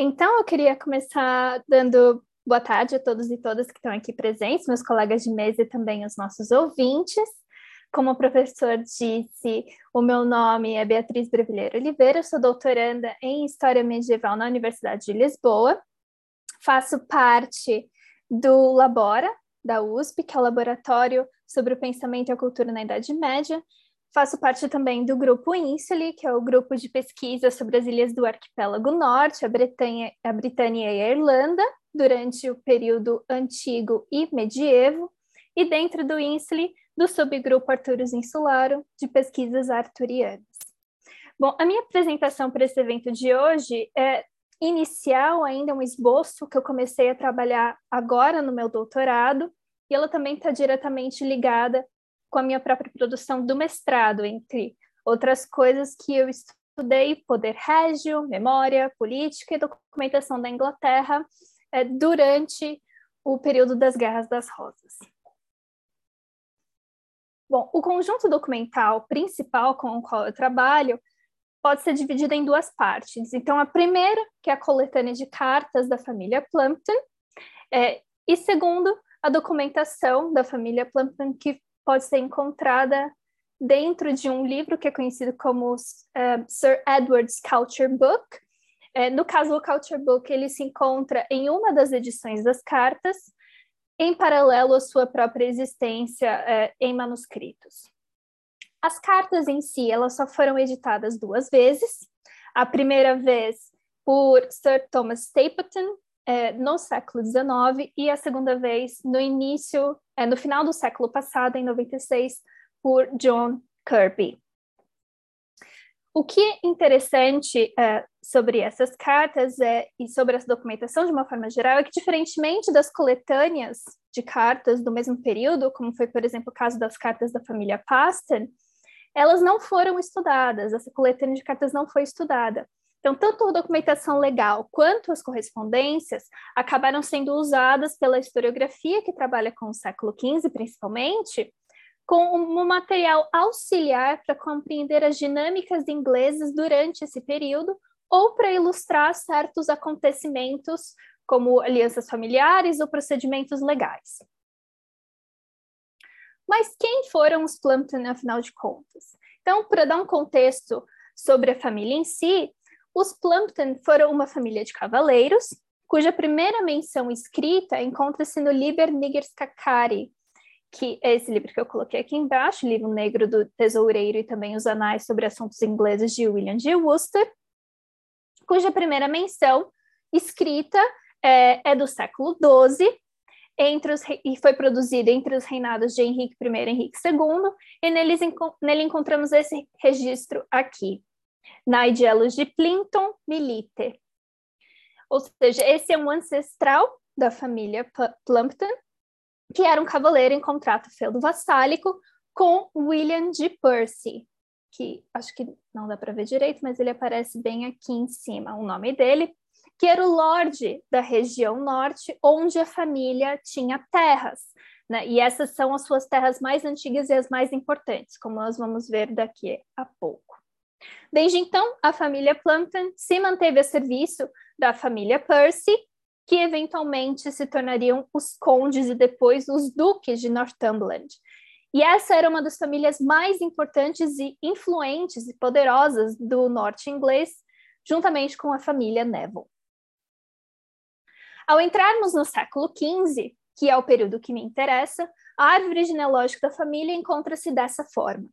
Então, eu queria começar dando boa tarde a todos e todas que estão aqui presentes, meus colegas de mesa e também os nossos ouvintes. Como o professor disse, o meu nome é Beatriz Brevilheiro Oliveira, sou doutoranda em História Medieval na Universidade de Lisboa. Faço parte do Labora, da USP, que é o Laboratório sobre o Pensamento e a Cultura na Idade Média, Faço parte também do grupo INSELI, que é o grupo de pesquisa sobre as ilhas do arquipélago norte, a Bretanha, a Britânia e a Irlanda, durante o período antigo e medievo, e dentro do INSELI, do subgrupo Arturus Insularo, de pesquisas arturianas. Bom, a minha apresentação para esse evento de hoje é inicial, ainda um esboço que eu comecei a trabalhar agora no meu doutorado, e ela também está diretamente ligada com a minha própria produção do mestrado, entre outras coisas que eu estudei poder régio, memória, política e documentação da Inglaterra é, durante o período das Guerras das Rosas. Bom, o conjunto documental principal com o qual eu trabalho pode ser dividido em duas partes. Então, a primeira, que é a coletânea de cartas da família Plumpton, é, e segundo, a documentação da família Plumpton, que pode ser encontrada dentro de um livro que é conhecido como uh, Sir Edward's Culture Book. É, no caso, o Culture Book ele se encontra em uma das edições das cartas, em paralelo à sua própria existência uh, em manuscritos. As cartas em si, elas só foram editadas duas vezes. A primeira vez por Sir Thomas Stapleton, é, no século XIX e a segunda vez no início, é, no final do século passado, em 96, por John Kirby. O que é interessante é, sobre essas cartas é, e sobre essa documentação de uma forma geral é que, diferentemente das coletâneas de cartas do mesmo período, como foi, por exemplo, o caso das cartas da família Paston, elas não foram estudadas, essa coletânea de cartas não foi estudada. Então, tanto a documentação legal quanto as correspondências acabaram sendo usadas pela historiografia, que trabalha com o século XV, principalmente, como um material auxiliar para compreender as dinâmicas inglesas durante esse período ou para ilustrar certos acontecimentos, como alianças familiares ou procedimentos legais. Mas quem foram os Plumpton, afinal de contas? Então, para dar um contexto sobre a família em si, os Plumpton foram uma família de cavaleiros, cuja primeira menção escrita encontra-se no Liber Niger Scacari, que é esse livro que eu coloquei aqui embaixo, livro negro do tesoureiro e também os anais sobre assuntos ingleses de William de Worcester, cuja primeira menção escrita é, é do século XII, entre os, e foi produzida entre os reinados de Henrique I e Henrique II, e neles, nele encontramos esse registro aqui. Nigelos de Plinton Milite. Ou seja, esse é um ancestral da família Plumpton, que era um cavaleiro em contrato feudo-vassálico com William de Percy, que acho que não dá para ver direito, mas ele aparece bem aqui em cima, o nome dele, que era o lorde da região norte, onde a família tinha terras. Né? E essas são as suas terras mais antigas e as mais importantes, como nós vamos ver daqui a pouco. Desde então, a família Plumpton se manteve a serviço da família Percy, que eventualmente se tornariam os condes e depois os duques de Northumberland. E essa era uma das famílias mais importantes e influentes e poderosas do norte inglês, juntamente com a família Neville. Ao entrarmos no século XV, que é o período que me interessa, a árvore genealógica da família encontra-se dessa forma.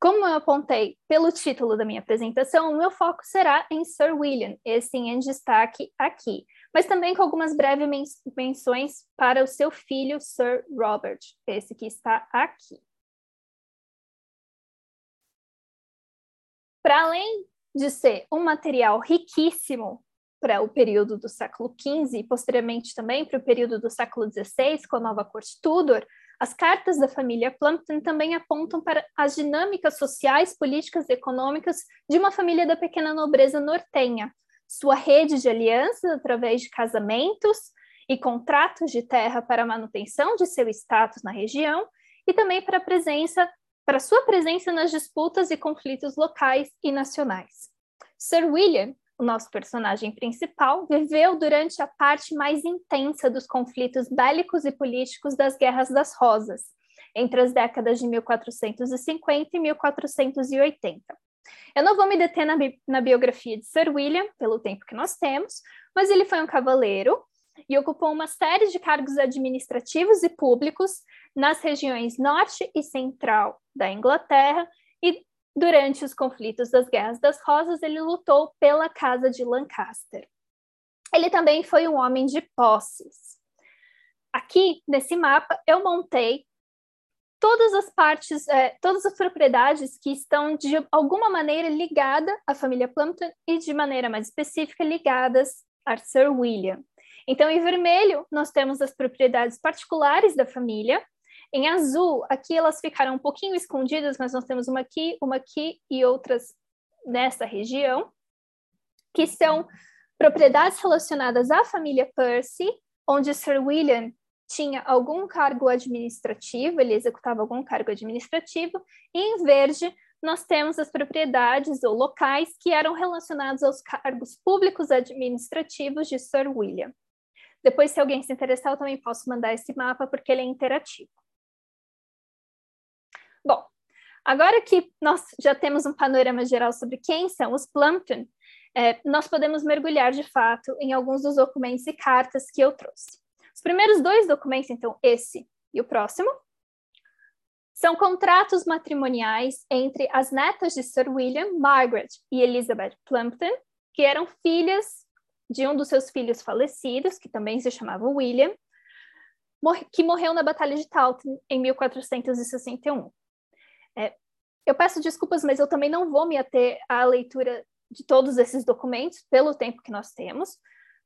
Como eu apontei pelo título da minha apresentação, o meu foco será em Sir William, esse em destaque aqui, mas também com algumas breves menções para o seu filho Sir Robert, esse que está aqui. Para além de ser um material riquíssimo para o período do século XV e posteriormente também para o período do século XVI, com a nova corte Tudor, as cartas da família Plumpton também apontam para as dinâmicas sociais, políticas e econômicas de uma família da pequena nobreza nortenha, sua rede de alianças através de casamentos e contratos de terra para manutenção de seu status na região e também para presença para sua presença nas disputas e conflitos locais e nacionais. Sir William o nosso personagem principal, viveu durante a parte mais intensa dos conflitos bélicos e políticos das Guerras das Rosas, entre as décadas de 1450 e 1480. Eu não vou me deter na, bi na biografia de Sir William, pelo tempo que nós temos, mas ele foi um cavaleiro e ocupou uma série de cargos administrativos e públicos nas regiões norte e central da Inglaterra e durante os conflitos das Guerras das Rosas ele lutou pela Casa de Lancaster. Ele também foi um homem de posses. Aqui nesse mapa eu montei todas as partes, é, todas as propriedades que estão de alguma maneira ligadas à família Plumpton e de maneira mais específica ligadas a Sir William. Então, em vermelho, nós temos as propriedades particulares da família. Em azul, aqui elas ficaram um pouquinho escondidas, mas nós temos uma aqui, uma aqui e outras nessa região, que são propriedades relacionadas à família Percy, onde Sir William tinha algum cargo administrativo, ele executava algum cargo administrativo, e em verde nós temos as propriedades ou locais que eram relacionados aos cargos públicos administrativos de Sir William. Depois, se alguém se interessar, eu também posso mandar esse mapa, porque ele é interativo. Bom, agora que nós já temos um panorama geral sobre quem são os Plumpton, é, nós podemos mergulhar de fato em alguns dos documentos e cartas que eu trouxe. Os primeiros dois documentos, então, esse e o próximo, são contratos matrimoniais entre as netas de Sir William, Margaret e Elizabeth Plumpton, que eram filhas de um dos seus filhos falecidos, que também se chamava William, que morreu na Batalha de Taunton em 1461. Eu peço desculpas, mas eu também não vou me ater à leitura de todos esses documentos, pelo tempo que nós temos,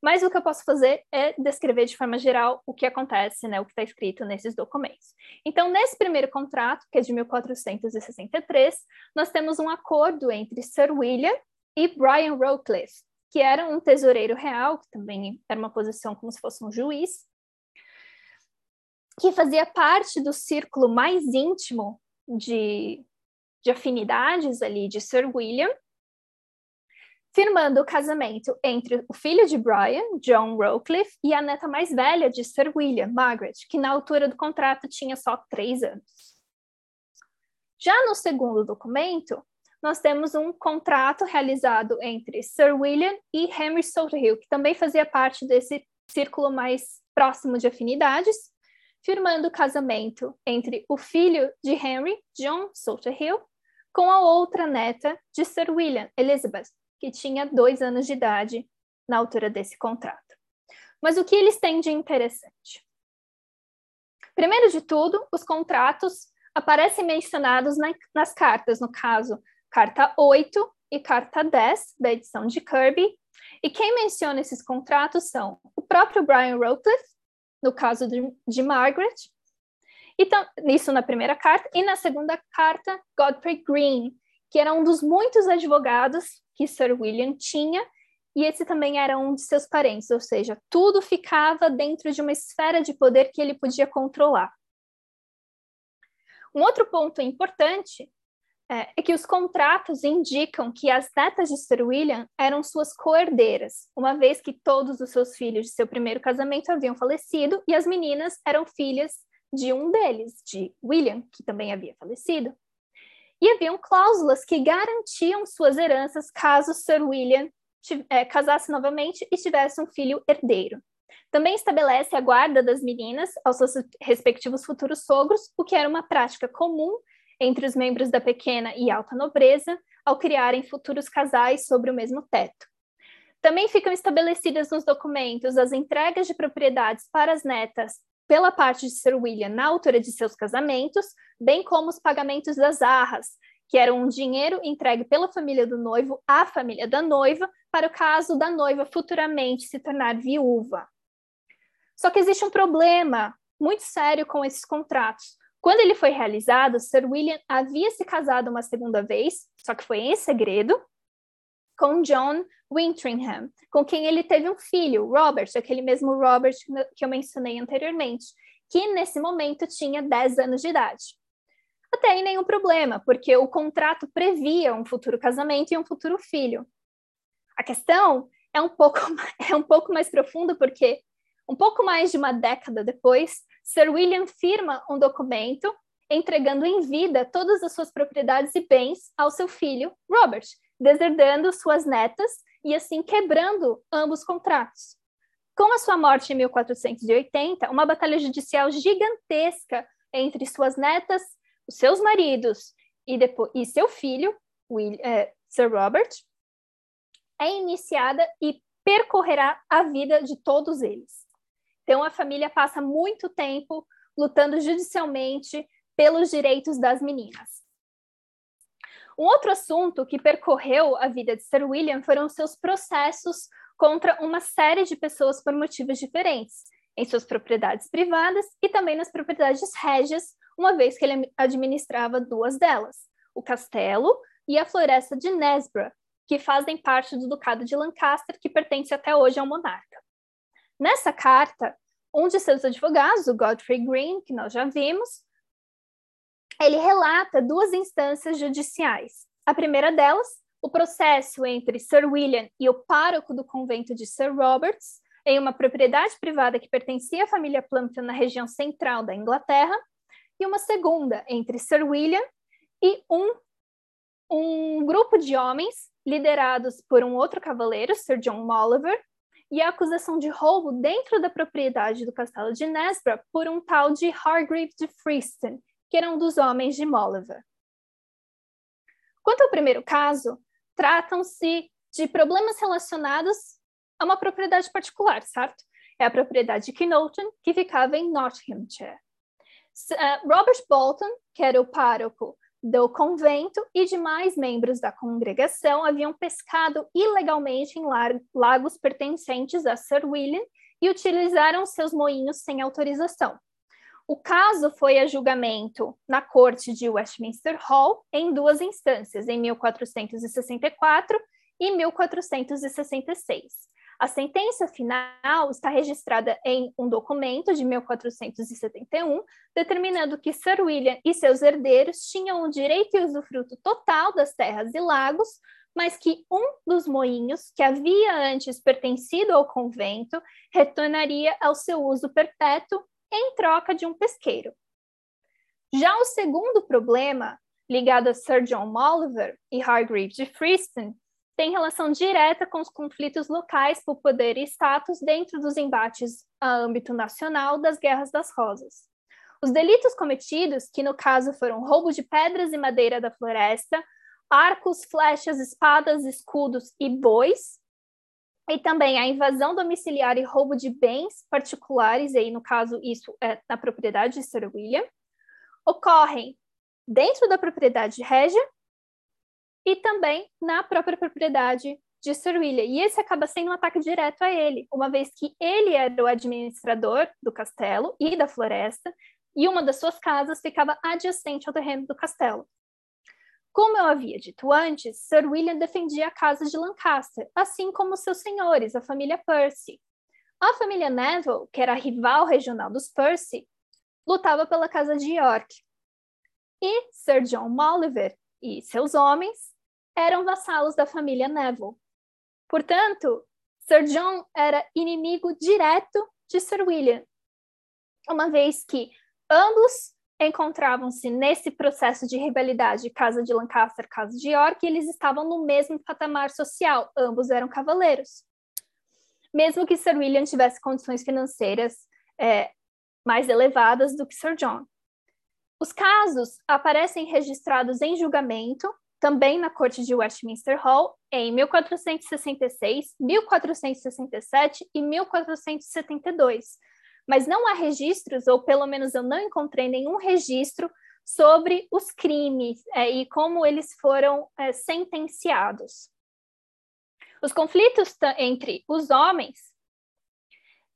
mas o que eu posso fazer é descrever de forma geral o que acontece, né, o que está escrito nesses documentos. Então, nesse primeiro contrato, que é de 1463, nós temos um acordo entre Sir William e Brian Rowcliffe, que era um tesoureiro real, que também era uma posição como se fosse um juiz, que fazia parte do círculo mais íntimo de, de afinidades ali de Sir William, firmando o casamento entre o filho de Brian, John Rowcliffe, e a neta mais velha de Sir William, Margaret, que na altura do contrato tinha só três anos. Já no segundo documento, nós temos um contrato realizado entre Sir William e Henry Salterhill, que também fazia parte desse círculo mais próximo de afinidades, firmando o casamento entre o filho de Henry, John Salterhill, com a outra neta de Sir William, Elizabeth, que tinha dois anos de idade na altura desse contrato. Mas o que eles têm de interessante? Primeiro de tudo, os contratos aparecem mencionados na, nas cartas, no caso, carta 8 e carta 10 da edição de Kirby. E quem menciona esses contratos são o próprio Brian Rowcliffe, no caso de, de Margaret, e isso na primeira carta, e na segunda carta, Godfrey Green, que era um dos muitos advogados que Sir William tinha, e esse também era um de seus parentes, ou seja, tudo ficava dentro de uma esfera de poder que ele podia controlar. Um outro ponto importante é, é que os contratos indicam que as netas de Sir William eram suas coerdeiras, uma vez que todos os seus filhos de seu primeiro casamento haviam falecido e as meninas eram filhas de um deles, de William, que também havia falecido e haviam cláusulas que garantiam suas heranças caso Sir William é, casasse novamente e tivesse um filho herdeiro. Também estabelece a guarda das meninas aos seus respectivos futuros sogros, o que era uma prática comum entre os membros da pequena e alta nobreza ao criarem futuros casais sobre o mesmo teto. Também ficam estabelecidas nos documentos as entregas de propriedades para as netas pela parte de Sir William na altura de seus casamentos, bem como os pagamentos das arras, que eram um dinheiro entregue pela família do noivo à família da noiva, para o caso da noiva futuramente se tornar viúva. Só que existe um problema muito sério com esses contratos. Quando ele foi realizado, Sir William havia se casado uma segunda vez, só que foi em segredo, com John Wintringham, com quem ele teve um filho, Robert, aquele mesmo Robert que eu mencionei anteriormente, que nesse momento tinha 10 anos de idade. Até aí nenhum problema, porque o contrato previa um futuro casamento e um futuro filho. A questão é um pouco, é um pouco mais profunda, porque um pouco mais de uma década depois, Sir William firma um documento entregando em vida todas as suas propriedades e bens ao seu filho, Robert, deserdando suas netas e assim quebrando ambos contratos. Com a sua morte em 1480, uma batalha judicial gigantesca entre suas netas, os seus maridos e, depois, e seu filho, é, Sir Robert, é iniciada e percorrerá a vida de todos eles. Então, a família passa muito tempo lutando judicialmente pelos direitos das meninas. Um outro assunto que percorreu a vida de Sir William foram seus processos contra uma série de pessoas por motivos diferentes, em suas propriedades privadas e também nas propriedades régias, uma vez que ele administrava duas delas, o castelo e a floresta de Nesborough, que fazem parte do Ducado de Lancaster, que pertence até hoje ao monarca. Nessa carta, um de seus advogados, o Godfrey Green, que nós já vimos, ele relata duas instâncias judiciais. A primeira delas, o processo entre Sir William e o pároco do convento de Sir Roberts, em uma propriedade privada que pertencia à família Plumpton na região central da Inglaterra, e uma segunda entre Sir William e um, um grupo de homens liderados por um outro cavaleiro, Sir John Molliver, e a acusação de roubo dentro da propriedade do castelo de Nesborough por um tal de Hargreave de Freeston, que era um dos homens de Molliver. Quanto ao primeiro caso, tratam-se de problemas relacionados a uma propriedade particular, certo? É a propriedade de Knowlton, que ficava em Nottinghamshire. Uh, Robert Bolton, que era o pároco do convento e demais membros da congregação haviam pescado ilegalmente em lagos pertencentes a Sir William e utilizaram seus moinhos sem autorização. O caso foi a julgamento na corte de Westminster Hall em duas instâncias, em 1464 e 1466. A sentença final está registrada em um documento de 1471, determinando que Sir William e seus herdeiros tinham o direito e usufruto total das terras e lagos, mas que um dos moinhos, que havia antes pertencido ao convento, retornaria ao seu uso perpétuo em troca de um pesqueiro. Já o segundo problema, ligado a Sir John Molliver e Hargreave de Freeston, tem relação direta com os conflitos locais por poder e status dentro dos embates a âmbito nacional das Guerras das Rosas. Os delitos cometidos, que no caso foram roubo de pedras e madeira da floresta, arcos, flechas, espadas, escudos e bois, e também a invasão domiciliar e roubo de bens particulares, e aí no caso isso é na propriedade de Sir William, ocorrem dentro da propriedade régia e também na própria propriedade de Sir William. E esse acaba sendo um ataque direto a ele, uma vez que ele era o administrador do castelo e da floresta, e uma das suas casas ficava adjacente ao terreno do castelo. Como eu havia dito antes, Sir William defendia a casa de Lancaster, assim como seus senhores, a família Percy. A família Neville, que era a rival regional dos Percy, lutava pela casa de York. E Sir John Molliver e seus homens eram vassalos da família Neville. Portanto, Sir John era inimigo direto de Sir William, uma vez que ambos encontravam-se nesse processo de rivalidade Casa de Lancaster, Casa de York, e eles estavam no mesmo patamar social, ambos eram cavaleiros. Mesmo que Sir William tivesse condições financeiras é, mais elevadas do que Sir John. Os casos aparecem registrados em julgamento também na corte de Westminster Hall em 1466, 1467 e 1472. Mas não há registros, ou pelo menos eu não encontrei nenhum registro sobre os crimes é, e como eles foram é, sentenciados. Os conflitos entre os homens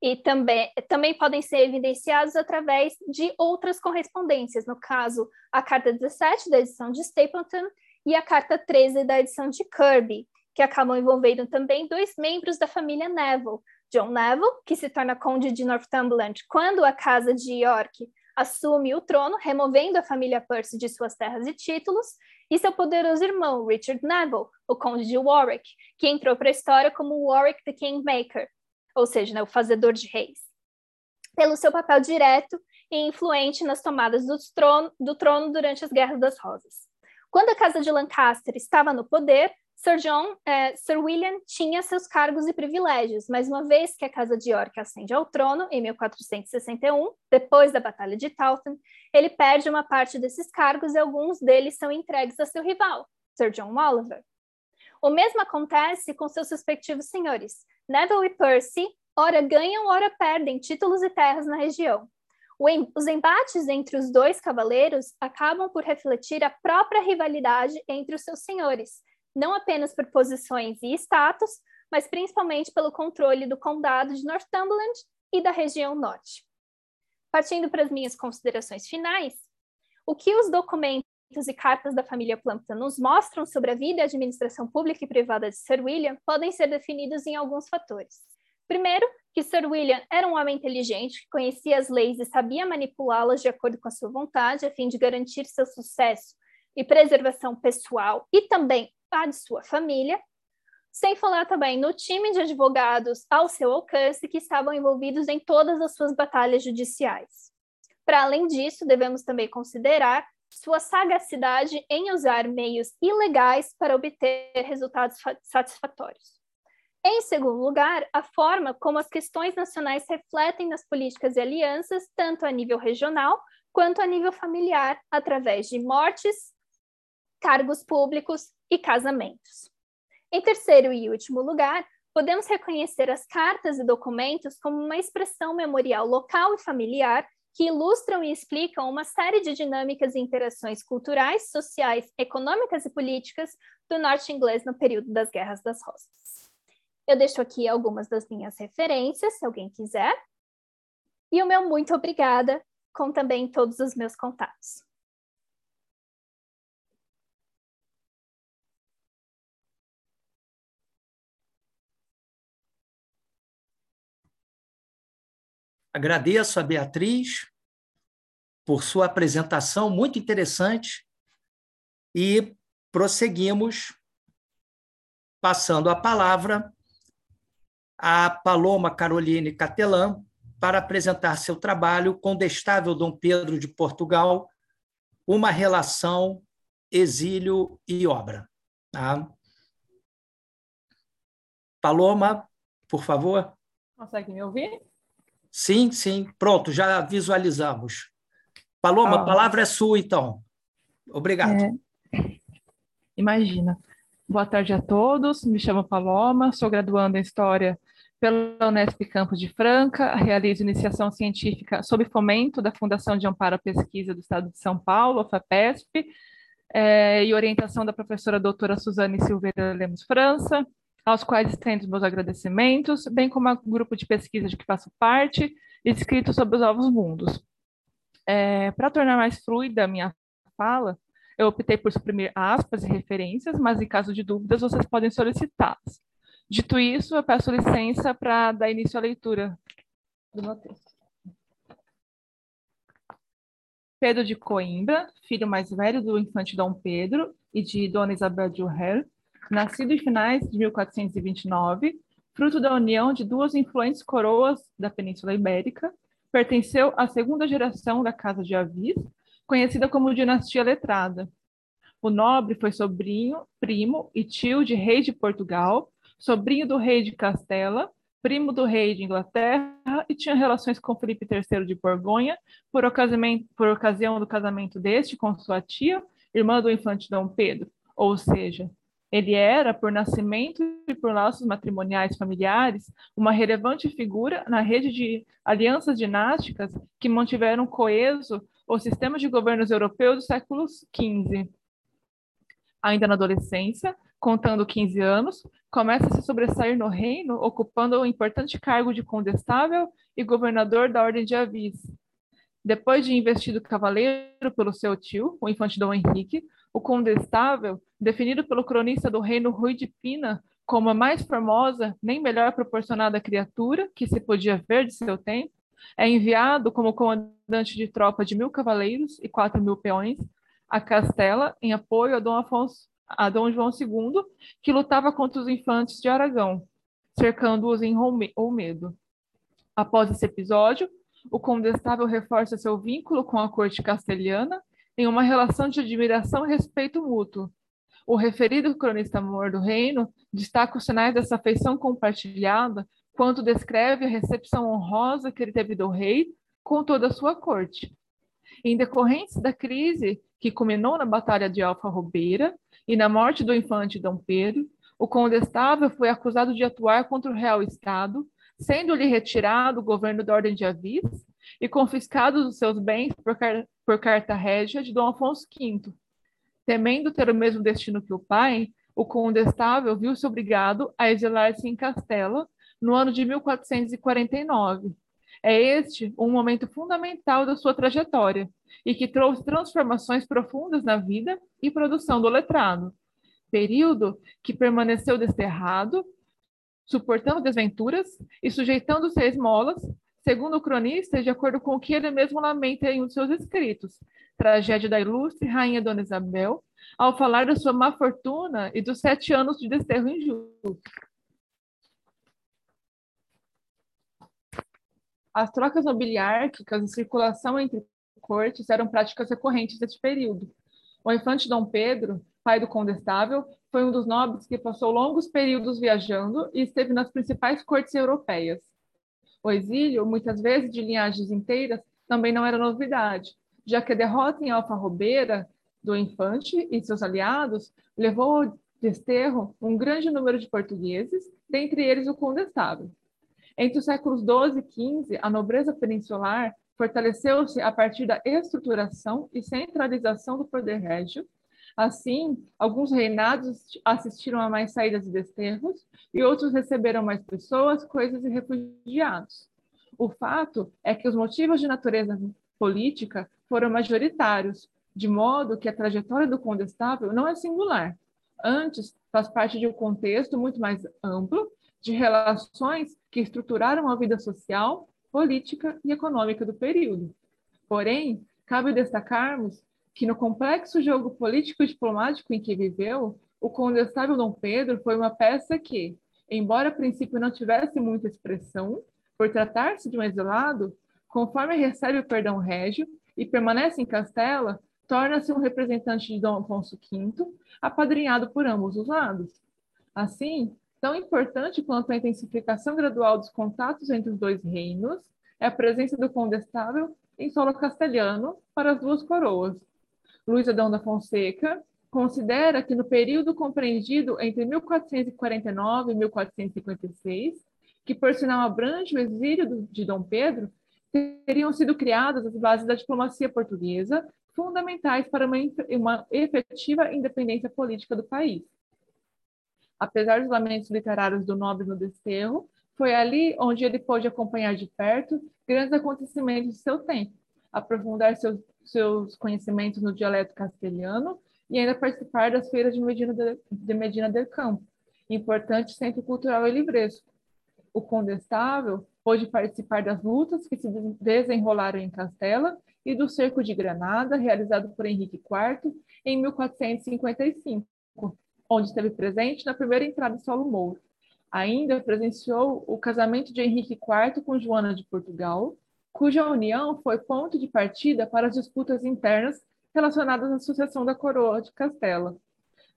e também, também podem ser evidenciados através de outras correspondências, no caso, a carta 17 da edição de Stapleton e a carta 13 da edição de Kirby, que acabam envolvendo também dois membros da família Neville, John Neville, que se torna conde de Northumberland quando a casa de York assume o trono, removendo a família Percy de suas terras e títulos, e seu poderoso irmão, Richard Neville, o Conde de Warwick, que entrou para a história como Warwick the Kingmaker, ou seja, né, o fazedor de reis, pelo seu papel direto e influente nas tomadas do trono, do trono durante as Guerras das Rosas. Quando a Casa de Lancaster estava no poder, Sir John, eh, Sir William tinha seus cargos e privilégios, mas uma vez que a Casa de York ascende ao trono, em 1461, depois da Batalha de Taunton, ele perde uma parte desses cargos e alguns deles são entregues a seu rival, Sir John Oliver. O mesmo acontece com seus respectivos senhores. Neville e Percy, ora ganham, ora perdem títulos e terras na região. Os embates entre os dois cavaleiros acabam por refletir a própria rivalidade entre os seus senhores, não apenas por posições e status, mas principalmente pelo controle do condado de Northumberland e da região norte. Partindo para as minhas considerações finais, o que os documentos e cartas da família Plumpton nos mostram sobre a vida e administração pública e privada de Sir William podem ser definidos em alguns fatores. Primeiro, que Sir William era um homem inteligente, que conhecia as leis e sabia manipulá-las de acordo com a sua vontade, a fim de garantir seu sucesso e preservação pessoal e também a de sua família, sem falar também no time de advogados ao seu alcance que estavam envolvidos em todas as suas batalhas judiciais. Para além disso, devemos também considerar sua sagacidade em usar meios ilegais para obter resultados satisfatórios. Em segundo lugar, a forma como as questões nacionais refletem nas políticas e alianças, tanto a nível regional quanto a nível familiar, através de mortes, cargos públicos e casamentos. Em terceiro e último lugar, podemos reconhecer as cartas e documentos como uma expressão memorial local e familiar que ilustram e explicam uma série de dinâmicas e interações culturais, sociais, econômicas e políticas do norte inglês no período das Guerras das Rosas. Eu deixo aqui algumas das minhas referências, se alguém quiser. E o meu muito obrigada, com também todos os meus contatos. Agradeço a Beatriz por sua apresentação muito interessante e prosseguimos passando a palavra a Paloma Caroline Catelan para apresentar seu trabalho Condestável Dom Pedro de Portugal, uma relação exílio e obra. Tá? Paloma, por favor. Consegue me ouvir? Sim, sim. Pronto, já visualizamos. Paloma, a palavra é sua, então. Obrigado. É... Imagina. Boa tarde a todos. Me chamo Paloma, sou graduanda em História pela Unesp Campos de Franca, realizo iniciação científica sob fomento da Fundação de Amparo à Pesquisa do Estado de São Paulo, a FAPESP, é, e orientação da professora doutora Suzane Silveira Lemos França, aos quais estendo meus agradecimentos, bem como ao grupo de pesquisa de que faço parte, escrito sobre os novos mundos. É, Para tornar mais fluida a minha fala, eu optei por suprimir aspas e referências, mas em caso de dúvidas, vocês podem solicitá-las. Dito isso, eu peço licença para dar início à leitura do meu texto. Pedro de Coimbra, filho mais velho do infante Dom Pedro e de Dona Isabel de Urrel, nascido em finais de 1429, fruto da união de duas influentes coroas da Península Ibérica, pertenceu à segunda geração da Casa de Avis, conhecida como dinastia letrada. O nobre foi sobrinho, primo e tio de rei de Portugal, sobrinho do rei de Castela, primo do rei de Inglaterra e tinha relações com Felipe III de Borgonha por, por ocasião do casamento deste com sua tia, irmã do infante Dom Pedro. Ou seja, ele era, por nascimento e por laços matrimoniais familiares, uma relevante figura na rede de alianças dinásticas que mantiveram coeso o sistema de governos europeus dos séculos XV. Ainda na adolescência, contando 15 anos, começa a se sobressair no reino, ocupando o importante cargo de condestável e governador da Ordem de Avis. Depois de investido cavaleiro pelo seu tio, o infante Dom Henrique, o condestável, definido pelo cronista do reino Rui de Pina como a mais formosa, nem melhor proporcionada criatura que se podia ver de seu tempo, é enviado como comandante de tropa de mil cavaleiros e quatro mil peões a Castela em apoio a Dom, Afonso, a Dom João II, que lutava contra os infantes de Aragão, cercando-os em Olmedo. Após esse episódio, o condestável reforça seu vínculo com a corte castelhana em uma relação de admiração e respeito mútuo. O referido cronista amor do reino destaca os sinais dessa afeição compartilhada quando descreve a recepção honrosa que ele teve do rei com toda a sua corte. Em decorrência da crise que culminou na Batalha de Alfa Robeira e na morte do infante Dom Pedro, o condestável foi acusado de atuar contra o real Estado, sendo-lhe retirado o governo da Ordem de Avis e confiscados os seus bens por, car por carta régia de Dom Afonso V. Temendo ter o mesmo destino que o pai, o condestável viu-se obrigado a exilar-se em Castela no ano de 1449. É este um momento fundamental da sua trajetória e que trouxe transformações profundas na vida e produção do letrado. Período que permaneceu desterrado, suportando desventuras e sujeitando-se a esmolas, segundo o cronista, de acordo com o que ele mesmo lamenta em um de seus escritos, tragédia da ilustre rainha Dona Isabel, ao falar da sua má fortuna e dos sete anos de desterro injusto. As trocas nobiliárquicas e circulação entre cortes eram práticas recorrentes deste período. O infante Dom Pedro, pai do condestável, foi um dos nobres que passou longos períodos viajando e esteve nas principais cortes europeias. O exílio, muitas vezes de linhagens inteiras, também não era novidade, já que a derrota em Alfa Robeira do infante e seus aliados levou ao desterro um grande número de portugueses, dentre eles o condestável. Entre os séculos XII e XV, a nobreza peninsular fortaleceu-se a partir da estruturação e centralização do poder régio. Assim, alguns reinados assistiram a mais saídas e desterros, e outros receberam mais pessoas, coisas e refugiados. O fato é que os motivos de natureza política foram majoritários, de modo que a trajetória do condestável não é singular. Antes, faz parte de um contexto muito mais amplo de relações que estruturaram a vida social, política e econômica do período. Porém, cabe destacarmos que no complexo jogo político e diplomático em que viveu, o condestável Dom Pedro foi uma peça que, embora a princípio não tivesse muita expressão, por tratar-se de um exilado, conforme recebe o perdão régio e permanece em Castela, torna-se um representante de Dom Afonso V, apadrinhado por ambos os lados. Assim, tão importante quanto a intensificação gradual dos contatos entre os dois reinos é a presença do condestável em solo castelhano para as duas coroas. Luís Adão da Fonseca considera que no período compreendido entre 1449 e 1456, que por sinal abrange o exílio de Dom Pedro, teriam sido criadas as bases da diplomacia portuguesa, fundamentais para uma, uma efetiva independência política do país. Apesar dos lamentos literários do nobre no desterro, foi ali onde ele pôde acompanhar de perto grandes acontecimentos de seu tempo, aprofundar seus, seus conhecimentos no dialeto castelhano e ainda participar das feiras de Medina, de, de Medina del Campo, importante centro cultural e livresco. O condestável pôde participar das lutas que se desenrolaram em Castela e do cerco de Granada, realizado por Henrique IV em 1455, onde esteve presente na primeira entrada de Saulo Moura. Ainda presenciou o casamento de Henrique IV com Joana de Portugal, cuja união foi ponto de partida para as disputas internas relacionadas à sucessão da coroa de Castela.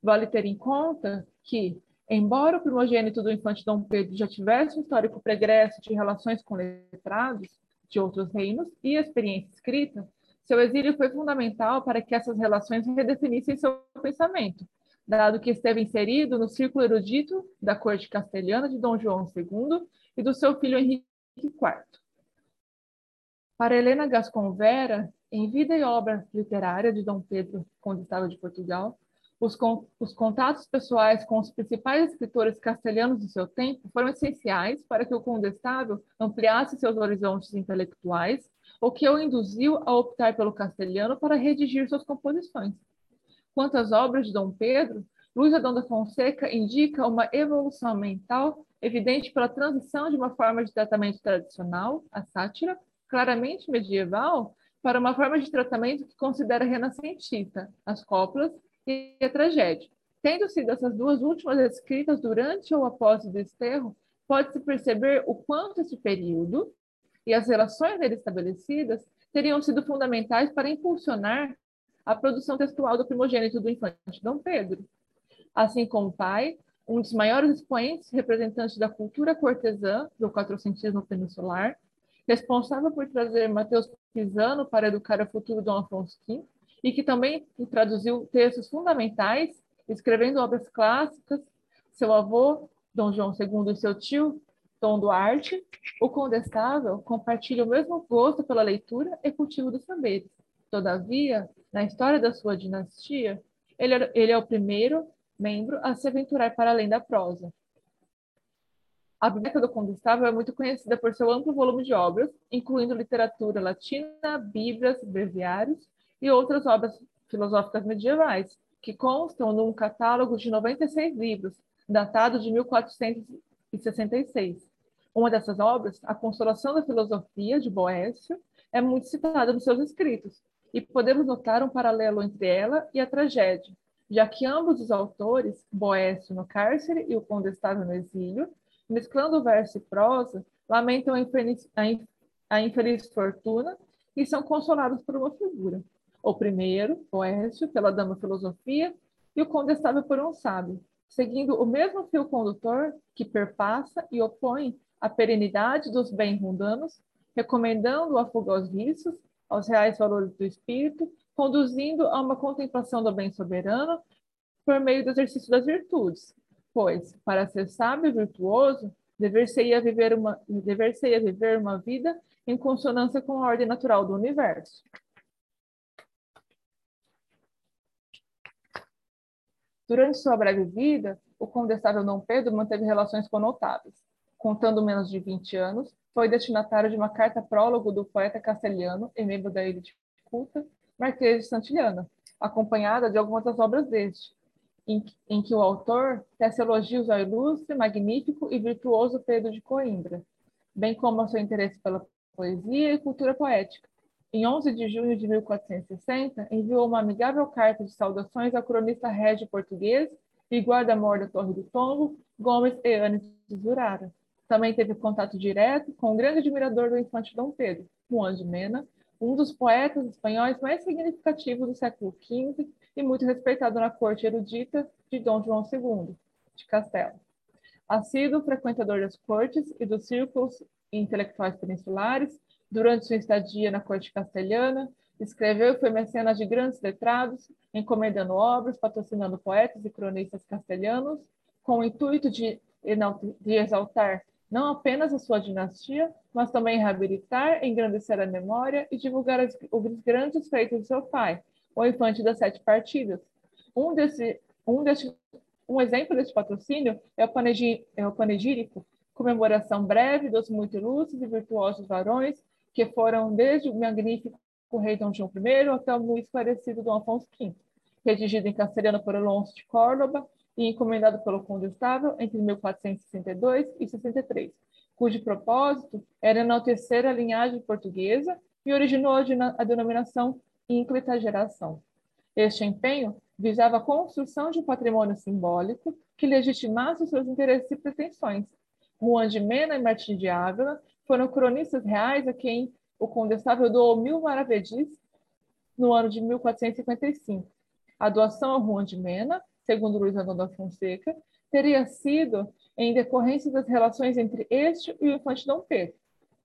Vale ter em conta que, embora o primogênito do infante Dom Pedro já tivesse um histórico pregresso de relações com letrados de outros reinos e experiência escrita, seu exílio foi fundamental para que essas relações redefinissem seu pensamento, dado que esteve inserido no círculo erudito da corte castelhana de Dom João II e do seu filho Henrique IV. Para Helena Gascon Vera, em Vida e Obra Literária de Dom Pedro, Condestado de Portugal, os, con os, contatos pessoais com os principais escritores castelhanos do seu tempo foram essenciais para que o condestável ampliasse seus horizontes intelectuais, o que o induziu a optar pelo castelhano para redigir suas composições. Quanto às obras de Dom Pedro, Luiz Adão da Fonseca indica uma evolução mental evidente pela transição de uma forma de tratamento tradicional, a sátira, claramente medieval, para uma forma de tratamento que considera renascentista, as cópulas e a tragédia. Tendo sido essas duas últimas escritas durante ou após o desterro, pode-se perceber o quanto esse período e as relações nele estabelecidas teriam sido fundamentais para impulsionar a produção textual do primogênito do infante Dom Pedro. Assim como o pai, um dos maiores expoentes representantes da cultura cortesã do quatrocentismo peninsular, responsável por trazer Mateus Pisano para educar o futuro Dom Afonso V, e que também traduziu textos fundamentais, escrevendo obras clássicas, seu avô, Dom João II, e seu tio, Dom Duarte, o condestável compartilha o mesmo gosto pela leitura e cultivo dos saberes. Todavia, na história da sua dinastia, ele, ele é o primeiro membro a se aventurar para além da prosa. A Biblioteca do Condestável é muito conhecida por seu amplo volume de obras, incluindo literatura latina, bíblias, breviários e outras obras filosóficas medievais, que constam num catálogo de 96 livros, datado de 1466. Uma dessas obras, A Consolação da Filosofia, de Boécio, é muito citada nos seus escritos, e podemos notar um paralelo entre ela e a tragédia, já que ambos os autores, Boécio no cárcere e o Condestável no exílio, mesclando verso e prosa, lamentam a infeliz, a infeliz fortuna e são consolados por uma figura. O primeiro, Boécio, pela dama filosofia, e o Condestável por um sábio, seguindo o mesmo fio condutor que perpassa e opõe a perenidade dos bens mundanos, recomendando a fuga aos vícios, aos reais valores do espírito conduzindo a uma contemplação do bem soberano por meio do exercício das virtudes, pois, para ser sábio e virtuoso, dever-se-ia viver, uma, dever viver uma vida em consonância com a ordem natural do universo. Durante sua breve vida, o condestável Dom Pedro manteve relações com notáveis. Contando menos de 20 anos, foi destinatário de uma carta prólogo do poeta castelhano e membro da elite culta, Marquês de Santillana, acompanhada de algumas das obras deste, em, em que o autor tece elogios ao ilustre, magnífico e virtuoso Pedro de Coimbra, bem como ao seu interesse pela poesia e cultura poética. Em 11 de junho de 1460, enviou uma amigável carta de saudações ao cronista régio português e guarda-mor da Torre do Tombo, Gomes Eanes de Zurara. Também teve contato direto com o grande admirador do infante Dom Pedro, Juan de Mena, um dos poetas espanhóis mais significativos do século XV e muito respeitado na corte erudita de Dom João II, de Castelo. Assíduo frequentador das cortes e dos círculos intelectuais peninsulares, durante sua estadia na corte castelhana, escreveu e foi mecenas de grandes letrados, encomendando obras, patrocinando poetas e cronistas castelhanos, com o intuito de, de exaltar não apenas a sua dinastia, mas também reabilitar, engrandecer a memória e divulgar os grandes feitos de seu pai, o infante das sete partidas. Um, desse, um, desse, um exemplo desse patrocínio é o, é o panegírico, comemoração breve dos muito ilustres e virtuosos varões que foram desde o magnífico rei Dom João I até o muito esclarecido Dom Afonso V, redigido em castelhano por Alonso de Córdoba e encomendado pelo Condestável entre 1462 e 63, cujo propósito era enaltecer a linhagem portuguesa e originou a denominação ínclita geração. Este empenho visava a construção de um patrimônio simbólico que legitimasse os seus interesses e pretensões. Juan de Mena e Martim de Ávila foram cronistas reais a quem o condestável doou mil maravedis no ano de 1455. A doação a Juan de Mena segundo Luiz da Fonseca, teria sido em decorrência das relações entre este e o infante Dom Pedro.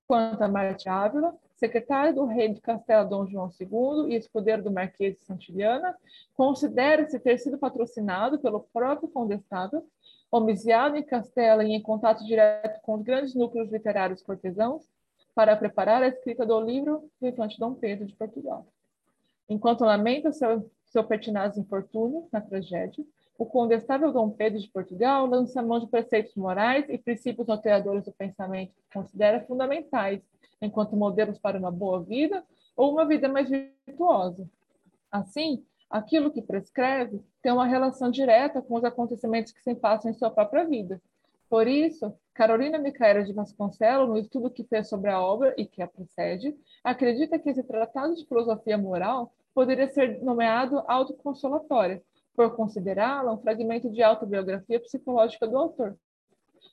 Quanto a Marte Ávila, secretário do rei de Castela Dom João II e escudeiro do Marquês de Santillana, considera-se ter sido patrocinado pelo próprio condestado, homiciado em Castela e em contato direto com os grandes núcleos literários cortesãos, para preparar a escrita do livro infante Dom Pedro de Portugal. Enquanto lamenta seu seu pertinaz infortúnio na tragédia, o condestável Dom Pedro de Portugal lança mão de preceitos morais e princípios norteadores do pensamento que considera fundamentais enquanto modelos para uma boa vida ou uma vida mais virtuosa. Assim, aquilo que prescreve tem uma relação direta com os acontecimentos que se passam em sua própria vida. Por isso, Carolina Micaela de Vasconcelos, no estudo que fez sobre a obra e que a precede, acredita que esse tratado de filosofia moral poderia ser nomeado autoconsolatória, por considerá-la um fragmento de autobiografia psicológica do autor.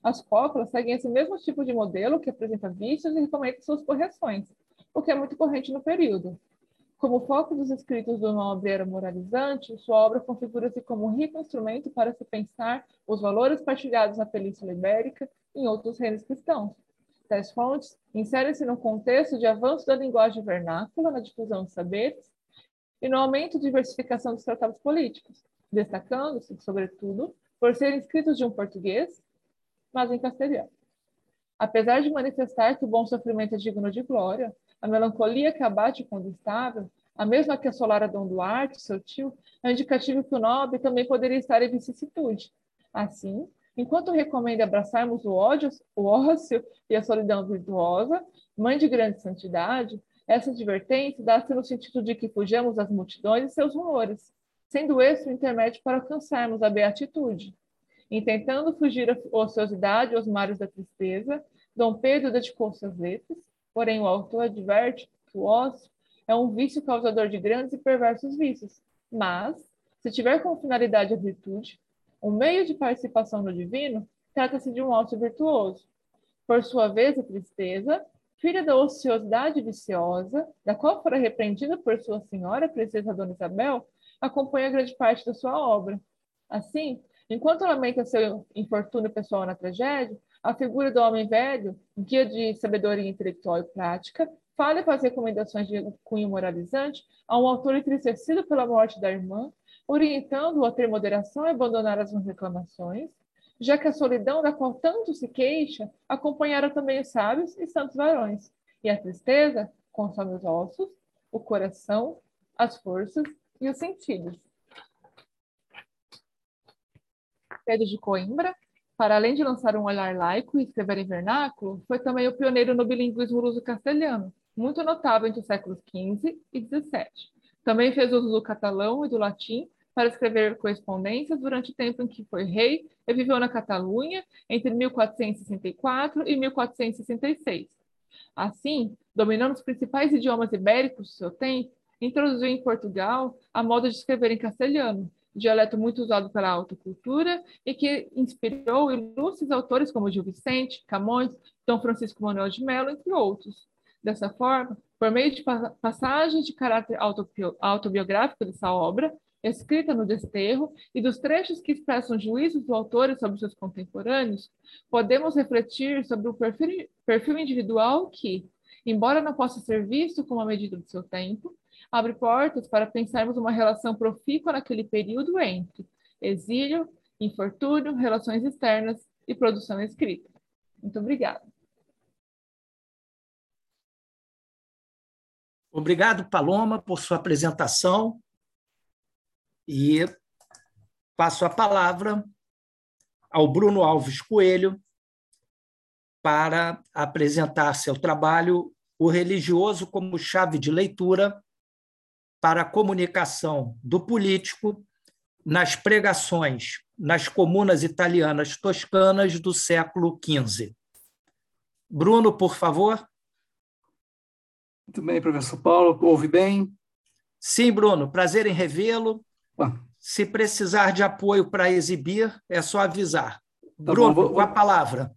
As cópulas seguem esse mesmo tipo de modelo que apresenta vícios e recomenda suas correções, o que é muito corrente no período. Como o foco dos escritos do nobre era moralizante, sua obra configura-se como um rico instrumento para se pensar os valores partilhados na Península Ibérica e em outros reinos cristãos. Tais fontes inserem-se num contexto de avanço da linguagem vernácula na difusão de saberes e no aumento e diversificação dos tratados políticos, destacando-se, sobretudo, por serem escritos de um português, mas em castelhano. Apesar de manifestar que o bom sofrimento é digno de glória, a melancolia que abate o condestável, a mesma que assolara Dom Duarte, seu tio, é indicativo que o nobre também poderia estar em vicissitude. Assim, enquanto recomenda abraçarmos o ódio, o ócio e a solidão virtuosa, mãe de grande santidade, essa advertência dá-se no sentido de que fujamos das multidões e seus rumores, sendo esse o intermédio para alcançarmos a beatitude. Em tentando fugir à ociosidade aos mares da tristeza, Dom Pedro dedicou-se às letras, porém o autor adverte que o ócio é um vício causador de grandes e perversos vícios, mas, se tiver como finalidade a virtude, um meio de participação no divino, trata-se de um ócio virtuoso. Por sua vez, a tristeza filha da ociosidade viciosa, da qual fora repreendida por sua senhora, a princesa Dona Isabel, acompanha grande parte da sua obra. Assim, enquanto lamenta seu infortúnio pessoal na tragédia, a figura do homem velho, guia de sabedoria intelectual e prática, fala e faz recomendações de cunho moralizante a um autor entristecido pela morte da irmã, orientando-o a ter moderação e abandonar as reclamações, já que a solidão da qual tanto se queixa acompanhara também os sábios e santos varões, e a tristeza consome os ossos, o coração, as forças e os sentidos. Pedro de Coimbra, para além de lançar um olhar laico e escrever em vernáculo, foi também o pioneiro no bilinguismo luso-castelhano, muito notável entre os séculos XV e XVII. Também fez uso do catalão e do latim para escrever correspondências durante o tempo em que foi rei e viveu na Catalunha entre 1464 e 1466. Assim, dominando os principais idiomas ibéricos do seu tempo, introduziu em Portugal a moda de escrever em castelhano, dialeto muito usado pela alta cultura e que inspirou ilustres autores como Gil Vicente, Camões, Dom Francisco Manuel de Mello, entre outros. Dessa forma, por meio de passagens de caráter autobiográfico dessa obra, escrita no desterro, e dos trechos que expressam juízos do autor sobre seus contemporâneos, podemos refletir sobre o perfil, perfil individual que, embora não possa ser visto como a medida do seu tempo, abre portas para pensarmos uma relação profícua naquele período entre exílio, infortúnio, relações externas e produção escrita. Muito obrigada. Obrigado, Paloma, por sua apresentação. E passo a palavra ao Bruno Alves Coelho para apresentar seu trabalho O Religioso como Chave de Leitura para a Comunicação do Político nas Pregações nas Comunas Italianas Toscanas do século XV. Bruno, por favor. Muito bem, professor Paulo. Ouve bem? Sim, Bruno. Prazer em revê-lo. Se precisar de apoio para exibir, é só avisar. Tá Bruno, bom, vou, com a palavra.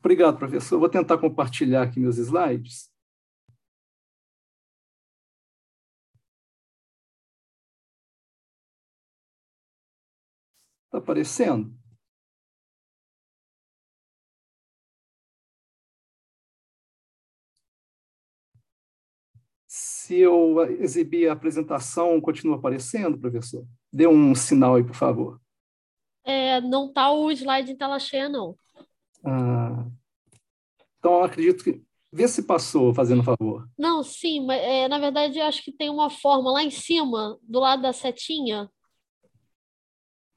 Obrigado, professor. Vou tentar compartilhar aqui meus slides. Está aparecendo? Se eu exibir a apresentação, continua aparecendo, professor? Dê um sinal aí, por favor. É, não está o slide em tela cheia, não. Ah, então, acredito que. Vê se passou, fazendo favor. Não, sim, mas é, na verdade acho que tem uma forma lá em cima, do lado da setinha.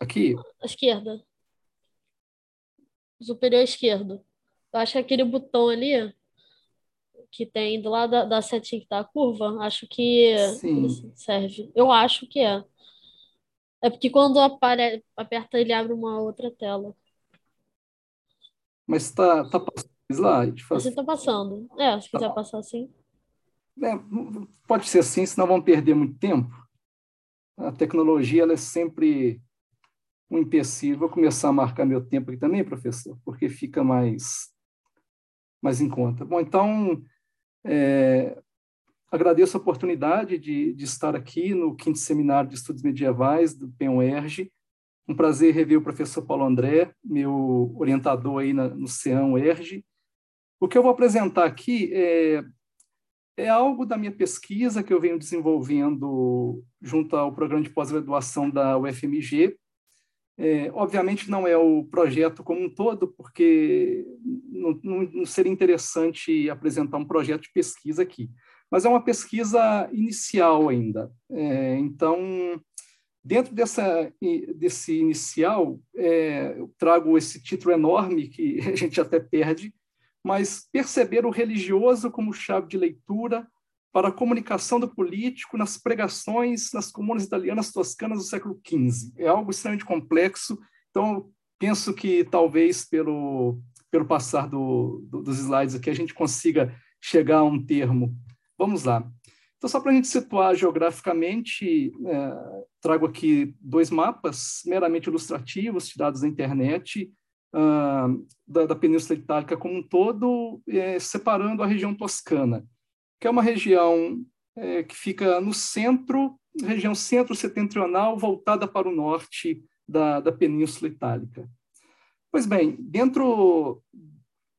Aqui? À esquerda. Superior esquerdo. Eu acho que aquele botão ali que tem do lado da, da setinha que tá a curva, acho que Sim. serve. Eu acho que é. É porque quando apare... aperta, ele abre uma outra tela. Mas está tá passando slide? Faz... Você está passando. É, se quiser tá. passar assim. É, pode ser assim, senão vamos perder muito tempo. A tecnologia ela é sempre um empecilho. Vou começar a marcar meu tempo aqui também, professor, porque fica mais, mais em conta. Bom, então, é, agradeço a oportunidade de, de, estar aqui no quinto seminário de estudos medievais do PENUERG. Um prazer rever o professor Paulo André, meu orientador aí na, no CEAM UERJ. O que eu vou apresentar aqui é, é algo da minha pesquisa que eu venho desenvolvendo junto ao programa de pós-graduação da UFMG, é, obviamente não é o projeto como um todo, porque não, não, seria interessante apresentar um projeto de pesquisa aqui, mas é uma pesquisa inicial ainda. É, então, dentro dessa, desse inicial, é, eu trago esse título enorme que a gente até perde, mas perceber o religioso como chave de leitura para a comunicação do político nas pregações nas comunas italianas toscanas do século XV. É algo extremamente complexo, então penso que talvez pelo, pelo passar do, do, dos slides aqui a gente consiga chegar a um termo. Vamos lá. Então, só para a gente situar geograficamente, é, trago aqui dois mapas meramente ilustrativos, tirados da internet, uh, da, da, Península Itálica como um todo, é, separando a região toscana que é uma região é, que fica no centro, região centro-setentrional, voltada para o norte da, da Península Itálica. Pois bem, dentro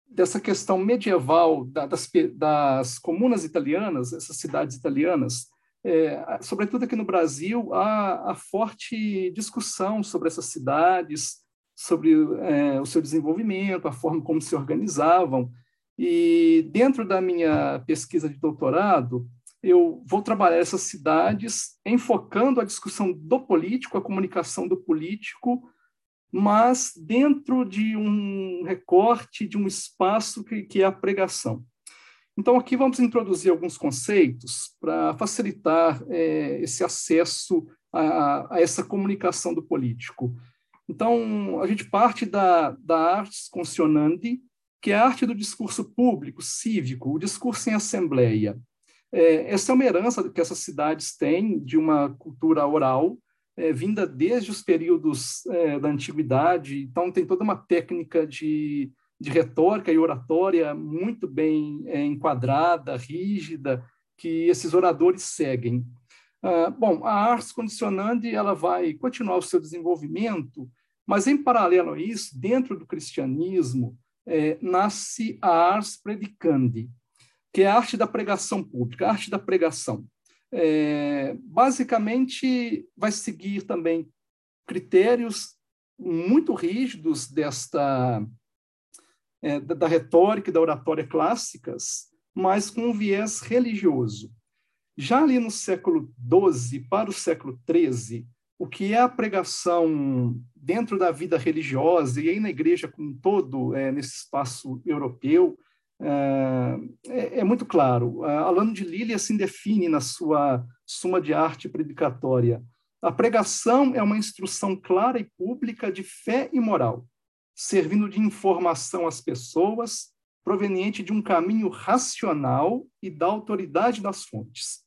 dessa questão medieval das, das comunas italianas, essas cidades italianas, é, sobretudo aqui no Brasil, há, há, forte discussão sobre essas cidades, sobre é, o seu desenvolvimento, a forma como se organizavam. E dentro da minha pesquisa de doutorado, eu vou trabalhar essas cidades enfocando a discussão do político, a comunicação do político, mas dentro de um recorte, de um espaço que, que é a pregação. Então, aqui vamos introduzir alguns conceitos para facilitar é, esse acesso a, a, essa comunicação do político. Então, a gente parte da, da ars concionandi, que é a arte do discurso público, cívico, o discurso em assembleia. É, essa é uma herança que essas cidades têm de uma cultura oral, é, vinda desde os períodos é, da antiguidade, então tem toda uma técnica de, de retórica e oratória muito bem é, enquadrada, rígida, que esses oradores seguem. Ah, bom, a ars condicionandi ela vai continuar o seu desenvolvimento, mas em paralelo a isso, dentro do cristianismo, é, nasce a ars predicandi, que é a arte da pregação pública, a arte da pregação. É, basicamente, vai seguir também critérios muito rígidos desta é, da, retórica e da oratória clássicas, mas com um viés religioso. Já ali no século XII para o século XIII, o que é a pregação dentro da vida religiosa e aí na igreja como um todo, é, nesse espaço europeu, é, é, é muito claro. Alano de Lille assim define na sua Suma de Arte Predicatória. A pregação é uma instrução clara e pública de fé e moral, servindo de informação às pessoas, proveniente de um caminho racional e da autoridade das fontes.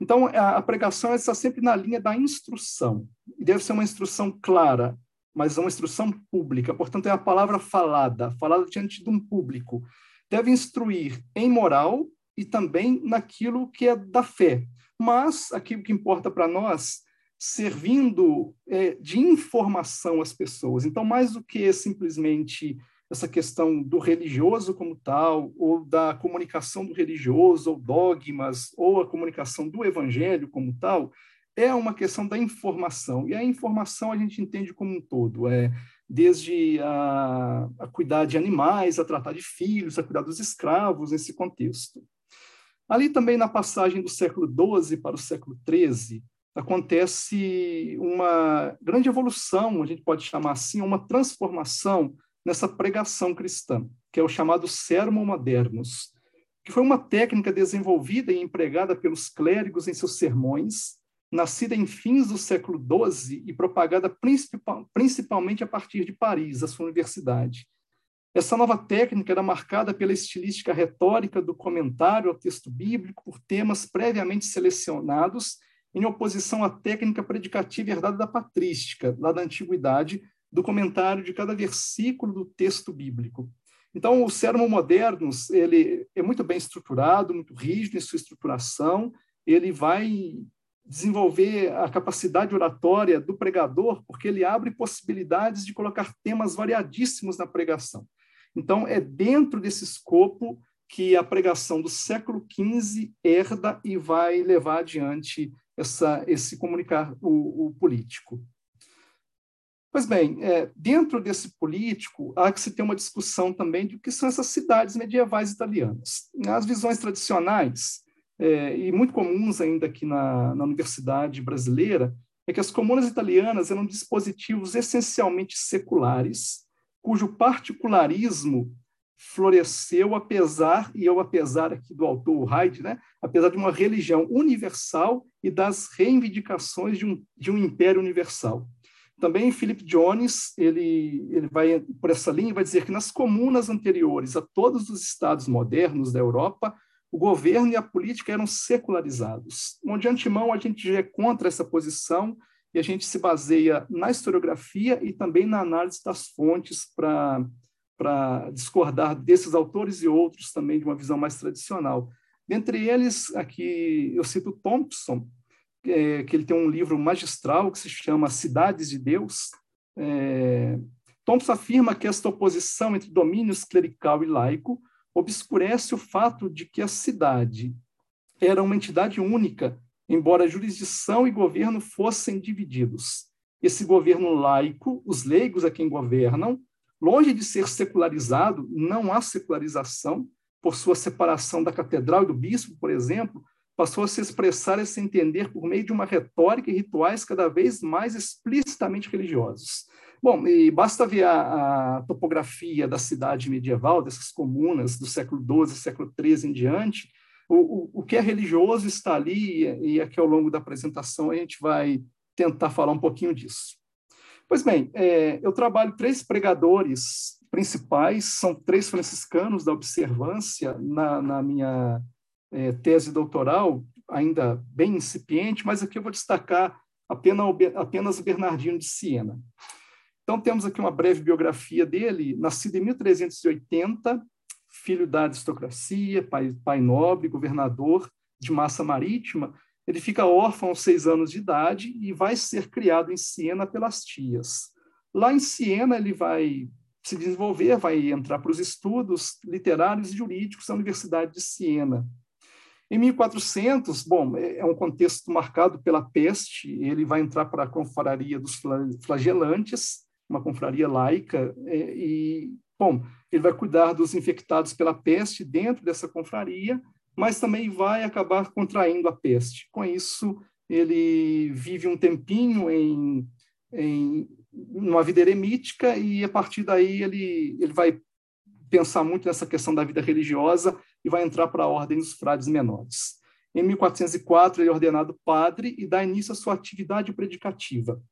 Então, a, pregação está sempre na linha da instrução. E deve ser uma instrução clara, mas uma instrução pública. Portanto, é a palavra falada, falada diante de um público. Deve instruir em moral e também naquilo que é da fé. Mas aquilo que importa para nós, servindo é, de informação às pessoas. Então, mais do que simplesmente essa questão do religioso como tal, ou da comunicação do religioso, ou dogmas, ou a comunicação do evangelho como tal, é uma questão da informação. E a informação a gente entende como um todo, é desde a, a cuidar de animais, a tratar de filhos, a cuidar dos escravos, nesse contexto. Ali também na passagem do século XII para o século XIII, acontece uma grande evolução, a gente pode chamar assim, uma transformação nessa pregação cristã, que é o chamado sermo modernos, que foi uma técnica desenvolvida e empregada pelos clérigos em seus sermões, nascida em fins do século XII e propagada principalmente a partir de Paris, a sua universidade. Essa nova técnica era marcada pela estilística retórica do comentário ao texto bíblico por temas previamente selecionados, em oposição à técnica predicativa herdada da patrística, lá da antiguidade, do comentário de cada versículo do texto bíblico. Então, o sermão modernos ele é muito bem estruturado, muito rígido em sua estruturação. Ele vai desenvolver a capacidade oratória do pregador, porque ele abre possibilidades de colocar temas variadíssimos na pregação. Então, é dentro desse escopo que a pregação do século XV herda e vai levar adiante essa, esse comunicar o, o político. Pois bem, é, dentro desse político, há que se ter uma discussão também de o que são essas cidades medievais italianas. As visões tradicionais, é, e muito comuns ainda aqui na, na universidade brasileira, é que as comunas italianas eram dispositivos essencialmente seculares, cujo particularismo floresceu apesar, e eu apesar aqui do autor Hyde, né, apesar de uma religião universal e das reivindicações de um, de um império universal. Também Philip Jones, ele, ele vai por essa linha vai dizer que nas comunas anteriores a todos os estados modernos da Europa, o governo e a política eram secularizados. Bom, de antemão, a gente já é contra essa posição e a gente se baseia na historiografia e também na análise das fontes para discordar desses autores e outros também de uma visão mais tradicional. Dentre eles, aqui eu cito Thompson, é, que ele tem um livro magistral que se chama Cidades de Deus. É, Thompson afirma que esta oposição entre domínios clerical e laico obscurece o fato de que a cidade era uma entidade única, embora jurisdição e governo fossem divididos. Esse governo laico, os leigos a quem governam, longe de ser secularizado, não há secularização, por sua separação da catedral e do bispo, por exemplo, passou a se expressar e se entender por meio de uma retórica e rituais cada vez mais explicitamente religiosos. Bom, e basta ver a, a topografia da cidade medieval, dessas comunas do século XII, século XIII em diante, o, o, o que é religioso está ali, e aqui ao longo da apresentação a gente vai tentar falar um pouquinho disso. Pois bem, é, eu trabalho três pregadores principais, são três franciscanos da observância na, na minha é, tese doutoral, ainda bem incipiente, mas aqui eu vou destacar apenas, apenas Bernardino de Siena. Então, temos aqui uma breve biografia dele, nascido em 1380, filho da aristocracia, pai, pai nobre, governador de massa marítima. Ele fica órfão aos seis anos de idade e vai ser criado em Siena pelas tias. Lá em Siena, ele vai se desenvolver, vai entrar para os estudos literários e jurídicos da Universidade de Siena. Em 1400, bom, é, é um contexto marcado pela peste, ele vai entrar para a confraria dos flagelantes, uma confraria laica, é, e, bom, ele vai cuidar dos infectados pela peste dentro dessa confraria, mas também vai acabar contraindo a peste. Com isso, ele vive um tempinho em, em uma vida eremítica e, a partir daí, ele, ele vai pensar muito nessa questão da vida religiosa e vai entrar para a ordem dos frades menores. Em 1404, ele é ordenado padre e dá início à sua atividade predicativa.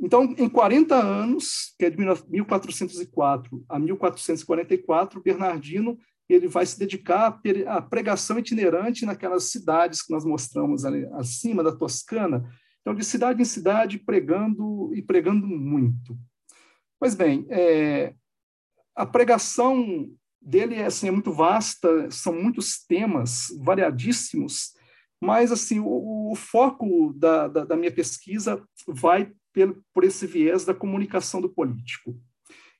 Então, em 40 anos, que é de 1404 a 1444, Bernardino ele vai se dedicar à pregação itinerante naquelas cidades que nós mostramos ali acima da Toscana. Então, de cidade em cidade, pregando e pregando muito. Pois bem, é, a pregação dele é, assim, é muito vasta, são muitos temas variadíssimos, mas assim o, o foco da, da, da, minha pesquisa vai pelo, por esse viés da comunicação do político.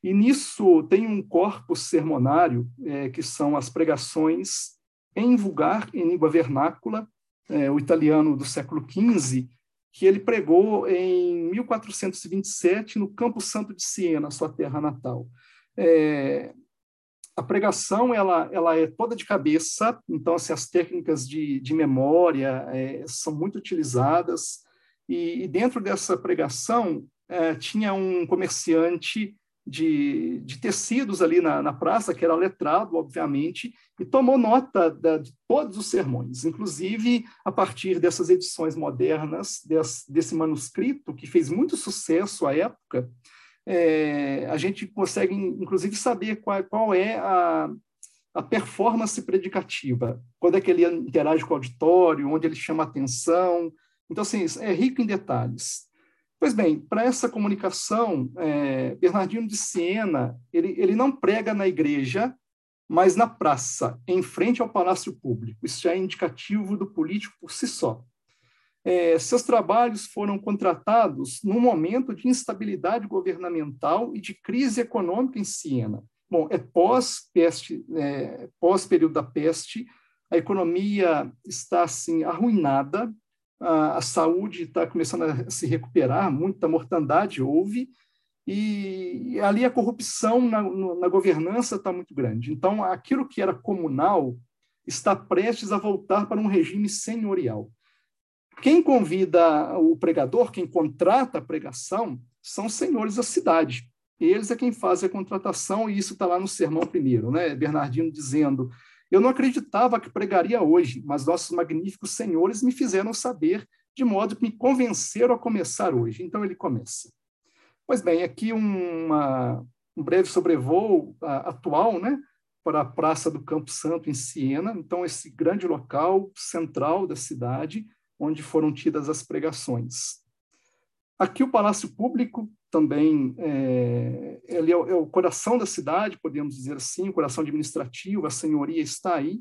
E nisso tem um corpus sermonário, é, que são as pregações em vulgar, em língua vernácula, é, o italiano do século XV, que ele pregou em 1427 no Campo Santo de Siena, sua terra natal. É, a pregação ela, ela é toda de cabeça, então assim, as técnicas de, de memória é, são muito utilizadas, e, e dentro dessa pregação é, tinha um comerciante de, de tecidos ali na, na, praça, que era letrado, obviamente, e tomou nota da, de todos os sermões, inclusive a partir dessas edições modernas, desse, desse manuscrito, que fez muito sucesso à época, é, a gente consegue, inclusive, saber qual, qual é a, a performance predicativa, quando é que ele interage com o auditório, onde ele chama atenção. Então, assim, é rico em detalhes. Pois bem, para essa comunicação, é, Bernardino de Siena, ele, ele não prega na igreja, mas na praça, em frente ao palácio público. Isso já é indicativo do político por si só. É, seus trabalhos foram contratados num momento de instabilidade governamental e de crise econômica em Siena. Bom, é pós-peste, é, pós-período da peste, a economia está assim arruinada, a, a saúde está começando a se recuperar, muita mortandade houve, e ali a corrupção na, na governança está muito grande. Então, aquilo que era comunal está prestes a voltar para um regime senhorial. Quem convida o pregador, quem contrata a pregação, são senhores da cidade. Eles é quem faz a contratação, e isso está lá no sermão primeiro, né? Bernardino dizendo: Eu não acreditava que pregaria hoje, mas nossos magníficos senhores me fizeram saber, de modo que me convenceram a começar hoje. Então ele começa. Pois bem, aqui uma, um breve sobrevoo uh, atual, né? Para a Praça do Campo Santo, em Siena. Então, esse grande local central da cidade, onde foram tidas as pregações. Aqui o Palácio Público também é, ele é, é, o coração da cidade, podemos dizer assim, o coração administrativo, a senhoria está aí.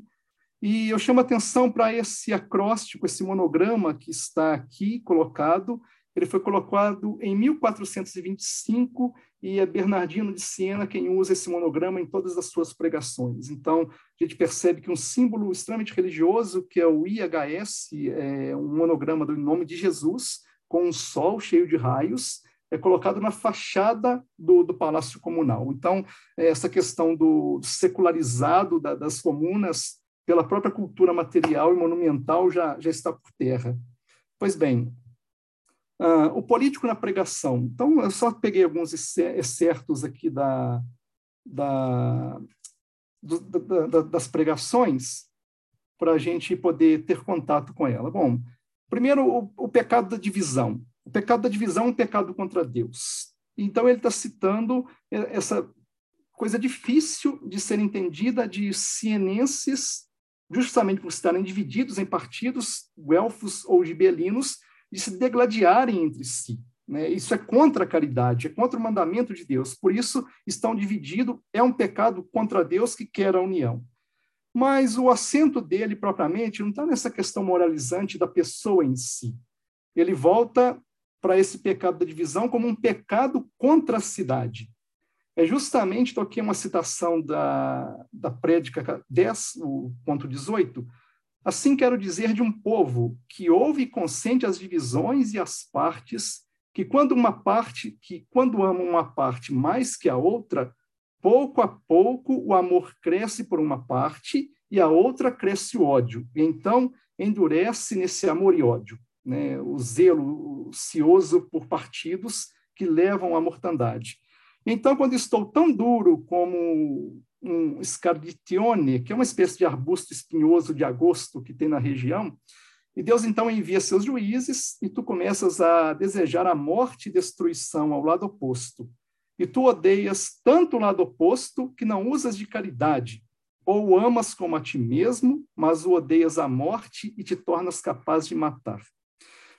E eu chamo atenção para esse acróstico, esse monograma que está aqui colocado. Ele foi colocado em 1425 e é Bernardino de Siena quem usa esse monograma em todas as suas pregações. Então, a gente percebe que um símbolo extremamente religioso, que é o IHS, é um monograma do nome de Jesus, com um sol cheio de raios, é colocado na fachada do, do Palácio Comunal. Então, essa questão do secularizado da, das comunas pela própria cultura material e monumental já, já está por terra. Pois bem, uh, o político na pregação. Então, eu só peguei alguns excertos aqui da, da, do, da, das pregações para a gente poder ter contato com ela. Bom, primeiro, o, o pecado da divisão. O pecado da divisão é um pecado contra Deus. Então, ele está citando essa coisa difícil de ser entendida de cienenses, justamente por estarem divididos em partidos, guelfos ou gibelinos, de se degladiarem entre si. Né? Isso é contra a caridade, é contra o mandamento de Deus. Por isso, estão divididos, é um pecado contra Deus que quer a união. Mas o assento dele, propriamente, não está nessa questão moralizante da pessoa em si. Ele volta para esse pecado da divisão como um pecado contra a cidade. É justamente, toquei uma citação da, da prédica 10, o ponto 18, assim quero dizer de um povo que ouve e consente as divisões e as partes, que quando uma parte, que quando ama uma parte mais que a outra, pouco a pouco o amor cresce por uma parte e a outra cresce o ódio. E então endurece nesse amor e ódio né, o zelo cioso por partidos que levam à mortandade. Então, quando estou tão duro como um scarditione, que é uma espécie de arbusto espinhoso de agosto que tem na região, e Deus então envia seus juízes e tu começas a desejar a morte e destruição ao lado oposto. E tu odeias tanto o lado oposto que não usas de caridade, ou o amas como a ti mesmo, mas o odeias à morte e te tornas capaz de matar.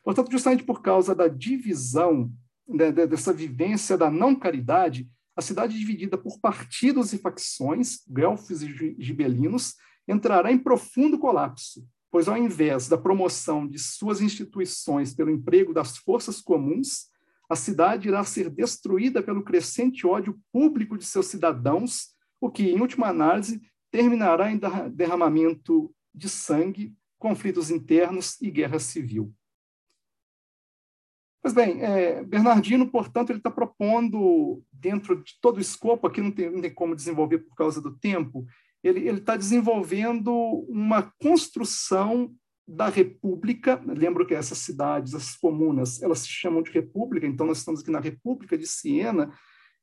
Portanto, justamente por causa da divisão, dessa vivência da não caridade, a cidade dividida por partidos e facções, guelfos e gibelinos, entrará em profundo colapso, pois ao invés da promoção de suas instituições pelo emprego das forças comuns, a cidade irá ser destruída pelo crescente ódio público de seus cidadãos, o que, em última análise, terminará em derramamento de sangue, conflitos internos e guerra civil. Pois bem, é, Bernardino, portanto, ele está propondo, dentro de todo o escopo, aqui não tem, não tem como desenvolver por causa do tempo, ele está desenvolvendo uma construção da república, lembro que essas cidades, essas comunas, elas se chamam de república, então nós estamos aqui na República de Siena,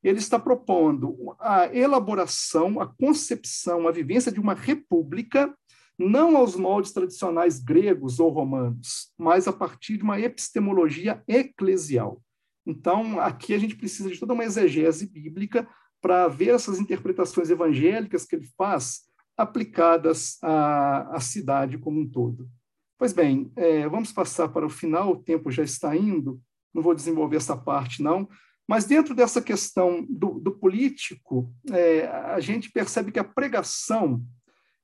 ele está propondo a elaboração, a concepção, a vivência de uma república não aos moldes tradicionais gregos ou romanos, mas a partir de uma epistemologia eclesial. Então, aqui a gente precisa de toda uma exegese bíblica para ver essas interpretações evangélicas que ele faz aplicadas à, à cidade como um todo. Pois bem, é, vamos passar para o final, o tempo já está indo, não vou desenvolver essa parte, não, mas dentro dessa questão do, do político, é, a gente percebe que a pregação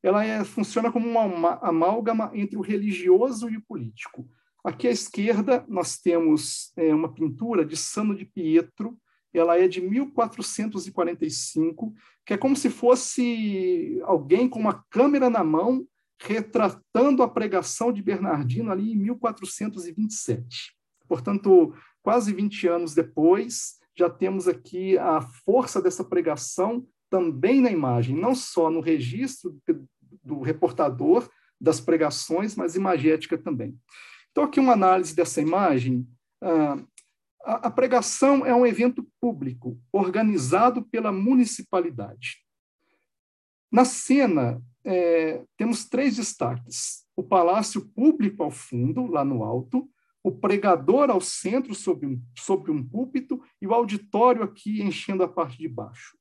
ela é, funciona como uma amálgama entre o religioso e o político. Aqui à esquerda nós temos é, uma pintura de Sano de Pietro, ela é de 1445, que é como se fosse alguém com uma câmera na mão retratando a pregação de Bernardino ali em 1427. Portanto, quase 20 anos depois, já temos aqui a força dessa pregação também na imagem, não só no registro do reportador das pregações, mas imagética também. Então, aqui uma análise dessa imagem. Ah, a pregação é um evento público, organizado pela municipalidade. Na cena, é, temos três destaques: o palácio público ao fundo, lá no alto, o pregador ao centro, sobre um, sobre um púlpito, e o auditório aqui enchendo a parte de baixo.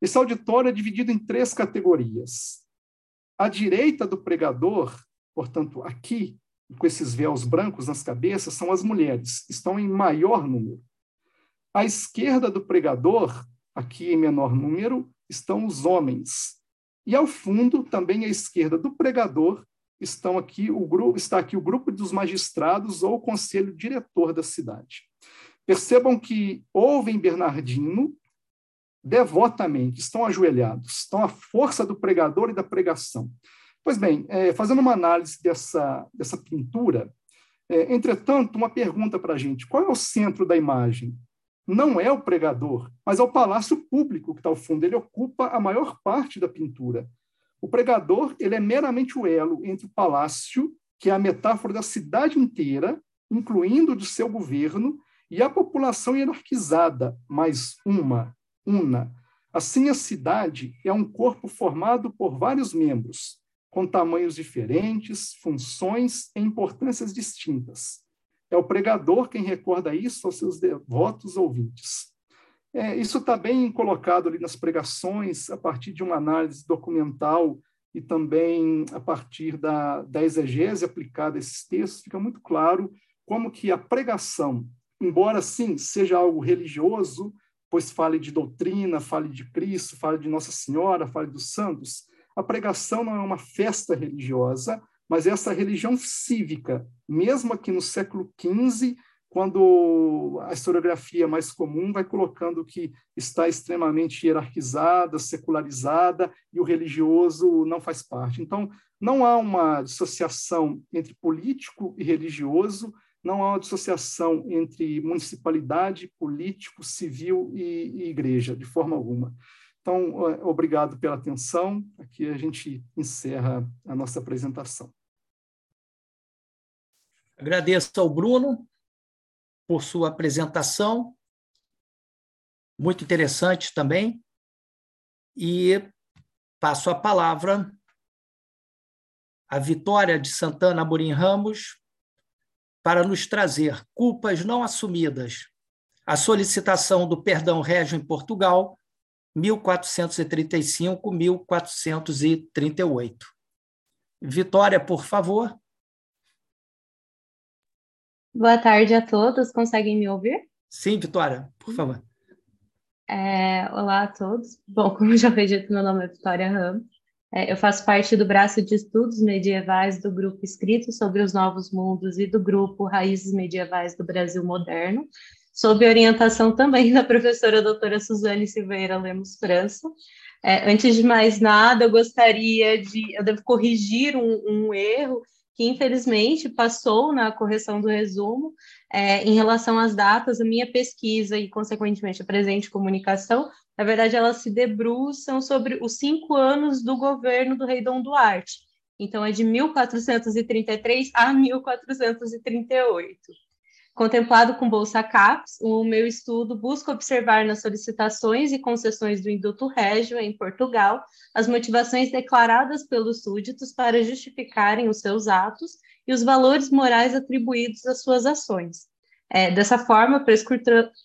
Esse auditório é dividido em três categorias. À direita do pregador, portanto, aqui, com esses véus brancos nas cabeças, são as mulheres, estão em maior número. À esquerda do pregador, aqui em menor número, estão os homens. E ao fundo, também à esquerda do pregador, estão aqui o grupo, está aqui o grupo dos magistrados ou o conselho diretor da cidade. Percebam que ouvem Bernardino devotamente, estão ajoelhados, estão à força do pregador e da pregação. Pois bem, é, fazendo uma análise dessa, dessa pintura, é, entretanto, uma pergunta para a gente: qual é o centro da imagem? Não é o pregador, mas é o palácio público que está ao fundo. Ele ocupa a maior parte da pintura. O pregador ele é meramente o elo entre o palácio, que é a metáfora da cidade inteira, incluindo do seu governo, e a população hierarquizada, mais uma, una. Assim, a cidade é um corpo formado por vários membros, com tamanhos diferentes, funções e importâncias distintas. É o pregador quem recorda isso aos seus devotos ouvintes. É, isso está bem colocado ali nas pregações, a partir de uma análise documental e também a partir da, da exegese aplicada a esses textos, fica muito claro como que a pregação, embora sim seja algo religioso, pois fale de doutrina, fale de Cristo, fale de Nossa Senhora, fale dos santos, a pregação não é uma festa religiosa, mas essa religião cívica, mesmo aqui no século XV, quando a historiografia mais comum vai colocando que está extremamente hierarquizada, secularizada, e o religioso não faz parte. Então, não há uma dissociação entre político e religioso, não há uma dissociação entre municipalidade, político, civil e, e igreja, de forma alguma. Então, obrigado pela atenção. Aqui a gente encerra a nossa apresentação. Agradeço ao Bruno por sua apresentação, muito interessante também, e passo a palavra à Vitória de Santana Amorim Ramos para nos trazer culpas não assumidas, a solicitação do perdão régio em Portugal, 1435-1438. Vitória, por favor. Boa tarde a todos. Conseguem me ouvir? Sim, Vitória, por favor. É, olá a todos. Bom, como já foi dito, meu nome é Vitória Ramos. É, eu faço parte do braço de estudos medievais do grupo Escrito sobre os Novos Mundos e do grupo Raízes Medievais do Brasil Moderno, sob orientação também da professora doutora Suzane Silveira Lemos França. É, antes de mais nada, eu gostaria de, eu devo corrigir um, um erro que infelizmente passou na correção do resumo é, em relação às datas, a minha pesquisa e, consequentemente, a presente comunicação, na verdade, elas se debruçam sobre os cinco anos do governo do rei Dom Duarte. Então, é de 1433 a 1438. Contemplado com Bolsa CAPES, o meu estudo busca observar nas solicitações e concessões do Induto Régio, em Portugal, as motivações declaradas pelos súditos para justificarem os seus atos e os valores morais atribuídos às suas ações. É, dessa forma,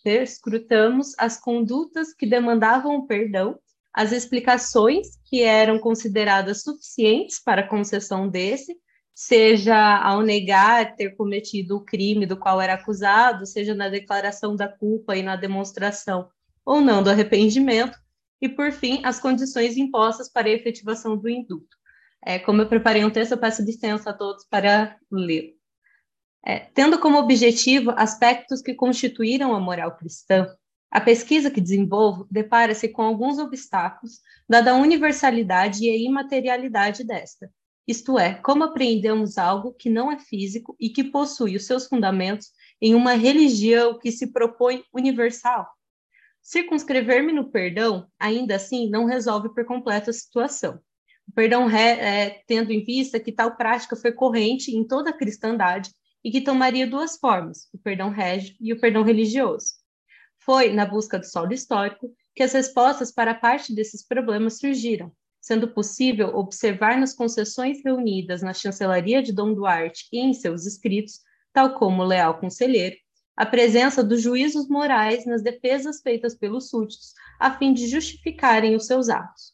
perscrutamos as condutas que demandavam o perdão, as explicações que eram consideradas suficientes para a concessão desse, seja ao negar ter cometido o crime do qual era acusado, seja na declaração da culpa e na demonstração ou não do arrependimento, e, por fim, as condições impostas para a efetivação do induto. É, como eu preparei um texto, eu peço licença a todos para ler. É, tendo como objetivo aspectos que constituíram a moral cristã, a pesquisa que desenvolvo depara-se com alguns obstáculos, dada a universalidade e a imaterialidade desta, isto é, como apreendemos algo que não é físico e que possui os seus fundamentos em uma religião que se propõe universal. Circunscrever-me no perdão, ainda assim, não resolve por completo a situação. O perdão é, tendo em vista que tal prática foi corrente em toda a cristandade e que tomaria duas formas, o perdão régio e o perdão religioso. Foi, na busca do solo histórico, que as respostas para parte desses problemas surgiram, sendo possível observar nas concessões reunidas na chancelaria de Dom Duarte e em seus escritos, tal como leal conselheiro, a presença dos juízos morais nas defesas feitas pelos súditos, a fim de justificarem os seus atos.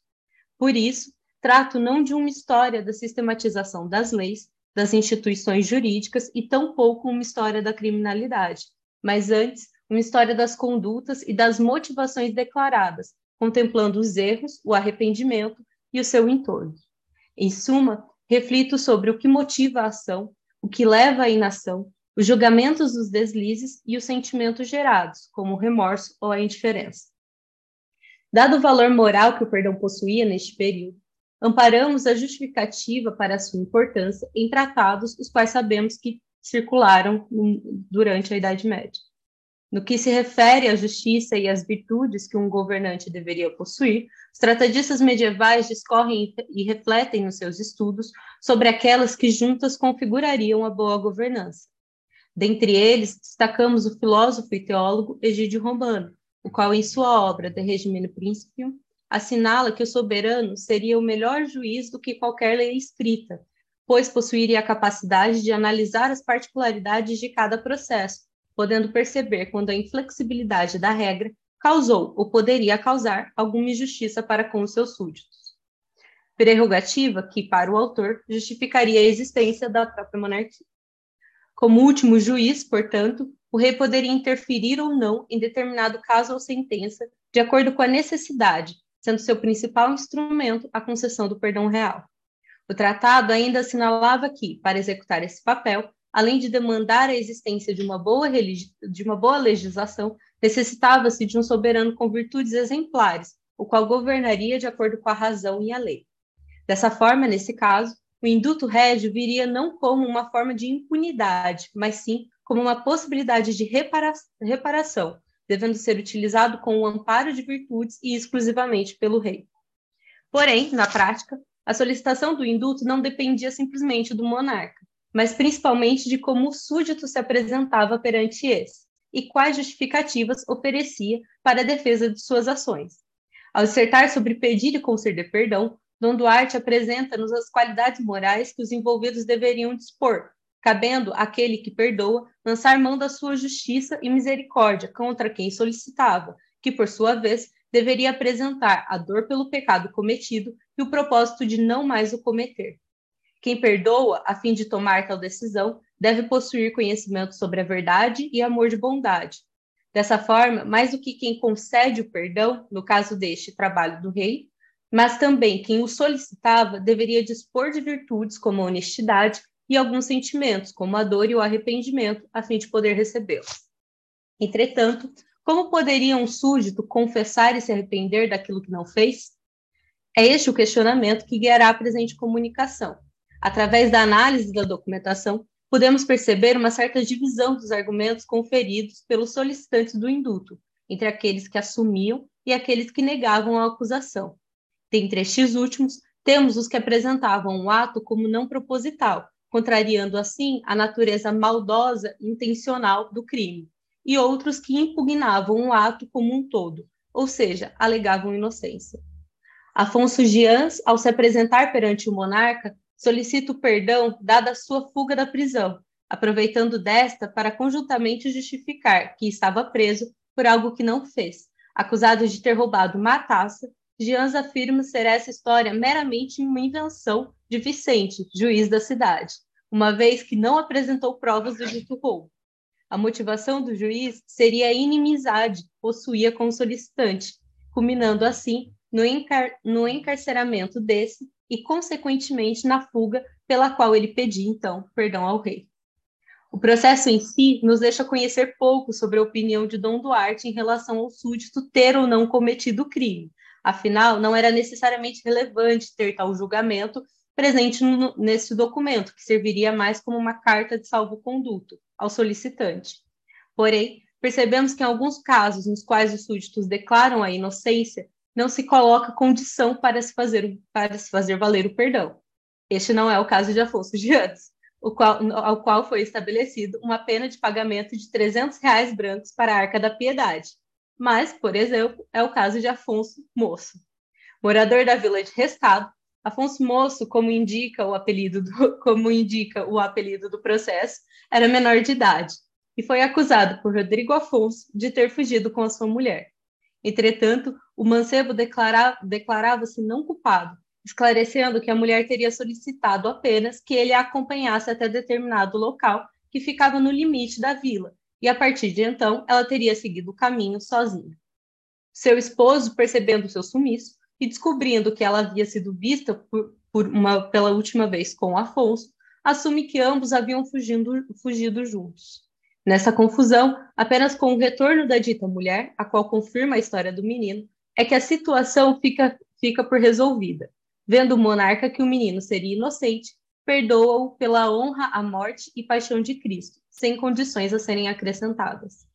Por isso, trato não de uma história da sistematização das leis, das instituições jurídicas e tampouco uma história da criminalidade, mas antes uma história das condutas e das motivações declaradas, contemplando os erros, o arrependimento, e o seu entorno. Em suma, reflito sobre o que motiva a ação, o que leva à inação, os julgamentos dos deslizes e os sentimentos gerados, como o remorso ou a indiferença. Dado o valor moral que o perdão possuía neste período, amparamos a justificativa para a sua importância em tratados os quais sabemos que circularam durante a Idade Média. No que se refere à justiça e às virtudes que um governante deveria possuir, os tratadistas medievais discorrem e refletem nos seus estudos sobre aquelas que juntas configurariam a boa governança. Dentre eles, destacamos o filósofo e teólogo Egídio Romano, o qual, em sua obra De Regimine Principium, assinala que o soberano seria o melhor juiz do que qualquer lei escrita, pois possuiria a capacidade de analisar as particularidades de cada processo, podendo perceber quando a inflexibilidade da regra causou ou poderia causar alguma injustiça para com os seus súditos. Prerrogativa que, para o autor, justificaria a existência da própria monarquia. Como último juiz, portanto, o rei poderia interferir ou não em determinado caso ou sentença, de acordo com a necessidade, sendo seu principal instrumento a concessão do perdão real. O tratado ainda assinalava que, para executar esse papel, além de demandar a existência de uma boa, de uma boa legislação, necessitava-se de um soberano com virtudes exemplares, o qual governaria de acordo com a razão e a lei. Dessa forma, nesse caso, o induto régio viria não como uma forma de impunidade, mas sim como uma possibilidade de repara reparação, devendo ser utilizado com o amparo de virtudes e exclusivamente pelo rei. Porém, na prática, a solicitação do induto não dependia simplesmente do monarca, mas principalmente de como o súdito se apresentava perante esse e quais justificativas oferecia para a defesa de suas ações. Ao dissertar sobre pedir e conceder perdão, Dom Duarte apresenta-nos as qualidades morais que os envolvidos deveriam dispor, cabendo àquele que perdoa lançar mão da sua justiça e misericórdia contra quem solicitava, que, por sua vez, deveria apresentar a dor pelo pecado cometido e o propósito de não mais o cometer. Quem perdoa, a fim de tomar tal decisão, deve possuir conhecimento sobre a verdade e amor de bondade. Dessa forma, mais do que quem concede o perdão, no caso deste trabalho do rei, mas também quem o solicitava deveria dispor de virtudes como a honestidade e alguns sentimentos, como a dor e o arrependimento, a fim de poder recebê-los. Entretanto, como poderia um súdito confessar e se arrepender daquilo que não fez? É este o questionamento que guiará a presente comunicação, Através da análise da documentação, podemos perceber uma certa divisão dos argumentos conferidos pelos solicitantes do induto, entre aqueles que assumiam e aqueles que negavam a acusação. Dentre estes últimos, temos os que apresentavam o ato como não proposital, contrariando assim a natureza maldosa e intencional do crime, e outros que impugnavam o ato como um todo, ou seja, alegavam inocência. Afonso Gians, ao se apresentar perante o monarca, solicita o perdão dada a sua fuga da prisão, aproveitando desta para conjuntamente justificar que estava preso por algo que não fez. Acusado de ter roubado uma taça, Gians afirma ser essa história meramente uma invenção de Vicente, juiz da cidade, uma vez que não apresentou provas do dito roubo. A motivação do juiz seria a inimizade que possuía com o solicitante, culminando assim no, encar no encarceramento desse e, consequentemente, na fuga pela qual ele pedia, então, perdão ao rei. O processo em si nos deixa conhecer pouco sobre a opinião de Dom Duarte em relação ao súdito ter ou não cometido o crime. Afinal, não era necessariamente relevante ter tal julgamento presente no, nesse documento, que serviria mais como uma carta de salvo-conduto ao solicitante. Porém, percebemos que em alguns casos nos quais os súditos declaram a inocência, não se coloca condição para se fazer, para se fazer valer o perdão. Este não é o caso de Afonso de Andes, qual, ao qual foi estabelecido uma pena de pagamento de 300 reais brancos para a Arca da Piedade. Mas, por exemplo, é o caso de Afonso Moço. Morador da vila de Restado, Afonso Moço, como indica o apelido do, como indica o apelido do processo, era menor de idade e foi acusado por Rodrigo Afonso de ter fugido com a sua mulher. Entretanto, o mancebo declarava-se não culpado, esclarecendo que a mulher teria solicitado apenas que ele a acompanhasse até determinado local que ficava no limite da vila, e a partir de então ela teria seguido o caminho sozinha. Seu esposo, percebendo seu sumiço, e descobrindo que ela havia sido vista por, por uma, pela última vez com Afonso, assume que ambos haviam fugindo, fugido juntos. Nessa confusão, apenas com o retorno da dita mulher, a qual confirma a história do menino, é que a situação fica, fica por resolvida. Vendo o monarca que o menino seria inocente, perdoa-o pela honra à morte e paixão de Cristo, sem condições a serem acrescentadas.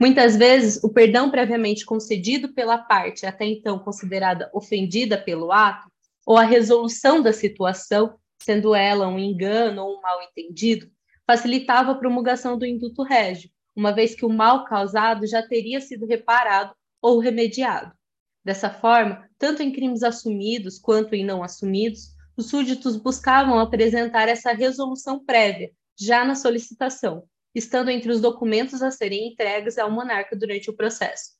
Muitas vezes, o perdão previamente concedido pela parte até então considerada ofendida pelo ato, ou a resolução da situação, sendo ela um engano ou um mal-entendido, facilitava a promulgação do induto régio, uma vez que o mal causado já teria sido reparado ou remediado. Dessa forma, tanto em crimes assumidos quanto em não assumidos, os súditos buscavam apresentar essa resolução prévia, já na solicitação, estando entre os documentos a serem entregues ao monarca durante o processo.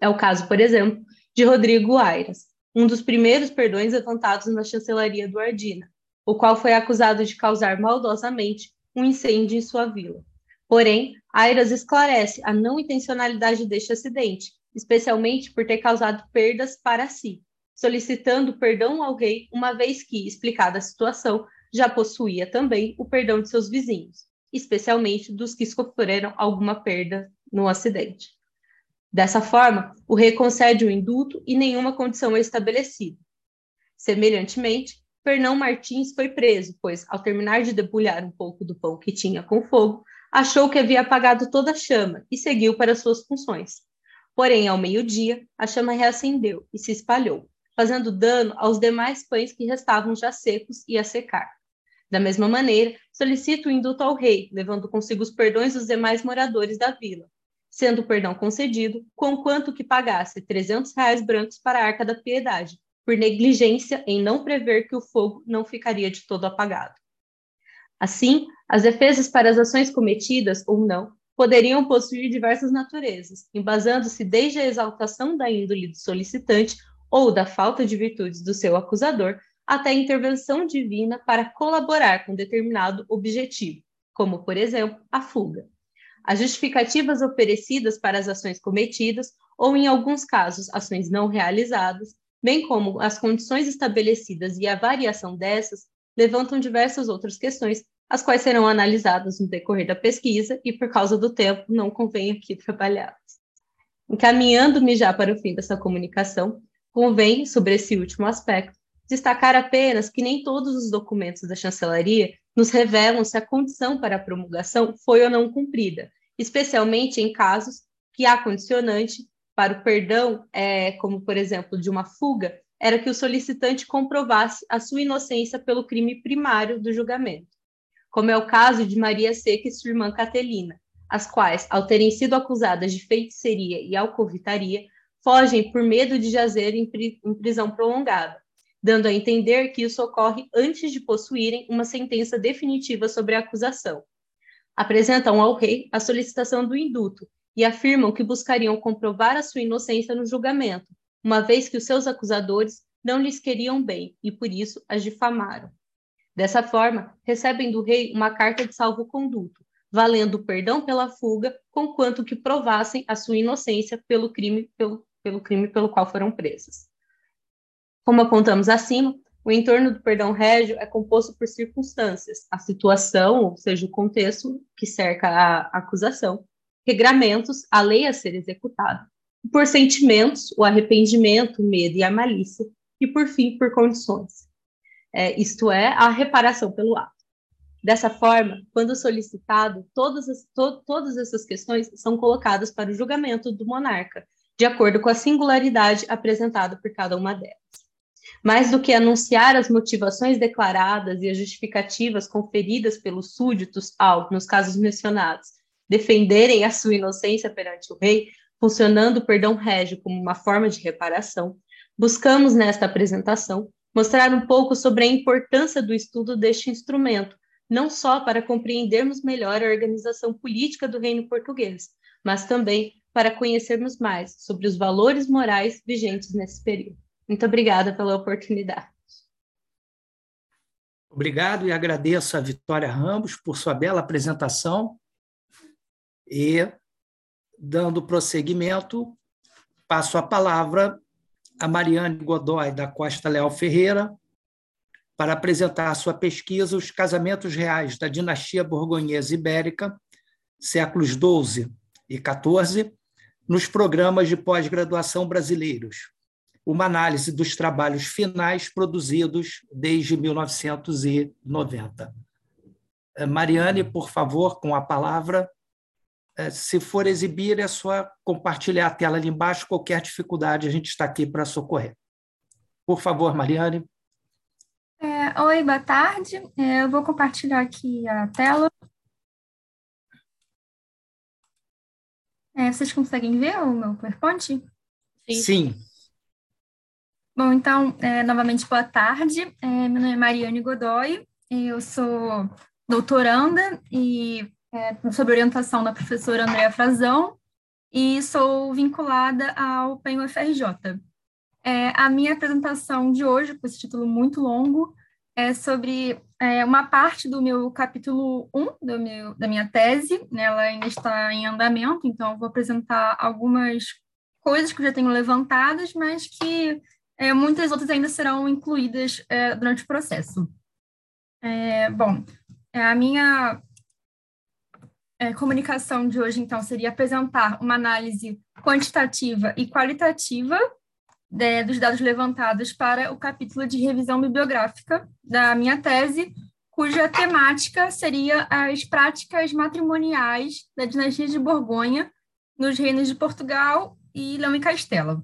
É o caso, por exemplo, de Rodrigo Airas, um dos primeiros perdões levantados na chancelaria do Ardina, o qual foi acusado de causar maldosamente um incêndio em sua vila. Porém, Airas esclarece a não intencionalidade deste acidente, especialmente por ter causado perdas para si, solicitando perdão ao rei, uma vez que, explicada a situação, já possuía também o perdão de seus vizinhos especialmente dos que sofreram alguma perda no acidente. Dessa forma, o rei concede o indulto e nenhuma condição é estabelecida. Semelhantemente, Fernão Martins foi preso, pois, ao terminar de debulhar um pouco do pão que tinha com fogo, achou que havia apagado toda a chama e seguiu para suas funções. Porém, ao meio-dia, a chama reacendeu e se espalhou, fazendo dano aos demais pães que restavam já secos e a secar. Da mesma maneira, solicita o induto ao rei, levando consigo os perdões dos demais moradores da vila, sendo o perdão concedido, conquanto que pagasse 300 reais brancos para a Arca da Piedade, por negligência em não prever que o fogo não ficaria de todo apagado. Assim, as defesas para as ações cometidas ou não poderiam possuir diversas naturezas, embasando-se desde a exaltação da índole do solicitante ou da falta de virtudes do seu acusador, até a intervenção divina para colaborar com determinado objetivo, como, por exemplo, a fuga. As justificativas oferecidas para as ações cometidas, ou, em alguns casos, ações não realizadas, bem como as condições estabelecidas e a variação dessas, levantam diversas outras questões, as quais serão analisadas no decorrer da pesquisa e, por causa do tempo, não convém aqui trabalhá-las. Encaminhando-me já para o fim dessa comunicação, convém, sobre esse último aspecto, destacar apenas que nem todos os documentos da chancelaria nos revelam se a condição para a promulgação foi ou não cumprida, especialmente em casos que a condicionante para o perdão, é, como por exemplo de uma fuga, era que o solicitante comprovasse a sua inocência pelo crime primário do julgamento, como é o caso de Maria Seca e sua irmã Catelina, as quais, ao terem sido acusadas de feitiçaria e alcovitaria, fogem por medo de jazer em prisão prolongada, dando a entender que isso ocorre antes de possuírem uma sentença definitiva sobre a acusação. Apresentam ao rei a solicitação do induto e afirmam que buscariam comprovar a sua inocência no julgamento, uma vez que os seus acusadores não lhes queriam bem e por isso as difamaram. Dessa forma, recebem do rei uma carta de salvo-conduto, valendo perdão pela fuga, conquanto que provassem a sua inocência pelo crime pelo, pelo crime pelo qual foram presas. Como apontamos acima, o entorno do perdão régio é composto por circunstâncias, a situação, ou seja, o contexto que cerca a acusação, regramentos, a lei a ser executada, por sentimentos, o arrependimento, o medo e a malícia, e por fim, por condições. É, isto é, a reparação pelo ato. Dessa forma, quando solicitado, todas, as, to, todas essas questões são colocadas para o julgamento do monarca, de acordo com a singularidade apresentada por cada uma delas. Mais do que anunciar as motivações declaradas e as justificativas conferidas pelos súditos ao, nos casos mencionados, defenderem a sua inocência perante o rei, funcionando o perdão régio como uma forma de reparação, buscamos nesta apresentação mostrar um pouco sobre a importância do estudo deste instrumento, não só para compreendermos melhor a organização política do reino português, mas também para conhecermos mais sobre os valores morais vigentes nesse período. Muito obrigada pela oportunidade. Obrigado e agradeço a Vitória Ramos por sua bela apresentação e, dando prosseguimento, passo a palavra a Mariane Godoy da Costa Leal Ferreira para apresentar a sua pesquisa Os Casamentos Reais da Dinastia Borgonhesa Ibérica, séculos XII e XIV, nos programas de pós-graduação brasileiros. Uma análise dos trabalhos finais produzidos desde 1990. Mariane, por favor, com a palavra. É, se for exibir, é só compartilhar a tela ali embaixo. Qualquer dificuldade, a gente está aqui para socorrer. Por favor, Mariane. É, oi, boa tarde. É, eu vou compartilhar aqui a tela. É, vocês conseguem ver o meu PowerPoint? Sim. Sim. Bom, então, é, novamente, boa tarde. É, meu nome é Mariane Godoy, eu sou doutoranda e é, orientação da professora Andréa Frazão, e sou vinculada ao PEN UFRJ. É, a minha apresentação de hoje, com esse título muito longo, é sobre é, uma parte do meu capítulo 1 do meu, da minha tese, né, ela ainda está em andamento, então vou apresentar algumas coisas que eu já tenho levantadas, mas que é, muitas outras ainda serão incluídas é, durante o processo. É, bom, é, a minha é, comunicação de hoje, então, seria apresentar uma análise quantitativa e qualitativa de, né, dos dados levantados para o capítulo de revisão bibliográfica da minha tese, cuja temática seria as práticas matrimoniais da dinastia de Borgonha nos reinos de Portugal e Leão e Castela.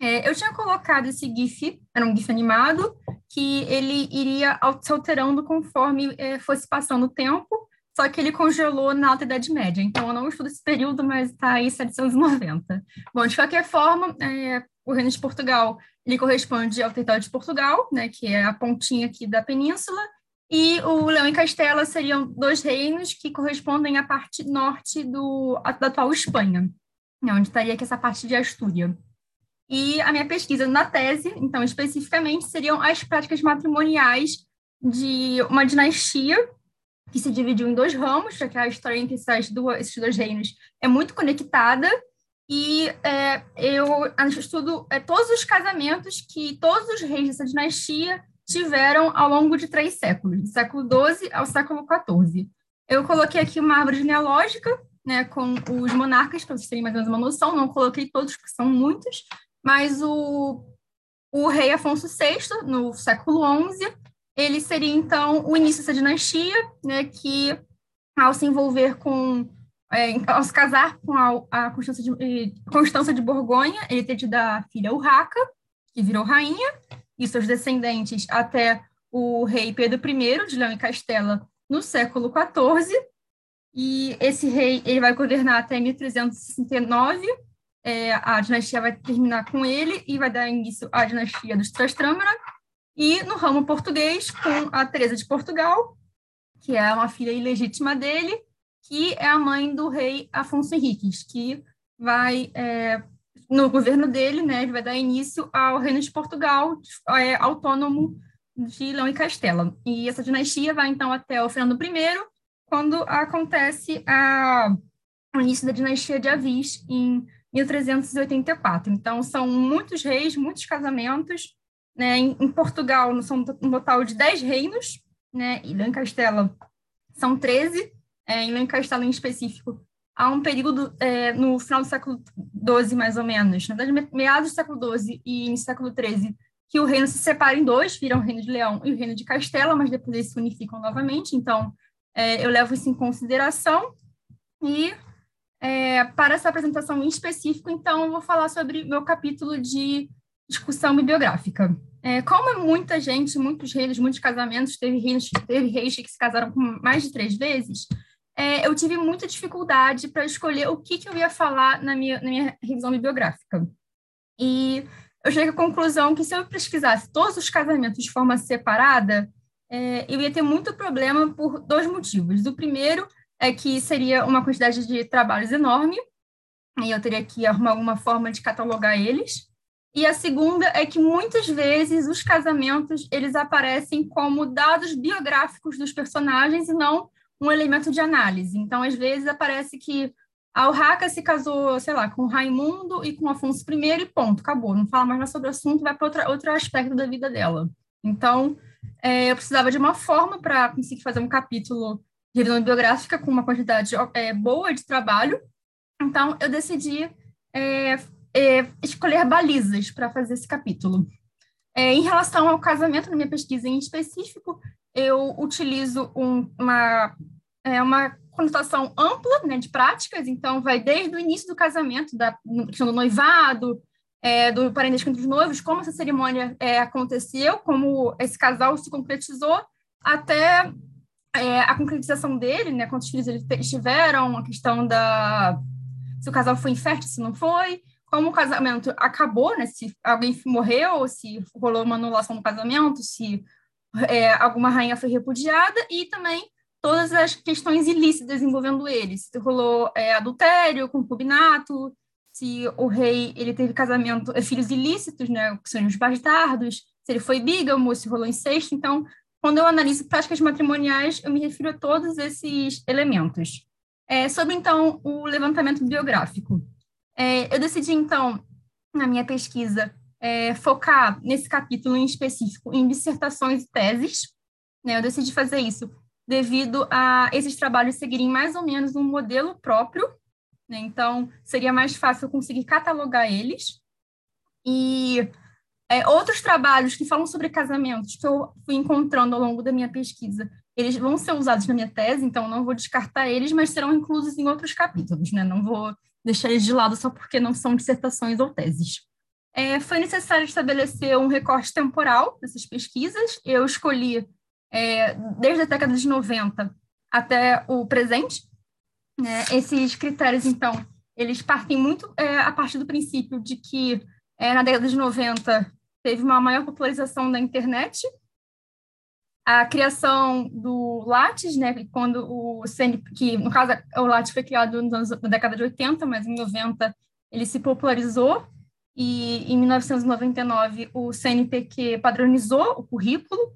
É, eu tinha colocado esse GIF, era um GIF animado, que ele iria se alterando conforme é, fosse passando o tempo, só que ele congelou na Alta Idade Média. Então, eu não estudo esse período, mas está aí 790. Bom, de qualquer forma, é, o Reino de Portugal ele corresponde ao território de Portugal, né, que é a pontinha aqui da península, e o Leão e Castela seriam dois reinos que correspondem à parte norte do, da atual Espanha, né, onde estaria aqui essa parte de Astúria. E a minha pesquisa na tese, então, especificamente, seriam as práticas matrimoniais de uma dinastia que se dividiu em dois ramos, já que a história entre essas duas, esses dois reinos é muito conectada, e é, eu estudo é, todos os casamentos que todos os reis dessa dinastia tiveram ao longo de três séculos, do século XII ao século XIV. Eu coloquei aqui uma árvore genealógica, né, com os monarcas, para vocês terem mais ou menos uma noção, não coloquei todos, porque são muitos, mas o, o rei Afonso VI, no século XI, ele seria, então, o início dessa dinastia, né, que, ao se envolver com, é, ao se casar com a, a Constância, de, Constância de Borgonha, ele teve da filha Urraca, que virou rainha, e seus descendentes até o rei Pedro I de Leão e Castela no século XIV, e esse rei ele vai governar até 1369, é, a dinastia vai terminar com ele e vai dar início à dinastia dos Trastamara, E no ramo português, com a Teresa de Portugal, que é uma filha ilegítima dele, que é a mãe do rei Afonso Henriques, que vai, é, no governo dele, né, vai dar início ao reino de Portugal, é, autônomo de Leão e Castela. E essa dinastia vai, então, até o Fernando I, quando acontece a, o início da dinastia de Avis, em 1384. Então, são muitos reis, muitos casamentos. Né? Em, em Portugal, são um total de 10 reinos, né? e Leão e Castela são 13, é, em Leão Castelo em específico, há um período é, no final do século XII, mais ou menos, na verdade, meados do século XII e início do século XIII, que o reino se separa em dois, viram o reino de Leão e o reino de Castela, mas depois eles se unificam novamente, então é, eu levo isso em consideração. E é, para essa apresentação em específico, então, eu vou falar sobre meu capítulo de discussão bibliográfica. É, como muita gente, muitos reis, muitos casamentos, teve reis, teve reis que se casaram com mais de três vezes, é, eu tive muita dificuldade para escolher o que, que eu ia falar na minha, na minha revisão bibliográfica. E eu cheguei à conclusão que se eu pesquisasse todos os casamentos de forma separada, é, eu ia ter muito problema por dois motivos. O primeiro é que seria uma quantidade de trabalhos enorme, e eu teria que arrumar alguma forma de catalogar eles. E a segunda é que muitas vezes os casamentos eles aparecem como dados biográficos dos personagens e não um elemento de análise. Então, às vezes, aparece que a Urraca se casou, sei lá, com Raimundo e com Afonso I e ponto, acabou. Não fala mais sobre o assunto, vai para outro aspecto da vida dela. Então, é, eu precisava de uma forma para conseguir fazer um capítulo de revisão biográfica com uma quantidade é, boa de trabalho. Então, eu decidi é, é escolher balizas para fazer esse capítulo. É, em relação ao casamento, na minha pesquisa em específico, eu utilizo um, uma, é, uma conotação ampla né, de práticas, então vai desde o início do casamento, da questão do noivado, é, do parentesco entre os noivos, como essa cerimônia é, aconteceu, como esse casal se concretizou, até é, a concretização dele, né, quantos filhos eles tiveram, a questão da se o casal foi infértil, se não foi, como o casamento acabou, né, se alguém morreu, se rolou uma anulação do casamento, se é, alguma rainha foi repudiada e também todas as questões ilícitas envolvendo eles. Se rolou é, adultério, concubinato, se o rei ele teve casamento, é, filhos ilícitos, né, que são os bastardos, se ele foi bígamo, se rolou incesto. Então, quando eu analiso práticas matrimoniais, eu me refiro a todos esses elementos. É, sobre, então, o levantamento biográfico. É, eu decidi, então, na minha pesquisa, é, focar nesse capítulo em específico em dissertações e teses. Né? Eu decidi fazer isso devido a esses trabalhos seguirem mais ou menos um modelo próprio, né? então seria mais fácil conseguir catalogar eles. E é, outros trabalhos que falam sobre casamentos que eu fui encontrando ao longo da minha pesquisa, eles vão ser usados na minha tese, então não vou descartar eles, mas serão inclusos em outros capítulos, né? Não vou deixar eles de lado só porque não são dissertações ou teses é, foi necessário estabelecer um recorte temporal dessas pesquisas. Eu escolhi é, desde a década de 90 até o presente. Né? Esses critérios, então, eles partem muito é, a partir do princípio de que é, na década de 90 teve uma maior popularização da internet, a criação do Lattes, né, quando o CN, que no caso o Lattes foi criado anos, na década de 80, mas em 90 ele se popularizou. E em 1999 o CNPq padronizou o currículo,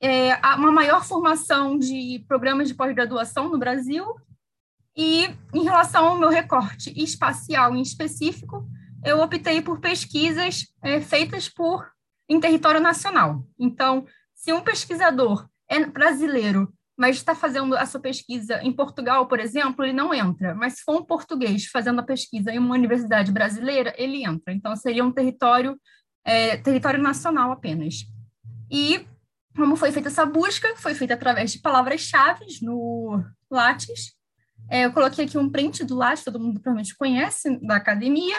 é, uma maior formação de programas de pós-graduação no Brasil, e em relação ao meu recorte espacial em específico, eu optei por pesquisas é, feitas por em território nacional. Então, se um pesquisador é brasileiro mas está fazendo a sua pesquisa em Portugal, por exemplo, ele não entra. Mas se for um português fazendo a pesquisa em uma universidade brasileira, ele entra. Então, seria um território, é, território nacional apenas. E como foi feita essa busca? Foi feita através de palavras-chave no Lattes. É, eu coloquei aqui um print do Lattes, todo mundo provavelmente conhece, da academia,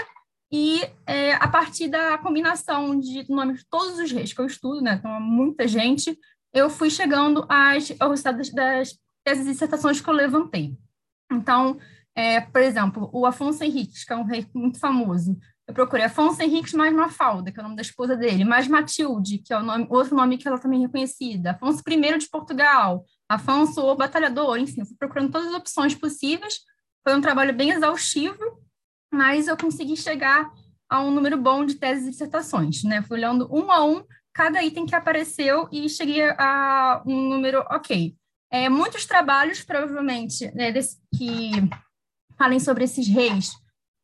e é, a partir da combinação de nomes de todos os reis que eu estudo, né, então muita gente, eu fui chegando às, ao resultado das, das teses e dissertações que eu levantei. Então, é, por exemplo, o Afonso Henriques, que é um rei muito famoso, eu procurei Afonso Henriques mais Mafalda, que é o nome da esposa dele, mais Matilde, que é o nome, outro nome que ela também é reconhecida, Afonso I de Portugal, Afonso o Batalhador, enfim, fui procurando todas as opções possíveis. Foi um trabalho bem exaustivo, mas eu consegui chegar a um número bom de teses e dissertações, né? Fui olhando um a um cada item que apareceu e cheguei a um número ok. É, muitos trabalhos, provavelmente, né, desse, que falem sobre esses reis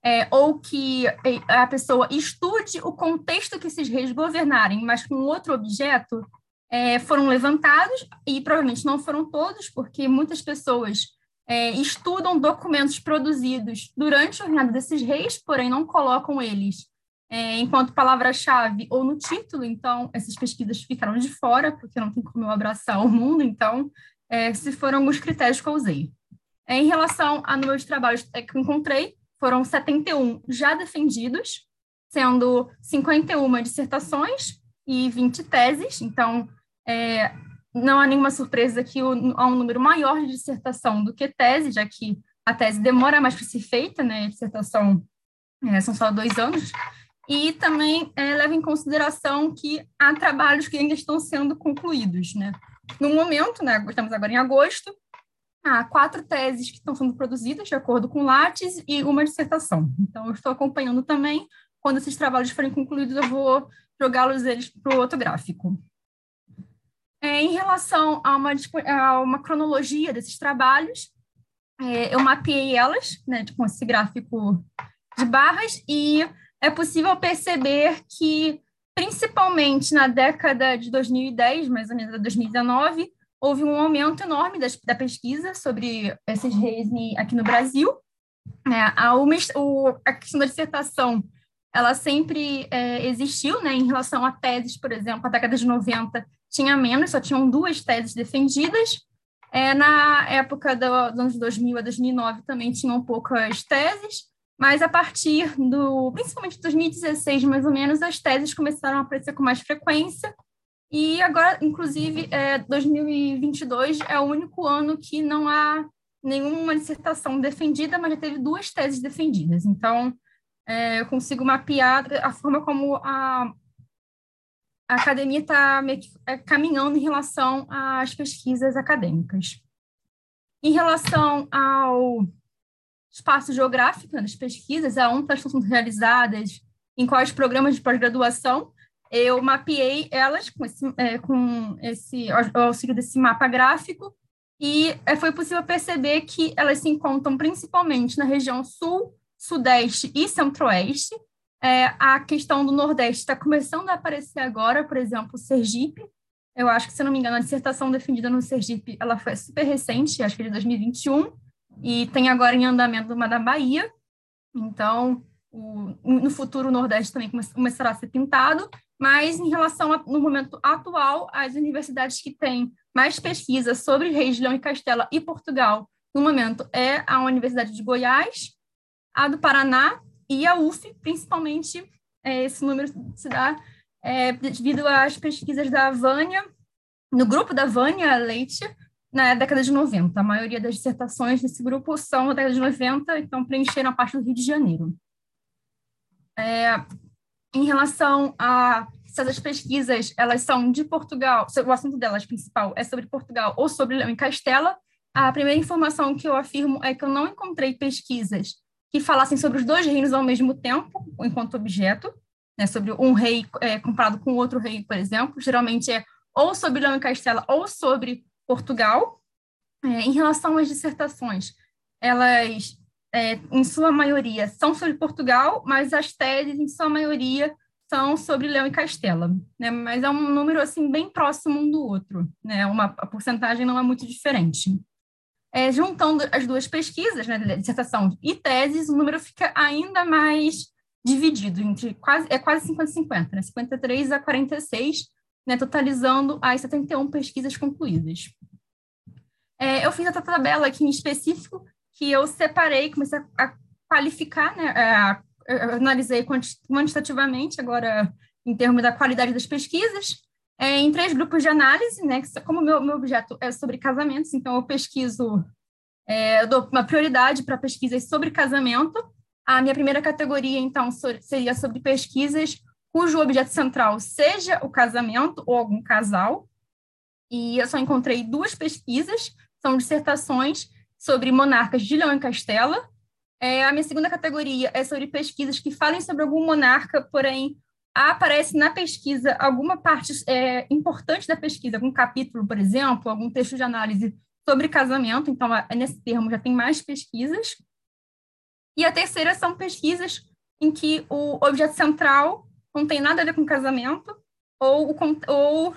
é, ou que a pessoa estude o contexto que esses reis governarem, mas com outro objeto, é, foram levantados, e provavelmente não foram todos, porque muitas pessoas é, estudam documentos produzidos durante o reinado desses reis, porém não colocam eles é, enquanto palavra-chave ou no título, então essas pesquisas ficaram de fora, porque não tem como eu abraçar o mundo, então é, se foram alguns critérios que eu usei. É, em relação a número de trabalhos é, que eu encontrei, foram 71 já defendidos, sendo 51 dissertações e 20 teses. Então, é, não há nenhuma surpresa que o, há um número maior de dissertação do que tese, já que a tese demora mais para ser feita, né? A dissertação é, são só dois anos. E também é, leva em consideração que há trabalhos que ainda estão sendo concluídos, né? No momento, né, estamos agora em agosto, há quatro teses que estão sendo produzidas de acordo com o Lattes e uma dissertação. Então, eu estou acompanhando também. Quando esses trabalhos forem concluídos, eu vou jogá-los eles para o outro gráfico. É, em relação a uma, a uma, cronologia desses trabalhos, é, eu mapeei elas né, com esse gráfico de barras e é possível perceber que, principalmente na década de 2010, mais ou menos 2019, houve um aumento enorme das, da pesquisa sobre esses reis aqui no Brasil. É, a, o, a questão da dissertação ela sempre é, existiu, né, em relação a teses, por exemplo, a década de 90 tinha menos, só tinham duas teses defendidas. É, na época do, dos anos 2000 a 2009 também tinham poucas teses, mas a partir do, principalmente 2016, mais ou menos, as teses começaram a aparecer com mais frequência, e agora, inclusive, é, 2022 é o único ano que não há nenhuma dissertação defendida, mas já teve duas teses defendidas. Então, é, eu consigo mapear a forma como a, a academia está é, caminhando em relação às pesquisas acadêmicas. Em relação ao espaço geográfico né, das pesquisas, aonde elas estão realizadas, em quais programas de pós-graduação, eu mapeei elas com esse, é, com esse auxílio desse mapa gráfico e é, foi possível perceber que elas se encontram principalmente na região sul, sudeste e centro-oeste. É, a questão do nordeste está começando a aparecer agora, por exemplo, Sergipe. Eu acho que, se não me engano, a dissertação defendida no Sergipe ela foi super recente, acho que de 2021, e tem agora em andamento uma da Bahia. Então, o, no futuro, o Nordeste também começará a ser pintado, mas em relação a, no momento atual, as universidades que têm mais pesquisa sobre região e Castela e Portugal, no momento, é a Universidade de Goiás, a do Paraná e a UF, principalmente é, esse número se dá é, devido às pesquisas da Vânia, no grupo da Vânia Leite, na década de 90. A maioria das dissertações desse grupo são da década de 90, então preencheram a parte do Rio de Janeiro. É, em relação a se essas pesquisas elas são de Portugal, o assunto delas principal é sobre Portugal ou sobre Leão e Castela, a primeira informação que eu afirmo é que eu não encontrei pesquisas que falassem sobre os dois reinos ao mesmo tempo, enquanto objeto, né, sobre um rei é, comparado com outro rei, por exemplo. Geralmente é ou sobre Leão e Castela ou sobre Portugal. É, em relação às dissertações, elas é, em sua maioria, são sobre Portugal, mas as teses, em sua maioria, são sobre Leão e Castela, né? Mas é um número assim bem próximo um do outro, né? Uma a porcentagem não é muito diferente. É, juntando as duas pesquisas, né, dissertação e teses, o número fica ainda mais dividido entre quase é quase 50-50, né? 53 a 46, né, totalizando as 71 pesquisas concluídas. É, eu fiz essa tabela aqui em específico que eu separei, comecei a qualificar, né, a, analisei quantitativamente, agora em termos da qualidade das pesquisas, é, em três grupos de análise, né, que, como meu, meu objeto é sobre casamentos, então eu pesquiso, é, eu dou uma prioridade para pesquisas sobre casamento, A minha primeira categoria, então, seria sobre pesquisas cujo objeto central seja o casamento ou algum casal. E eu só encontrei duas pesquisas, são dissertações sobre monarcas de Leão e Castela. É, a minha segunda categoria é sobre pesquisas que falem sobre algum monarca, porém aparece na pesquisa alguma parte é, importante da pesquisa, algum capítulo, por exemplo, algum texto de análise sobre casamento, então nesse termo já tem mais pesquisas. E a terceira são pesquisas em que o objeto central não tem nada a ver com casamento, ou o, ou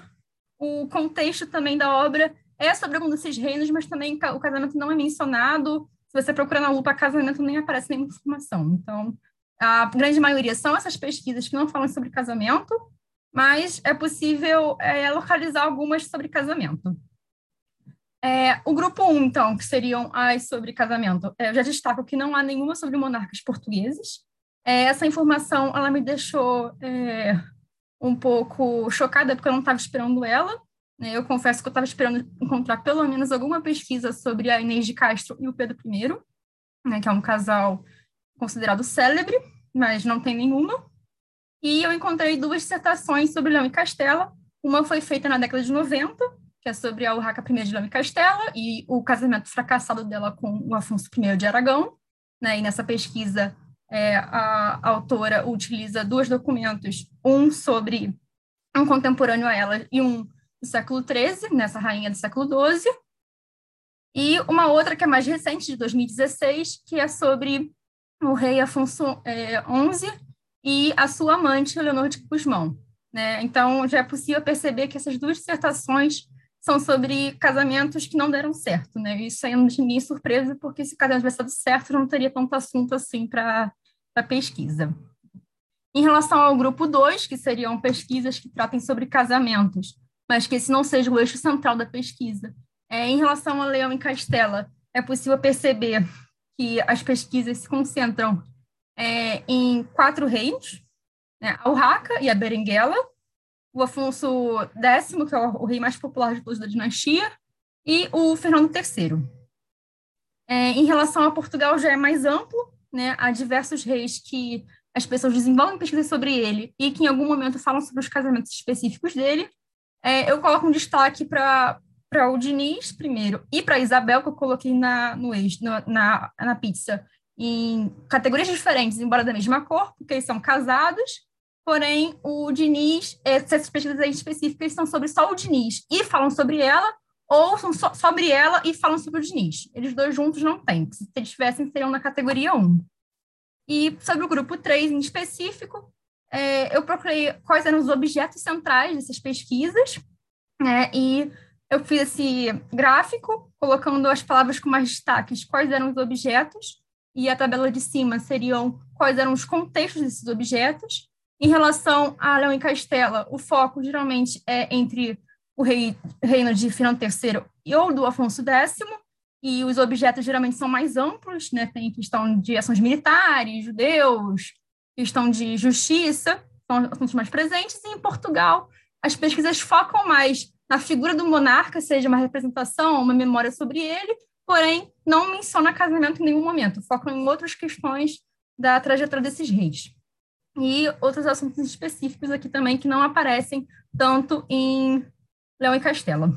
o contexto também da obra é sobre algum desses reinos, mas também o casamento não é mencionado. Se você procura na lupa casamento, nem aparece nenhuma informação. Então, a grande maioria são essas pesquisas que não falam sobre casamento, mas é possível é, localizar algumas sobre casamento. É, o grupo 1, um, então, que seriam as sobre casamento, é, eu já destaco que não há nenhuma sobre monarcas portugueses. É, essa informação, ela me deixou é, um pouco chocada, porque eu não estava esperando ela. Né? Eu confesso que eu estava esperando encontrar pelo menos alguma pesquisa sobre a Inês de Castro e o Pedro I, né, que é um casal considerado célebre, mas não tem nenhuma. E eu encontrei duas dissertações sobre Leão e Castela. Uma foi feita na década de 90, que é sobre a Urraca I de Leão e Castela e o casamento fracassado dela com o Afonso I de Aragão. Né? E nessa pesquisa, é, a, a autora utiliza dois documentos, um sobre um contemporâneo a ela e um do século XIII, nessa rainha do século XII, e uma outra que é mais recente, de 2016, que é sobre o rei Afonso é, XI e a sua amante, Leonor de Guzmão. Né? Então, já é possível perceber que essas duas dissertações são sobre casamentos que não deram certo. Né? Isso aí não de ninguém surpresa, porque se casamento tivesse dado certo, não teria tanto assunto assim para a pesquisa. Em relação ao grupo 2, que seriam pesquisas que tratem sobre casamentos, mas que esse não seja o eixo central da pesquisa. É, em relação ao Leão em Castela, é possível perceber que as pesquisas se concentram é, em quatro reinos, né, a Urraca e a Berenguela, o Afonso X, que é o rei mais popular de todos da dinastia, e o Fernando III. É, em relação a Portugal, já é mais amplo, né, há diversos reis que as pessoas desenvolvem pesquisas sobre ele e que em algum momento falam sobre os casamentos específicos dele. É, eu coloco um destaque para para o Diniz primeiro e para a Isabel, que eu coloquei na, no ex, no, na, na pizza, em categorias diferentes, embora da mesma cor, porque eles são casados, porém o Diniz, essas pesquisas específicas são sobre só o Diniz e falam sobre ela, ou são so, sobre ela e falam sobre o Diniz. Eles dois juntos não tem, se eles tivessem, seriam na categoria 1. E sobre o grupo 3 em específico, é, eu procurei quais eram os objetos centrais dessas pesquisas, né, e eu fiz esse gráfico, colocando as palavras com mais destaques, quais eram os objetos, e a tabela de cima seriam quais eram os contextos desses objetos. Em relação a Leão e Castela, o foco geralmente é entre o rei, reino de Fernando III ou do Afonso X, e os objetos geralmente são mais amplos, né? tem questão de ações militares, judeus, questão de justiça, são assuntos mais presentes, e em Portugal as pesquisas focam mais na figura do monarca, seja uma representação, uma memória sobre ele, porém não menciona casamento em nenhum momento, focam em outras questões da trajetória desses reis. E outros assuntos específicos aqui também que não aparecem tanto em Leão e Castela.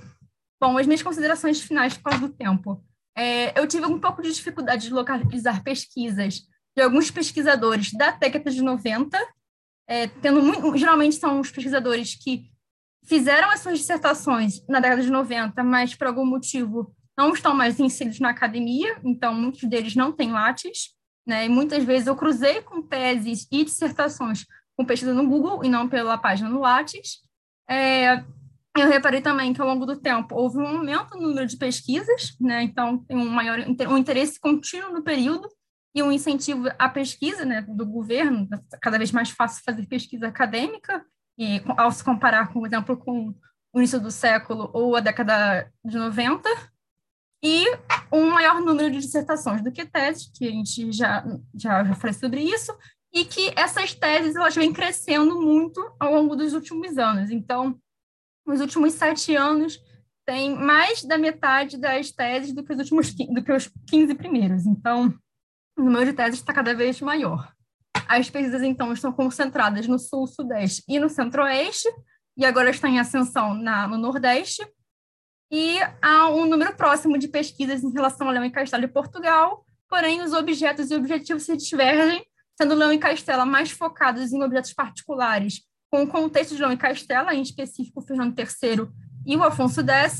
Bom, as minhas considerações finais por causa do tempo. É, eu tive um pouco de dificuldade de localizar pesquisas de alguns pesquisadores da década de 90, é, tendo muito, geralmente são os pesquisadores que fizeram as suas dissertações na década de 90, mas por algum motivo não estão mais inseridos na academia, então muitos deles não têm lattes, né? E muitas vezes eu cruzei com teses e dissertações com pesquisa no Google e não pela página no Lattes. É, eu reparei também que ao longo do tempo houve um aumento no número de pesquisas, né? Então tem um maior um interesse contínuo no período e um incentivo à pesquisa, né, do governo, cada vez mais fácil fazer pesquisa acadêmica e ao se comparar, por exemplo, com o início do século ou a década de 90, e um maior número de dissertações do que teses, que a gente já, já, já falei sobre isso, e que essas teses elas vêm crescendo muito ao longo dos últimos anos. Então, nos últimos sete anos, tem mais da metade das teses do que os últimos do que os 15 primeiros. Então, o número de teses está cada vez maior. As pesquisas, então, estão concentradas no sul, sudeste e no centro-oeste, e agora está em ascensão na, no nordeste, e há um número próximo de pesquisas em relação a Leão e Castelo e Portugal, porém os objetos e objetivos se divergem, sendo Leão e Castela mais focados em objetos particulares, com o contexto de Leão e Castela, em específico Fernando III e o Afonso X,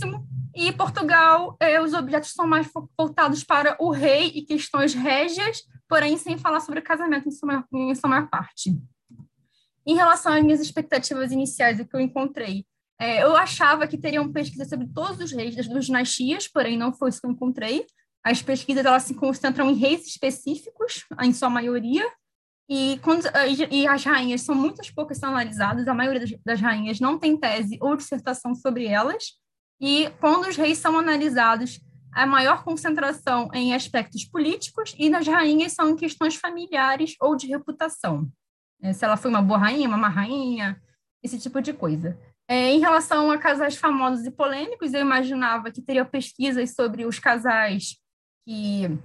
e Portugal, eh, os objetos são mais voltados para o rei e questões régias, porém sem falar sobre casamento em sua, em sua maior parte. Em relação às minhas expectativas iniciais, o que eu encontrei, é, eu achava que teriam pesquisas sobre todos os reis das duas dinastias, porém não foi isso que eu encontrei. As pesquisas elas se concentram em reis específicos, em sua maioria, e, quando, e as rainhas são muitas poucas são analisadas, a maioria das rainhas não tem tese ou dissertação sobre elas, e quando os reis são analisados, a maior concentração em aspectos políticos e nas rainhas são em questões familiares ou de reputação. É, se ela foi uma boa rainha, uma má rainha, esse tipo de coisa. É, em relação a casais famosos e polêmicos, eu imaginava que teria pesquisas sobre os casais que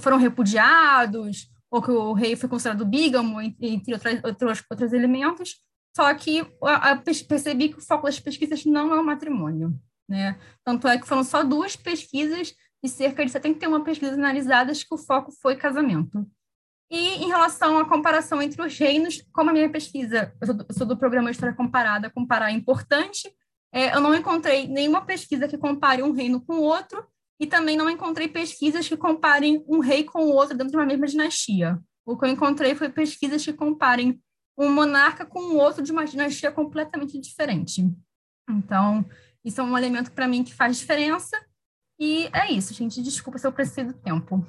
foram repudiados, ou que o rei foi considerado bígamo, entre outros, outros, outros elementos, só que percebi que o foco das pesquisas não é o matrimônio. Né? Tanto é que foram só duas pesquisas e cerca de 71 pesquisas analisadas que o foco foi casamento. E em relação à comparação entre os reinos, como a minha pesquisa, eu sou do, eu sou do programa História Comparada, comparar é importante, é, eu não encontrei nenhuma pesquisa que compare um reino com o outro, e também não encontrei pesquisas que comparem um rei com o outro dentro de uma mesma dinastia. O que eu encontrei foi pesquisas que comparem um monarca com o outro de uma dinastia completamente diferente. Então, isso é um elemento para mim que faz diferença. E é isso, gente. Desculpa se eu preciso do tempo.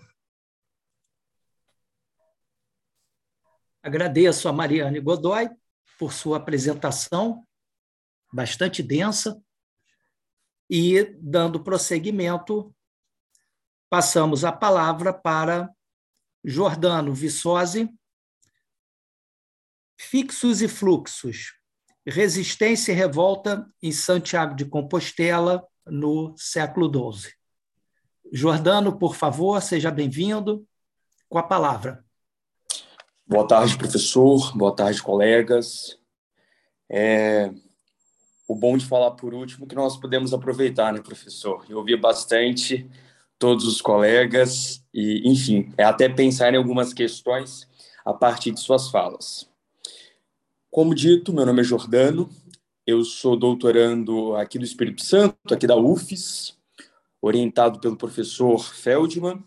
Agradeço a Mariane Godoy por sua apresentação, bastante densa, e dando prosseguimento, passamos a palavra para Jordano Viçosi, Fixos e fluxos, resistência e revolta em Santiago de Compostela no século XII. Jordano, por favor, seja bem-vindo. Com a palavra. Boa tarde, professor. Boa tarde, colegas. É, o bom de falar por último é que nós podemos aproveitar, né, professor? Eu ouvi bastante todos os colegas e, enfim, é até pensar em algumas questões a partir de suas falas. Como dito, meu nome é Jordano, eu sou doutorando aqui do Espírito Santo, aqui da UFES, orientado pelo professor Feldman.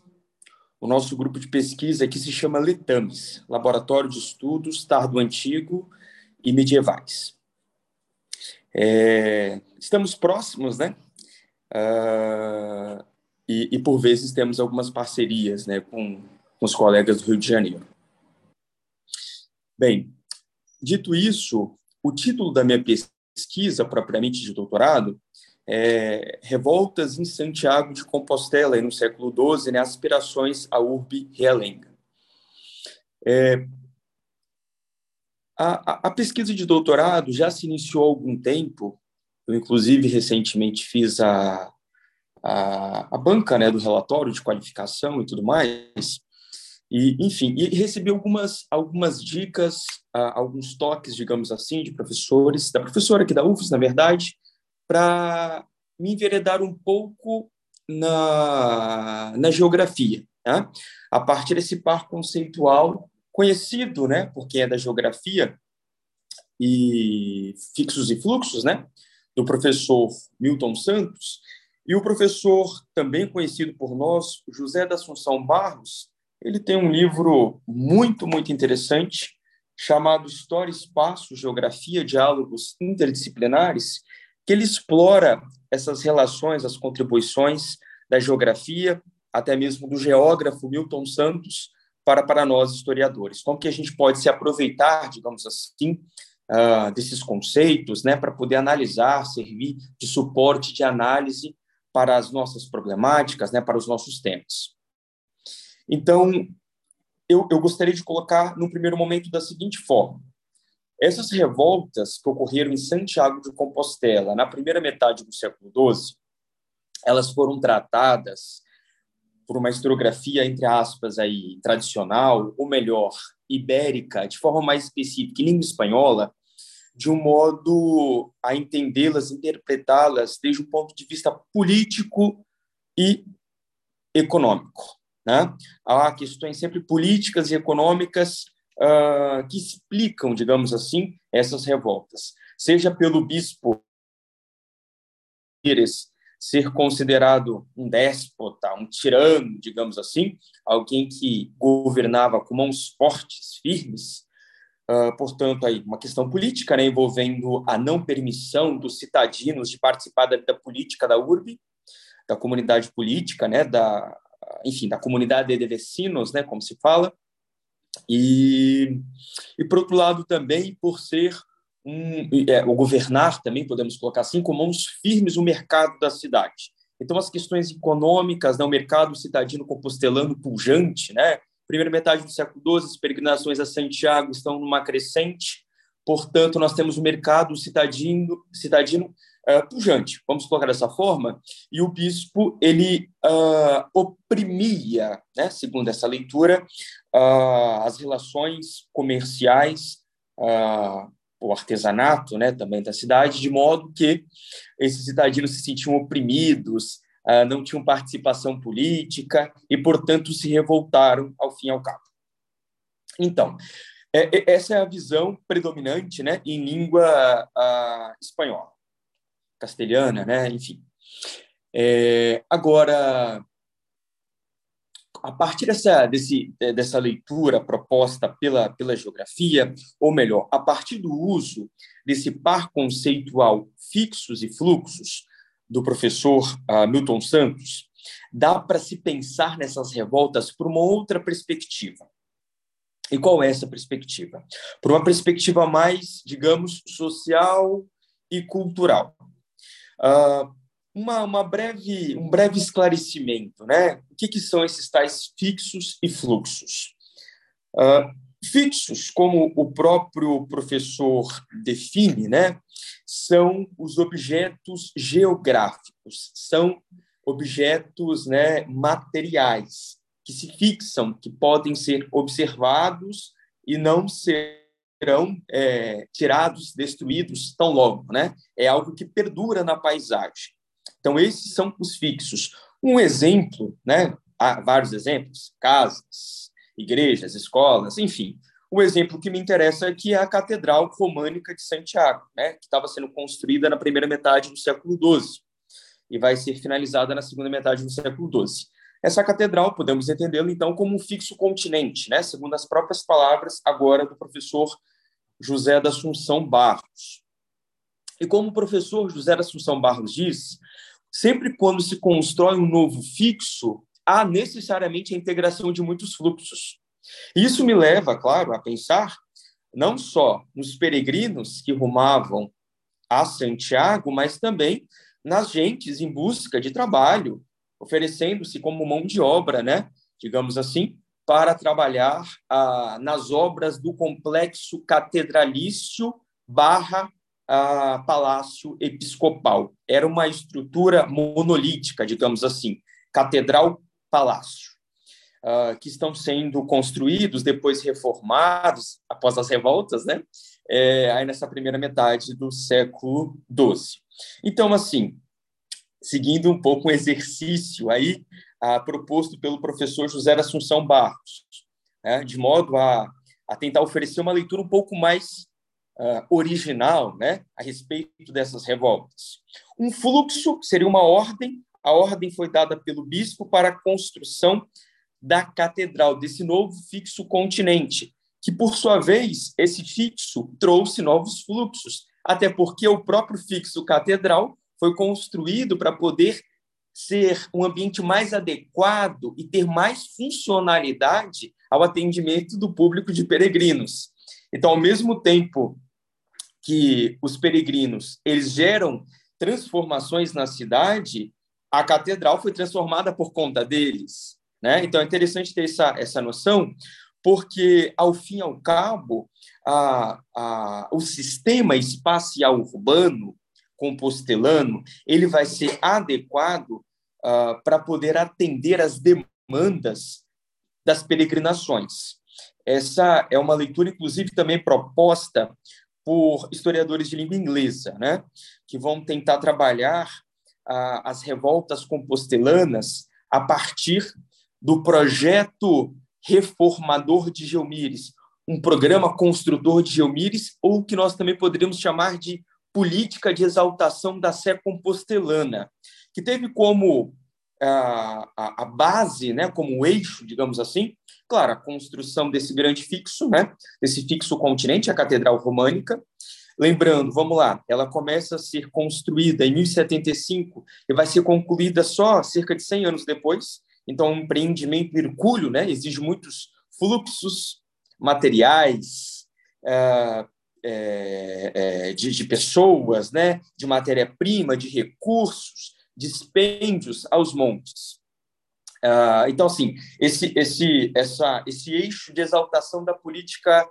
O nosso grupo de pesquisa aqui se chama LETAMES, Laboratório de Estudos Tardo Antigo e Medievais. É, estamos próximos, né? Uh, e, e, por vezes temos algumas parcerias né, com, com os colegas do Rio de Janeiro. Bem, Dito isso, o título da minha pesquisa, propriamente de doutorado, é Revoltas em Santiago de Compostela, no século XII, né, Aspirações à Urbe Realenga. É, a, a, pesquisa de doutorado já se iniciou há algum tempo, eu, inclusive, recentemente fiz a, a, a banca né, do relatório de qualificação e tudo mais, e, enfim, e recebi algumas, algumas dicas, uh, alguns toques, digamos assim, de professores, da professora aqui da UFES, na verdade, para me enveredar um pouco na, na geografia, né? a partir desse par conceitual conhecido, né, por quem é da geografia, e fixos e fluxos, né, do professor Milton Santos, e o professor, também conhecido por nós, José da Assunção Barros, ele tem um livro muito, muito interessante chamado História, Espaço, Geografia, Diálogos Interdisciplinares, que ele explora essas relações, as contribuições da geografia, até mesmo do geógrafo Milton Santos, para, para nós historiadores. Como que a gente pode se aproveitar, digamos assim, uh, desses conceitos, né, para poder analisar, servir de suporte de análise para as nossas problemáticas, né, para os nossos temas. Então, eu, eu gostaria de colocar no primeiro momento da seguinte forma: essas revoltas que ocorreram em Santiago de Compostela na primeira metade do século XII, elas foram tratadas por uma historiografia, entre aspas, aí, tradicional, ou melhor, ibérica, de forma mais específica, em língua espanhola, de um modo a entendê-las, interpretá-las desde o ponto de vista político e econômico. Né? Há questões sempre políticas e econômicas uh, que explicam, digamos assim, essas revoltas, seja pelo bispo ser considerado um déspota, um tirano, digamos assim, alguém que governava com mãos fortes, firmes, uh, portanto, aí uma questão política, né, envolvendo a não permissão dos citadinos de participar da vida política da urbe, da comunidade política, né, da, enfim, da comunidade de vecinos, né, como se fala, e, e por outro lado também por ser um, é, o governar também, podemos colocar assim, com mãos firmes o mercado da cidade. Então, as questões econômicas, né, o mercado cidadino compostelano pujante, né, primeira metade do século XII, as peregrinações a Santiago estão numa crescente, portanto, nós temos o mercado cidadino, cidadino uh, pujante, vamos colocar dessa forma, e o bispo, ele uh, oprimia, né, segundo essa leitura, uh, as relações comerciais, o artesanato né, também da cidade, de modo que esses cidadinos se sentiam oprimidos, não tinham participação política e, portanto, se revoltaram ao fim e ao cabo. Então, é, é, essa é a visão predominante né, em língua uh, espanhola, castelhana, né, enfim. É, agora, a partir dessa, desse, dessa leitura proposta pela, pela geografia, ou melhor, a partir do uso desse par conceitual fixos e fluxos do professor uh, Milton Santos, dá para se pensar nessas revoltas por uma outra perspectiva. E qual é essa perspectiva? Por uma perspectiva mais, digamos, social e cultural. Uh, uma, uma breve, um breve esclarecimento, né? O que, que são esses tais fixos e fluxos? Uh, fixos, como o próprio professor define, né? São os objetos geográficos, são objetos, né, materiais que se fixam, que podem ser observados e não serão é, tirados, destruídos tão logo, né? É algo que perdura na paisagem. Então, esses são os fixos. Um exemplo, né? há vários exemplos, casas, igrejas, escolas, enfim. O exemplo que me interessa aqui é a Catedral Românica de Santiago, né? que estava sendo construída na primeira metade do século XII e vai ser finalizada na segunda metade do século XII. Essa catedral, podemos entendê-la, então, como um fixo continente, né? segundo as próprias palavras agora do professor José da Assunção Barros. E como o professor José da Assunção Barros diz, sempre quando se constrói um novo fixo, há necessariamente a integração de muitos fluxos. Isso me leva, claro, a pensar não só nos peregrinos que rumavam a Santiago, mas também nas gentes em busca de trabalho, oferecendo-se como mão de obra, né, digamos assim, para trabalhar ah, nas obras do complexo catedralício barra uh, palácio episcopal. Era uma estrutura monolítica, digamos assim, catedral-palácio, uh, que estão sendo construídos, depois reformados, após as revoltas, né? É, aí nessa primeira metade do século XII. Então, assim, seguindo um pouco um exercício aí uh, proposto pelo professor José Assunção Barros, né, de modo a, a tentar oferecer uma leitura um pouco mais uh, original né, a respeito dessas revoltas. Um fluxo seria uma ordem, a ordem foi dada pelo bispo para a construção da catedral, desse novo fixo continente, que, por sua vez, esse fixo trouxe novos fluxos, até porque o próprio fixo catedral foi construído para poder ser um ambiente mais adequado e ter mais funcionalidade ao atendimento do público de peregrinos. Então, ao mesmo tempo que os peregrinos eles geram transformações na cidade, a catedral foi transformada por conta deles. Né? Então é interessante ter essa, essa noção, porque, ao fim e ao cabo, a, a, o sistema espacial urbano compostelano ele vai ser adequado uh, para poder atender às demandas das peregrinações. Essa é uma leitura, inclusive, também proposta por historiadores de língua inglesa, né, que vão tentar trabalhar ah, as revoltas compostelanas a partir do projeto reformador de Gelmires, um programa construtor de Gelmires, ou que nós também poderíamos chamar de política de exaltação da sé compostelana, que teve como a, a, a, base, né, como eixo, digamos assim, claro, a construção desse grande fixo, né, desse fixo continente, a Catedral Românica. Lembrando, vamos lá, ela começa a ser construída em 1075 e vai ser concluída só cerca de 100 anos depois. Então, é um empreendimento hercúleo, né, exige muitos fluxos materiais, é, é, é, de, de pessoas, né, de matéria-prima, de recursos, dispêndios aos montes. Uh, então, assim, esse, esse, essa, esse eixo de exaltação da política,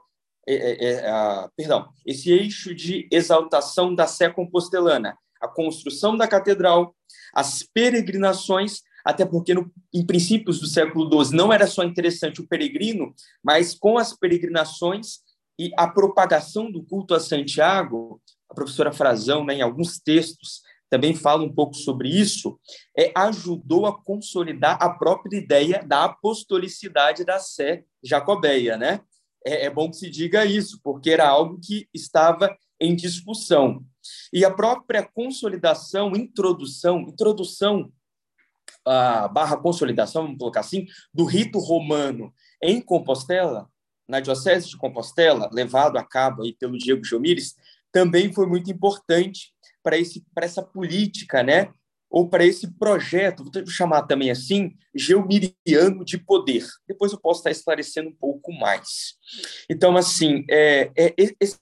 é, é, é, perdão, esse eixo de exaltação da sé compostelana, a construção da catedral, as peregrinações, até porque no, em princípios do século XII não era só interessante o peregrino, mas com as peregrinações e a propagação do culto a Santiago, a professora Frazão, né, em alguns textos, também fala um pouco sobre isso, é, ajudou a consolidar a própria ideia da apostolicidade da sé jacobeia, né? É, é bom que se diga isso, porque era algo que estava em discussão. E a própria consolidação, introdução, introdução a barra consolidação, vamos colocar assim, do rito romano em Compostela, na diocese de Compostela, levado a cabo aí pelo Diego Jomires, também foi muito importante para essa política, né? Ou para esse projeto, vou chamar também assim, geomiriano de poder. Depois eu posso estar esclarecendo um pouco mais. Então, assim, é, é esse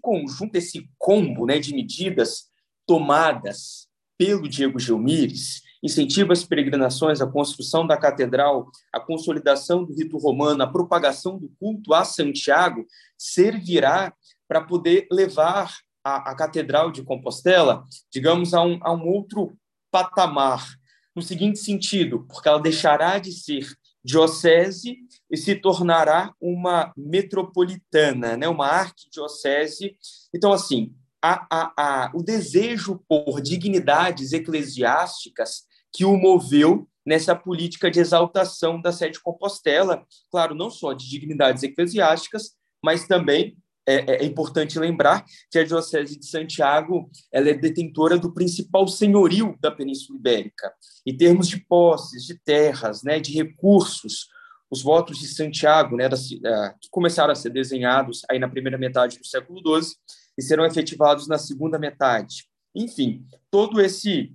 conjunto, esse combo né, de medidas tomadas pelo Diego Geomires, incentiva as peregrinações, a construção da catedral, a consolidação do rito romano, a propagação do culto a Santiago, servirá para poder levar a, a Catedral de Compostela, digamos, a um, a um outro patamar, no seguinte sentido, porque ela deixará de ser diocese e se tornará uma metropolitana, né? uma arquidiocese. Então, assim, a, a, a, o desejo por dignidades eclesiásticas que o moveu nessa política de exaltação da sede Compostela, claro, não só de dignidades eclesiásticas, mas também é, é, é, importante lembrar que a Diocese de Santiago ela é detentora do principal senhorio da Península Ibérica. Em termos de posses, de terras, né, de recursos, os votos de Santiago, né, que começaram a ser desenhados aí na primeira metade do século XII e serão efetivados na segunda metade. Enfim, todo esse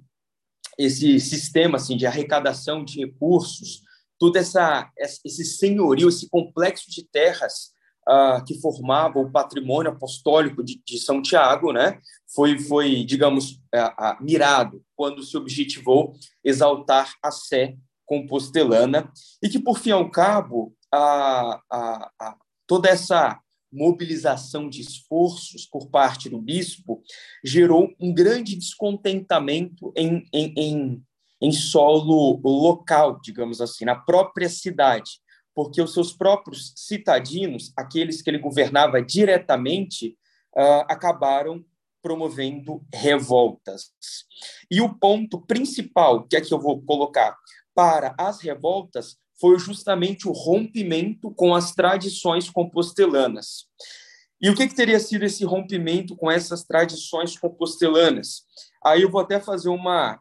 esse sistema assim de arrecadação de recursos, todo essa esse senhorio, esse complexo de terras uh, que formava o patrimônio apostólico de, de São Tiago, né, foi, foi digamos, uh, uh, mirado quando se objetivou exaltar a sé compostelana e que, por fim ao cabo, a, a, a, toda essa mobilização de esforços por parte do bispo gerou um grande descontentamento em, em, em, em solo local, digamos assim, na própria cidade porque os seus próprios citadinos, aqueles que ele governava diretamente, uh, acabaram promovendo revoltas. E o ponto principal, que é que eu vou colocar para as revoltas, foi justamente o rompimento com as tradições compostelanas. E o que, que teria sido esse rompimento com essas tradições compostelanas? Aí eu vou até fazer uma,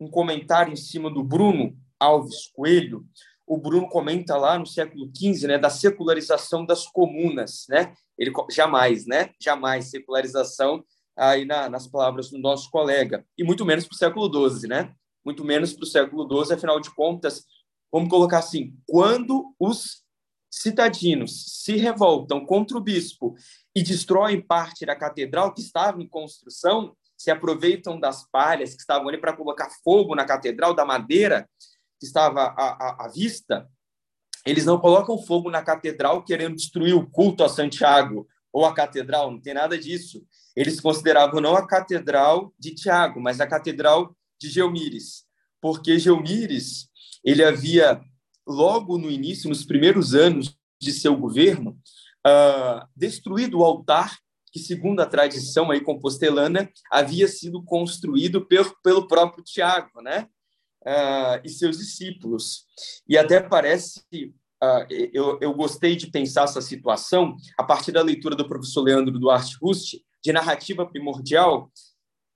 um comentário em cima do Bruno Alves Coelho, o Bruno comenta lá no século XV, né, da secularização das comunas, né? Ele jamais, né? Jamais secularização aí na, nas palavras do nosso colega e muito menos para o século XII, né? Muito menos para o século XII, afinal de contas, vamos colocar assim, quando os citadinos se revoltam contra o bispo e destroem parte da catedral que estava em construção, se aproveitam das palhas que estavam ali para colocar fogo na catedral, da madeira, que estava à, à, à vista, eles não colocam fogo na catedral querendo destruir o culto a Santiago ou a catedral, não tem nada disso. Eles consideravam não a catedral de Tiago, mas a catedral de Geomires, porque Geomires ele havia logo no início, nos primeiros anos de seu governo, uh, destruído o altar que, segundo a tradição aí compostelana, havia sido construído pelo, pelo próprio Tiago, né? Uh, e seus discípulos. E até parece, uh, eu, eu gostei de pensar essa situação a partir da leitura do professor Leandro Duarte Rusti, de narrativa primordial,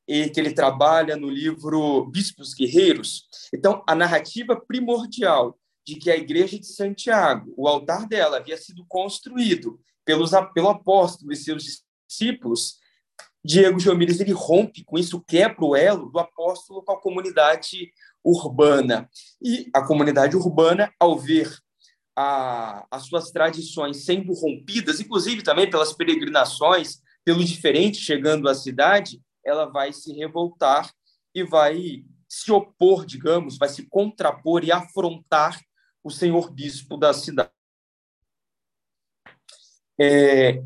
e que ele trabalha no livro Bispos Guerreiros. Então, a narrativa primordial de que a igreja de Santiago, o altar dela, havia sido construído pelos, pelo apóstolo e seus discípulos, Diego Geomires ele rompe com isso, quebra o elo do apóstolo com a comunidade urbana. E a comunidade urbana, ao ver a, as suas tradições sendo rompidas, inclusive também pelas peregrinações, pelo diferente chegando à cidade, ela vai se revoltar e vai se opor, digamos, vai se contrapor e afrontar o senhor bispo da cidade. É,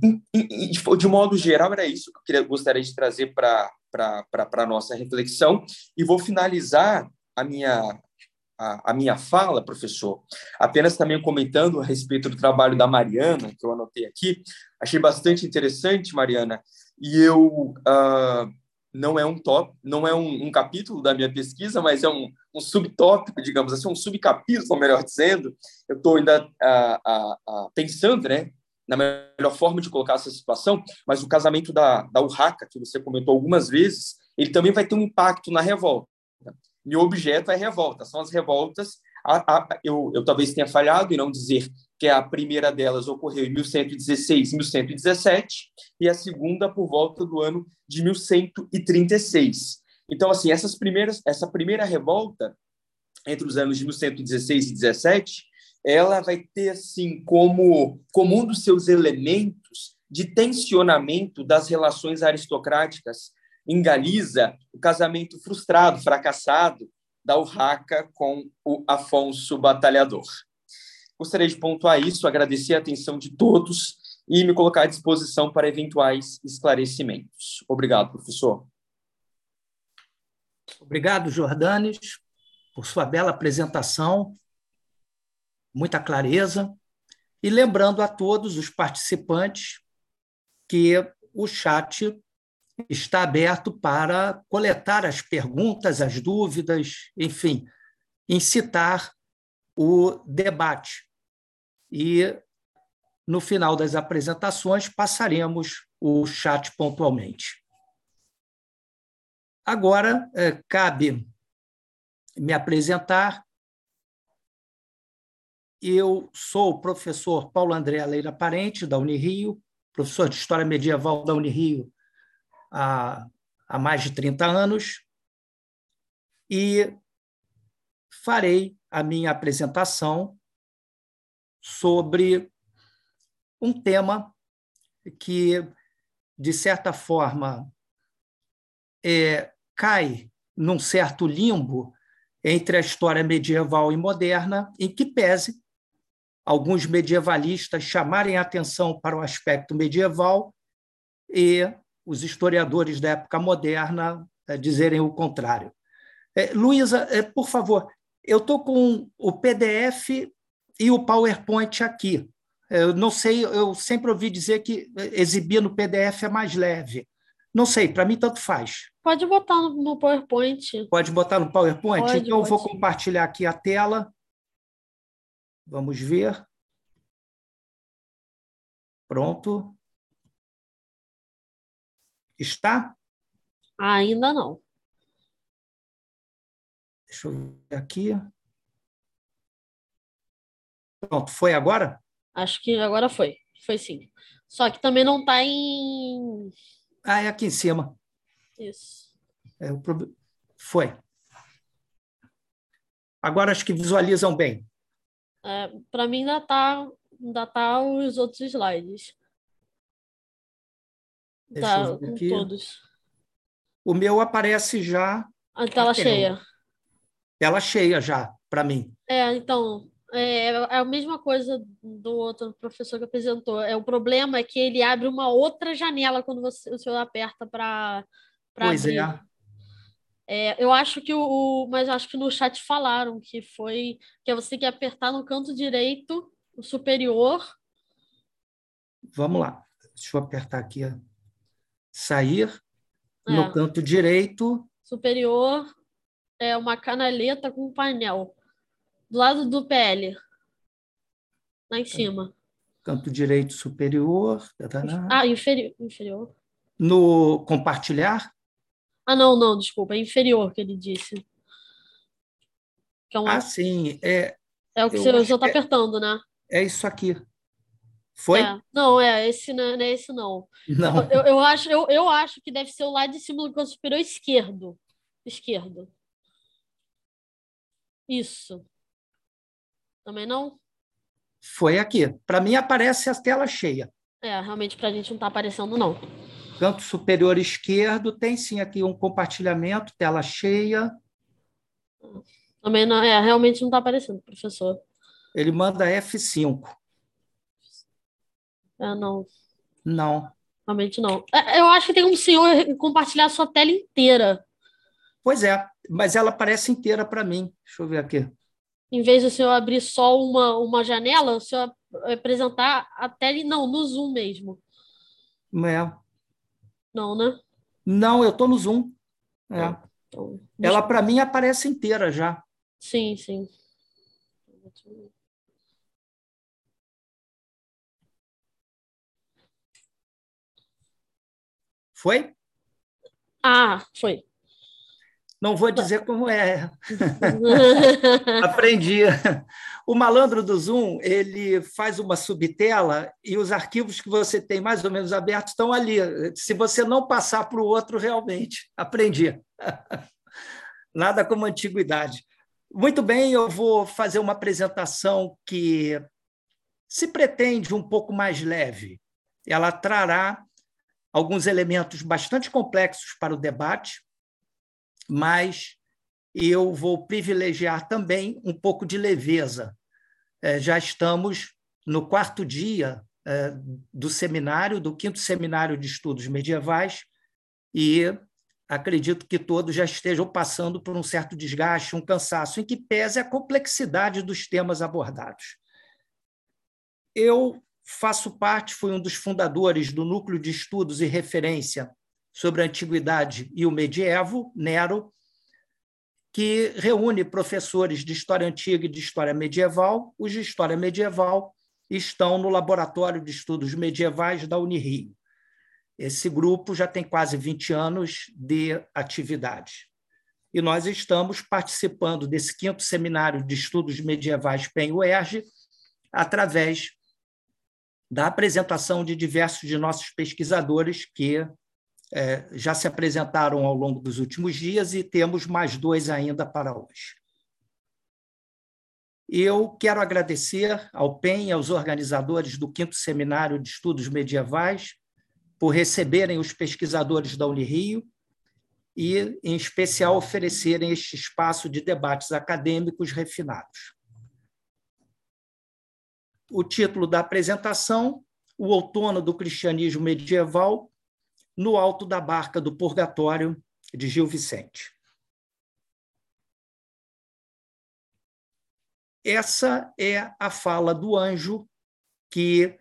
de modo geral, era isso que eu gostaria de trazer para a nossa reflexão. E vou finalizar a minha, a, a, minha fala, professor, apenas também comentando a respeito do trabalho da Mariana, que eu anotei aqui. Achei bastante interessante, Mariana, e eu uh, não é um top, não é um, um, capítulo da minha pesquisa, mas é um, um subtópico, digamos assim, um subcapítulo, melhor dizendo. Eu estou ainda uh, uh, pensando, né, na melhor forma de colocar essa situação, mas o casamento da, da Urraca, que você comentou algumas vezes, ele também vai ter um impacto na revolta. O objeto é revolta, são as revoltas. A, a, eu, eu talvez tenha falhado em não dizer que a primeira delas ocorreu em 1116 e 1117, e a segunda por volta do ano de 1136. Então, assim, essas primeiras, essa primeira revolta, entre os anos de 1116 e 17, ela vai ter, assim, como, como um dos seus elementos de tensionamento das relações aristocráticas em Galiza, o casamento frustrado, fracassado da Urraca com o Afonso Batalhador. Gostaria de pontuar isso, agradecer a atenção de todos e me colocar à disposição para eventuais esclarecimentos. Obrigado, professor. Obrigado, Jordanes, por sua bela apresentação, muita clareza. E lembrando a todos os participantes que o chat está aberto para coletar as perguntas, as dúvidas, enfim, incitar o debate e no final das apresentações passaremos o chat pontualmente. Agora, é, cabe me apresentar. Eu sou o professor Paulo André Leira Parente, da Unirio, professor de História Medieval da Unirio há, há mais de 30 anos, e farei a minha apresentação sobre um tema que, de certa forma, é, cai num certo limbo entre a história medieval e moderna, em que pese alguns medievalistas chamarem atenção para o aspecto medieval e os historiadores da época moderna é, dizerem o contrário. É, Luísa, é, por favor, eu estou com o PDF e o PowerPoint aqui. Eu não sei, eu sempre ouvi dizer que exibir no PDF é mais leve. Não sei, para mim tanto faz. Pode botar no PowerPoint. Pode botar no PowerPoint? Pode, então, pode. eu vou compartilhar aqui a tela. Vamos ver. Pronto. Está? Ainda não. Deixa eu ver aqui. Pronto, foi agora? Acho que agora foi. Foi sim. Só que também não está em. Ah, é aqui em cima. Isso. É, o. Foi. Agora acho que visualizam bem. É, Para mim ainda tá, ainda tá os outros slides. Deixa tá eu ver com aqui. todos. O meu aparece já, A tela cheia. tela cheia já, para mim. É, então, é, é a mesma coisa do outro professor que apresentou. É, o problema é que ele abre uma outra janela quando você, o senhor aperta para Pois abrir. é. É, eu acho que o, o, Mas acho que no chat falaram que foi. Que você tem que apertar no canto direito, o superior. Vamos lá. Deixa eu apertar aqui. Sair. É. No canto direito. Superior é uma canaleta com um painel. Do lado do PL. Lá em cima. Canto direito superior. Ah, inferi inferior. No compartilhar? Ah, não, não, desculpa, é inferior que ele disse. Que é uma... Ah, sim. É, é o que você está é, apertando, né? É isso aqui. Foi? É. Não, é esse não, não é esse não. Não. Eu, eu, acho, eu, eu acho que deve ser o lado de cima do canto superior esquerdo. Esquerdo. Isso. Também não? Foi aqui. Para mim aparece a tela cheia. É, realmente para a gente não está aparecendo, não. Canto superior esquerdo tem sim aqui um compartilhamento, tela cheia. Também não, é, realmente não está aparecendo, professor. Ele manda F5. É, não. Não. Realmente não. É, eu acho que tem um senhor compartilhar a sua tela inteira. Pois é, mas ela aparece inteira para mim. Deixa eu ver aqui. Em vez do senhor abrir só uma, uma janela, o senhor apresentar a tela, não, no Zoom mesmo. É. Não, né? Não, eu estou no Zoom. É. Ah, então, Ela, para mim, aparece inteira já. Sim, sim. Foi? Ah, foi. Não vou dizer como é. Aprendi. O malandro do Zoom, ele faz uma subtela e os arquivos que você tem mais ou menos abertos estão ali. Se você não passar para o outro, realmente. Aprendi. Nada como antiguidade. Muito bem, eu vou fazer uma apresentação que se pretende um pouco mais leve. Ela trará alguns elementos bastante complexos para o debate, mas eu vou privilegiar também um pouco de leveza. É, já estamos no quarto dia é, do seminário, do quinto seminário de estudos medievais, e acredito que todos já estejam passando por um certo desgaste, um cansaço, em que pese a complexidade dos temas abordados. Eu faço parte, fui um dos fundadores do Núcleo de Estudos e Referência sobre a Antiguidade e o Medievo, Nero, que reúne professores de História Antiga e de História Medieval. Os de História Medieval estão no Laboratório de Estudos Medievais da Unirio. Esse grupo já tem quase 20 anos de atividade. E nós estamos participando desse quinto seminário de estudos medievais PEN-UERJ através da apresentação de diversos de nossos pesquisadores que é, já se apresentaram ao longo dos últimos dias e temos mais dois ainda para hoje. Eu quero agradecer ao PEN e aos organizadores do quinto seminário de estudos medievais por receberem os pesquisadores da Unirio e, em especial, oferecerem este espaço de debates acadêmicos refinados. O título da apresentação, O Outono do Cristianismo Medieval, no alto da barca do purgatório de Gil Vicente. Essa é a fala do anjo que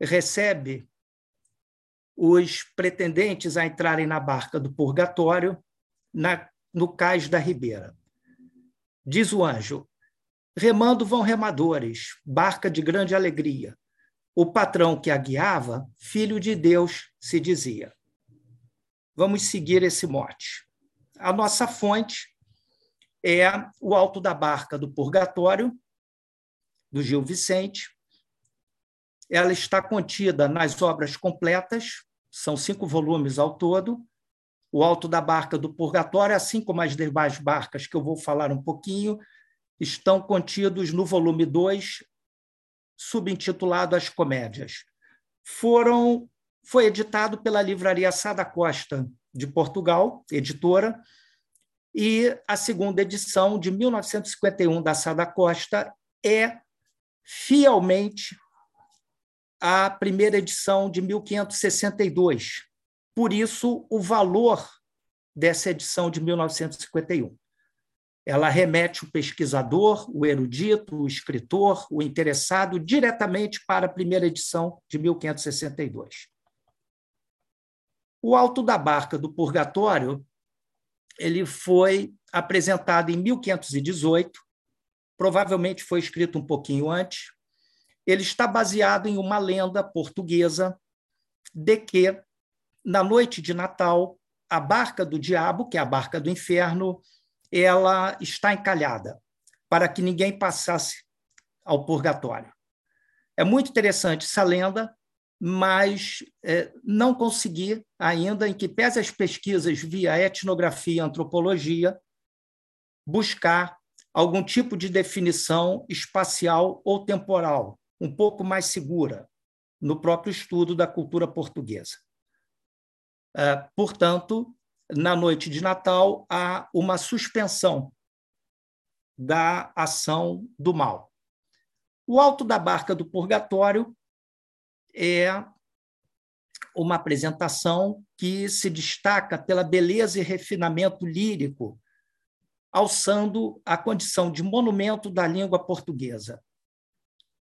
recebe os pretendentes a entrarem na barca do purgatório na, no cais da Ribeira. Diz o anjo: Remando vão remadores, barca de grande alegria. O patrão que a guiava, filho de Deus, se dizia vamos seguir esse mote. A nossa fonte é o Alto da Barca do Purgatório, do Gil Vicente. Ela está contida nas obras completas, são cinco volumes ao todo. O Alto da Barca do Purgatório, assim como as demais barcas que eu vou falar um pouquinho, estão contidos no volume 2, subintitulado As Comédias. Foram foi editado pela Livraria Sada Costa, de Portugal, editora, e a segunda edição, de 1951, da Sada Costa, é fielmente a primeira edição de 1562. Por isso, o valor dessa edição de 1951. Ela remete o pesquisador, o erudito, o escritor, o interessado diretamente para a primeira edição de 1562. O Alto da Barca do Purgatório ele foi apresentado em 1518, provavelmente foi escrito um pouquinho antes. Ele está baseado em uma lenda portuguesa de que, na noite de Natal, a barca do diabo, que é a barca do inferno, ela está encalhada para que ninguém passasse ao purgatório. É muito interessante essa lenda, mas é, não consegui ainda, em que pese as pesquisas via etnografia e antropologia, buscar algum tipo de definição espacial ou temporal, um pouco mais segura, no próprio estudo da cultura portuguesa. É, portanto, na noite de Natal, há uma suspensão da ação do mal. O Alto da Barca do Purgatório é uma apresentação que se destaca pela beleza e refinamento lírico, alçando a condição de monumento da língua portuguesa,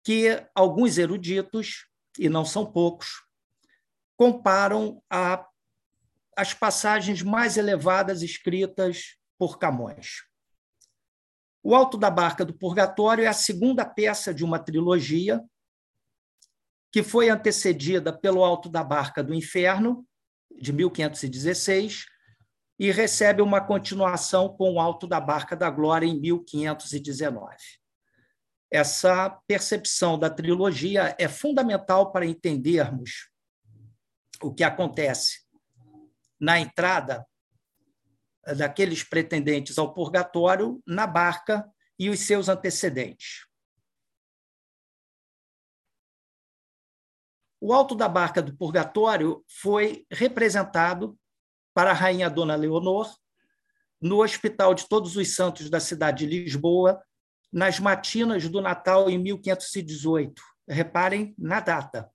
que alguns eruditos, e não são poucos, comparam a as passagens mais elevadas escritas por Camões. O Alto da Barca do Purgatório é a segunda peça de uma trilogia que foi antecedida pelo Alto da Barca do Inferno, de 1516, e recebe uma continuação com o Alto da Barca da Glória, em 1519. Essa percepção da trilogia é fundamental para entendermos o que acontece na entrada daqueles pretendentes ao purgatório na barca e os seus antecedentes. O alto da barca do purgatório foi representado para a rainha Dona Leonor no Hospital de Todos os Santos da cidade de Lisboa, nas matinas do Natal em 1518. Reparem na data.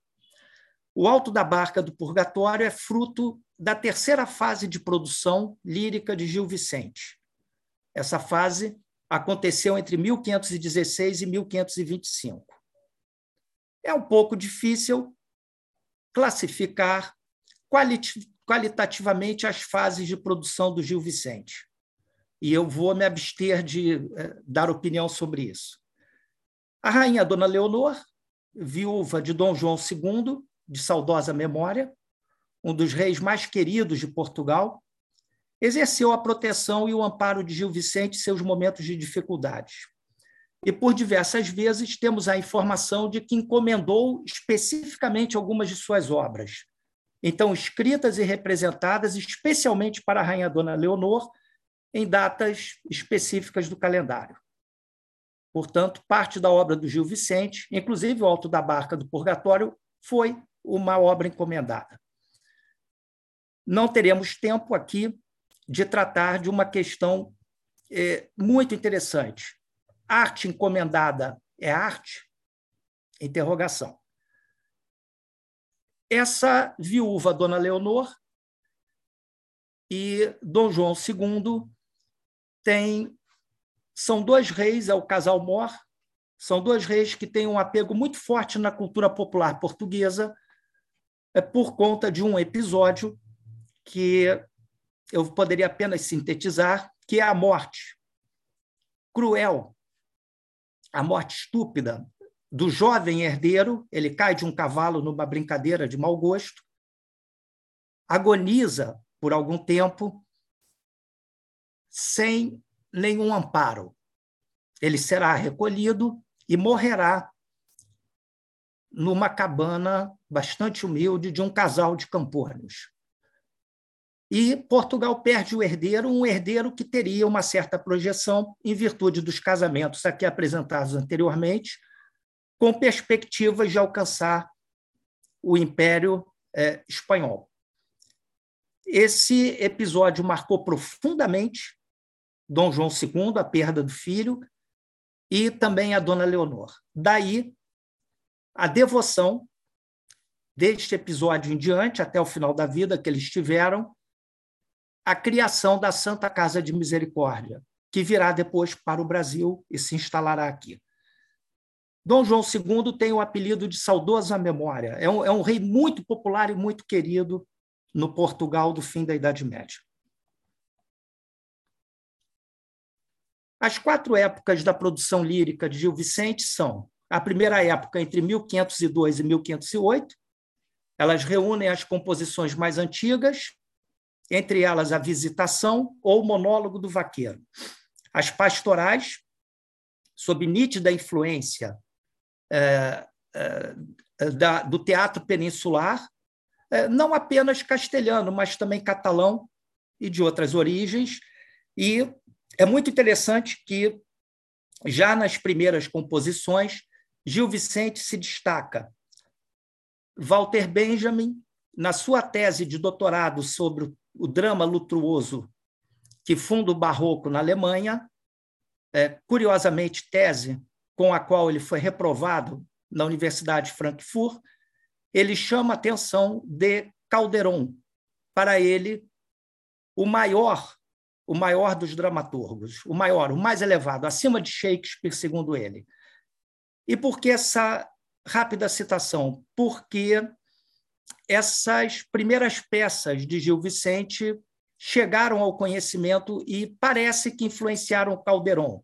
O Alto da Barca do Purgatório é fruto da terceira fase de produção lírica de Gil Vicente. Essa fase aconteceu entre 1516 e 1525. É um pouco difícil classificar qualitativamente as fases de produção do Gil Vicente. E eu vou me abster de eh, dar opinião sobre isso. A rainha Dona Leonor, viúva de Dom João II, de saudosa memória, um dos reis mais queridos de Portugal, exerceu a proteção e o amparo de Gil Vicente em seus momentos de dificuldades. E por diversas vezes temos a informação de que encomendou especificamente algumas de suas obras, então escritas e representadas especialmente para a rainha Dona Leonor em datas específicas do calendário. Portanto, parte da obra do Gil Vicente, inclusive o Alto da Barca do Purgatório, foi uma obra encomendada. Não teremos tempo aqui de tratar de uma questão é, muito interessante. Arte encomendada é arte? Interrogação. Essa viúva, Dona Leonor, e Dom João II tem são dois reis, é o casal Mor, são dois reis que têm um apego muito forte na cultura popular portuguesa, é por conta de um episódio que eu poderia apenas sintetizar, que é a morte cruel, a morte estúpida do jovem herdeiro, ele cai de um cavalo numa brincadeira de mau gosto, agoniza por algum tempo sem nenhum amparo. Ele será recolhido e morrerá numa cabana bastante humilde de um casal de campônios. E Portugal perde o herdeiro, um herdeiro que teria uma certa projeção em virtude dos casamentos aqui apresentados anteriormente, com perspectivas de alcançar o Império é, Espanhol. Esse episódio marcou profundamente Dom João II, a perda do filho, e também a Dona Leonor. Daí a devoção deste episódio em diante, até o final da vida que eles tiveram, a criação da Santa Casa de Misericórdia, que virá depois para o Brasil e se instalará aqui. Dom João II tem o apelido de saudosa memória. É um, é um rei muito popular e muito querido no Portugal do fim da Idade Média. As quatro épocas da produção lírica de Gil Vicente são a primeira época entre 1502 e 1508. Elas reúnem as composições mais antigas, entre elas a Visitação ou o Monólogo do Vaqueiro. As pastorais, sob nítida influência é, é, da, do teatro peninsular, é, não apenas castelhano, mas também catalão e de outras origens. E é muito interessante que, já nas primeiras composições, Gil Vicente se destaca. Walter Benjamin, na sua tese de doutorado sobre o drama lutuoso que funda o barroco na Alemanha, é, curiosamente, tese com a qual ele foi reprovado na Universidade de Frankfurt, ele chama a atenção de Calderon, para ele o maior, o maior dos dramaturgos, o maior, o mais elevado, acima de Shakespeare, segundo ele. E por que essa rápida citação? Porque essas primeiras peças de Gil Vicente chegaram ao conhecimento e parece que influenciaram Calderon.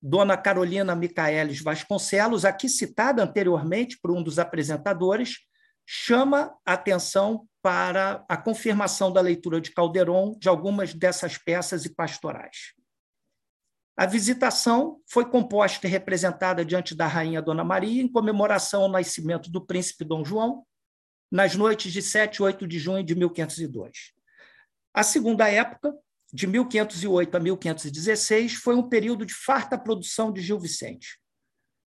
Dona Carolina Micaelis Vasconcelos, aqui citada anteriormente por um dos apresentadores, chama atenção para a confirmação da leitura de Calderon de algumas dessas peças e pastorais. A visitação foi composta e representada diante da rainha Dona Maria em comemoração ao nascimento do príncipe Dom João, nas noites de 7 e 8 de junho de 1502. A segunda época de 1508 a 1516, foi um período de farta produção de Gil Vicente.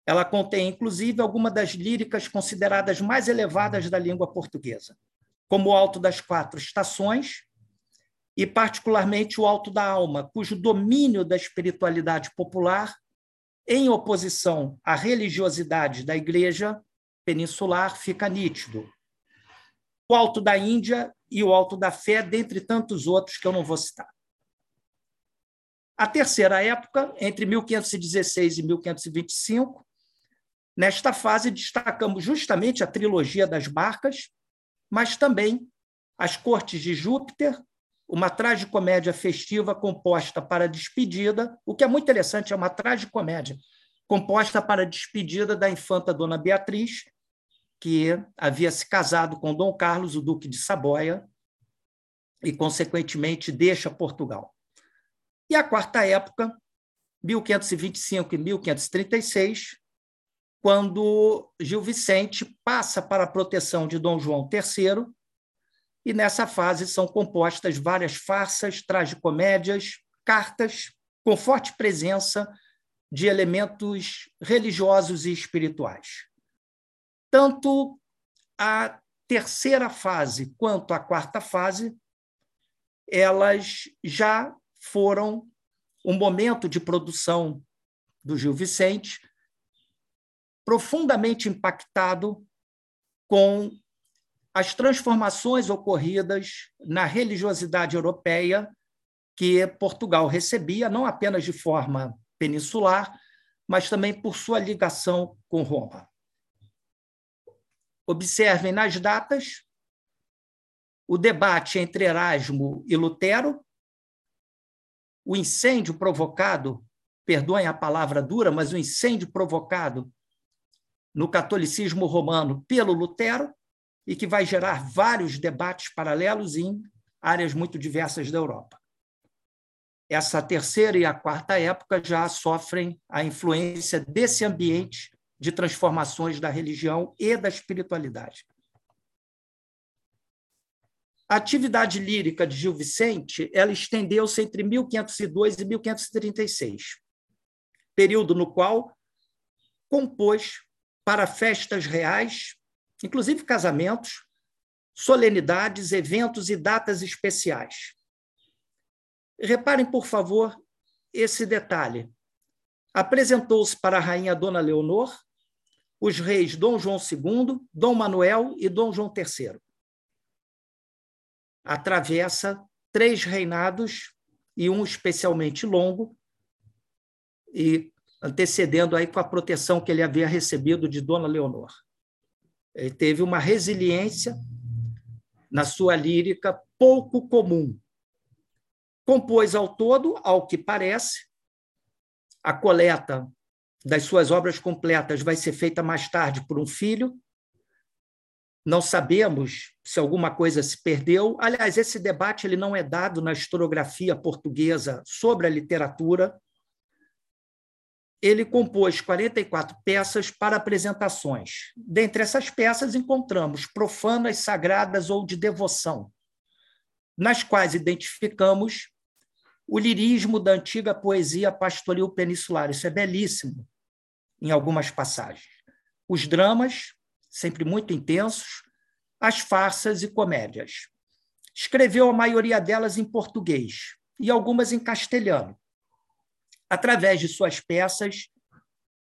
Ela contém, inclusive, algumas das líricas consideradas mais elevadas da língua portuguesa, como o Alto das Quatro Estações e, particularmente, o Alto da Alma, cujo domínio da espiritualidade popular, em oposição à religiosidade da Igreja peninsular, fica nítido. O Alto da Índia e o Alto da Fé, dentre tantos outros que eu não vou citar. A terceira época, entre 1516 e 1525, nesta fase destacamos justamente a trilogia das barcas, mas também as cortes de Júpiter, uma tragicomédia festiva composta para despedida, o que é muito interessante, é uma tragicomédia composta para despedida da infanta Dona Beatriz, que havia se casado com Dom Carlos, o duque de Saboia, e, consequentemente, deixa Portugal. E a quarta época, 1525 e 1536, quando Gil Vicente passa para a proteção de Dom João III, e nessa fase são compostas várias farsas, tragicomédias, cartas, com forte presença de elementos religiosos e espirituais. Tanto a terceira fase quanto a quarta fase, elas já foram um momento de produção do Gil Vicente profundamente impactado com as transformações ocorridas na religiosidade europeia que Portugal recebia, não apenas de forma peninsular, mas também por sua ligação com Roma. Observem nas datas o debate entre Erasmo e Lutero, o incêndio provocado, perdoem a palavra dura, mas o incêndio provocado no catolicismo romano pelo Lutero e que vai gerar vários debates paralelos em áreas muito diversas da Europa. Essa terceira e a quarta época já sofrem a influência desse ambiente de transformações da religião e da espiritualidade. A atividade lírica de Gil Vicente ela estendeu-se entre 1502 e 1536, período no qual compôs para festas reais, inclusive casamentos, solenidades, eventos e datas especiais. Reparem, por favor, esse detalhe. Apresentou-se para a rainha Dona Leonor os reis Dom João II, Dom Manuel e Dom João III atravessa três reinados e um especialmente longo, e antecedendo aí com a proteção que ele havia recebido de Dona Leonor. Ele teve uma resiliência na sua lírica pouco comum. Compôs ao todo, ao que parece, a coleta das suas obras completas vai ser feita mais tarde por um filho. Não sabemos se alguma coisa se perdeu. Aliás, esse debate ele não é dado na historiografia portuguesa sobre a literatura. Ele compôs 44 peças para apresentações. Dentre essas peças, encontramos profanas, sagradas ou de devoção, nas quais identificamos o lirismo da antiga poesia pastoril peninsular. Isso é belíssimo em algumas passagens. Os dramas, sempre muito intensos, as farsas e comédias. Escreveu a maioria delas em português e algumas em castelhano, através de suas peças,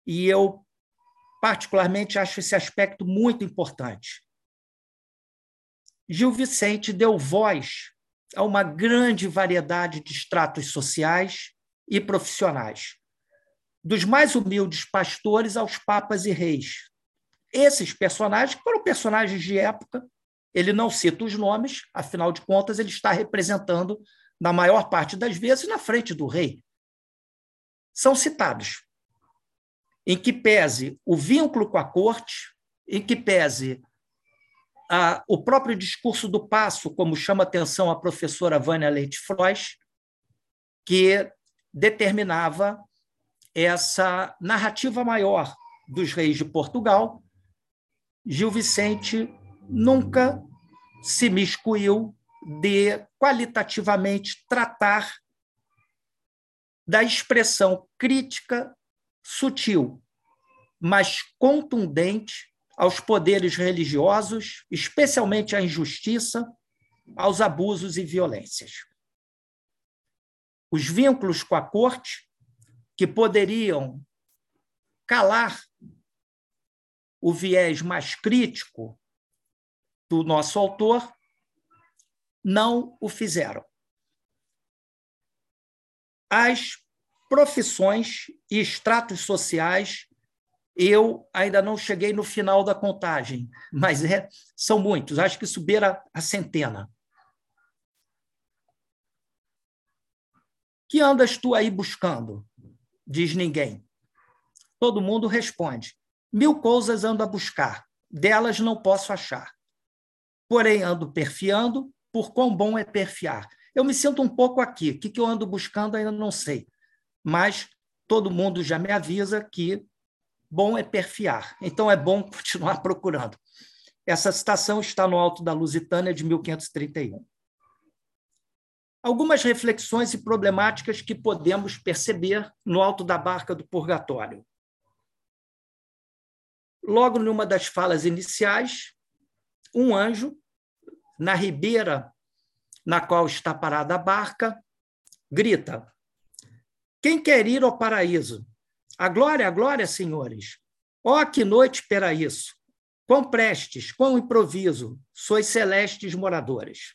e eu particularmente acho esse aspecto muito importante. Gil Vicente deu voz a uma grande variedade de estratos sociais e profissionais, dos mais humildes pastores aos papas e reis. Esses personagens foram personagens de época, ele não cita os nomes, afinal de contas, ele está representando, na maior parte das vezes, na frente do rei. São citados. Em que pese o vínculo com a corte, em que pese a, o próprio discurso do passo, como chama atenção a professora Vânia Leite Frois, que determinava essa narrativa maior dos reis de Portugal, Gil Vicente nunca se miscuiu de qualitativamente tratar da expressão crítica sutil, mas contundente aos poderes religiosos, especialmente à injustiça, aos abusos e violências. Os vínculos com a corte que poderiam calar o viés mais crítico do nosso autor, não o fizeram. As profissões e estratos sociais, eu ainda não cheguei no final da contagem, mas é, são muitos, acho que subiram a centena. Que andas tu aí buscando? diz ninguém. Todo mundo responde: mil coisas ando a buscar, delas não posso achar. Porém, ando perfiando, por quão bom é perfiar. Eu me sinto um pouco aqui. O que eu ando buscando ainda não sei. Mas todo mundo já me avisa que bom é perfiar. Então é bom continuar procurando. Essa citação está no Alto da Lusitânia de 1531 algumas reflexões e problemáticas que podemos perceber no alto da barca do purgatório. Logo numa das falas iniciais, um anjo, na ribeira na qual está parada a barca, grita: Quem quer ir ao paraíso? A glória, a glória, senhores! Ó, que noite para isso! Quão prestes, quão improviso, sois celestes moradores!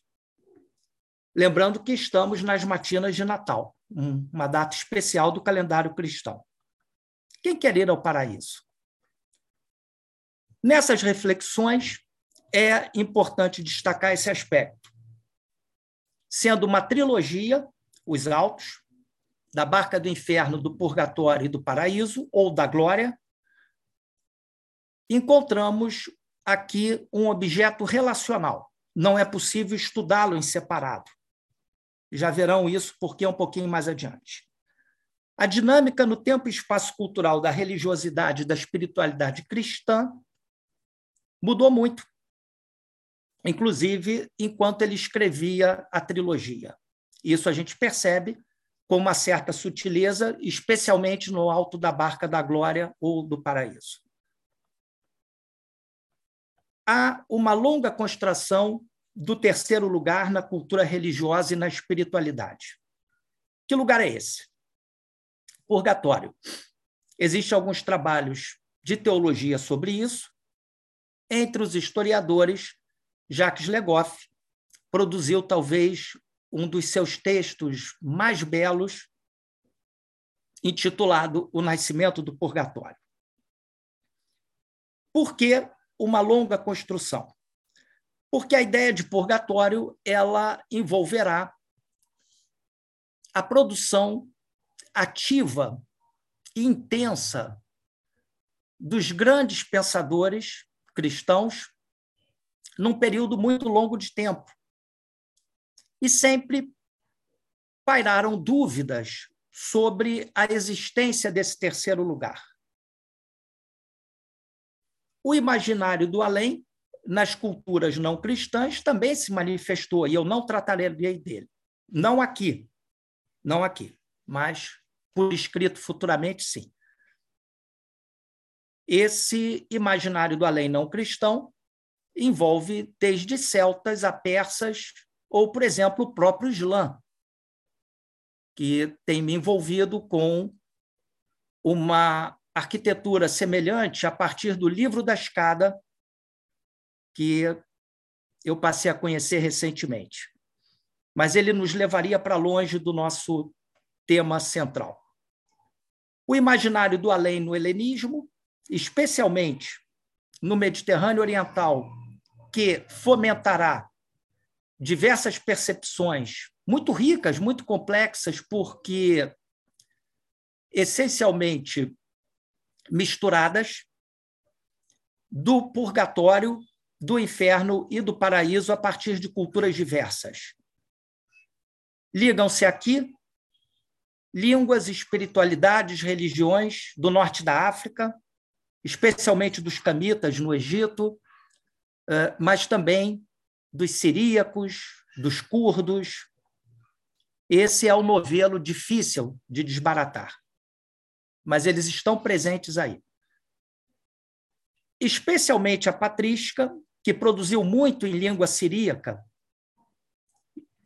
Lembrando que estamos nas matinas de Natal, uma data especial do calendário cristão. Quem quer ir ao paraíso? Nessas reflexões, é importante destacar esse aspecto. Sendo uma trilogia, os Altos, da Barca do Inferno, do Purgatório e do Paraíso, ou da Glória, encontramos aqui um objeto relacional. Não é possível estudá-lo em separado já verão isso porque é um pouquinho mais adiante. A dinâmica no tempo e espaço cultural da religiosidade e da espiritualidade cristã mudou muito, inclusive enquanto ele escrevia a trilogia. Isso a gente percebe com uma certa sutileza, especialmente no alto da barca da glória ou do paraíso. Há uma longa construção do terceiro lugar na cultura religiosa e na espiritualidade. Que lugar é esse? Purgatório. Existem alguns trabalhos de teologia sobre isso. Entre os historiadores, Jacques Legoff produziu talvez um dos seus textos mais belos, intitulado O Nascimento do Purgatório. Por que uma longa construção? Porque a ideia de purgatório ela envolverá a produção ativa e intensa dos grandes pensadores cristãos num período muito longo de tempo. E sempre pairaram dúvidas sobre a existência desse terceiro lugar. O imaginário do além, nas culturas não cristãs, também se manifestou, e eu não tratarei dele. Não aqui, não aqui, mas por escrito futuramente, sim. Esse imaginário do além não cristão envolve desde celtas a persas, ou, por exemplo, o próprio Islã, que tem me envolvido com uma arquitetura semelhante a partir do livro da escada, que eu passei a conhecer recentemente. Mas ele nos levaria para longe do nosso tema central. O imaginário do além no helenismo, especialmente no Mediterrâneo Oriental, que fomentará diversas percepções muito ricas, muito complexas, porque essencialmente misturadas do purgatório, do inferno e do paraíso a partir de culturas diversas. Ligam-se aqui línguas, espiritualidades, religiões do norte da África, especialmente dos camitas no Egito, eh, mas também dos siríacos, dos curdos. Esse é o novelo difícil de desbaratar, mas eles estão presentes aí. Especialmente a patrística, que produziu muito em língua siríaca,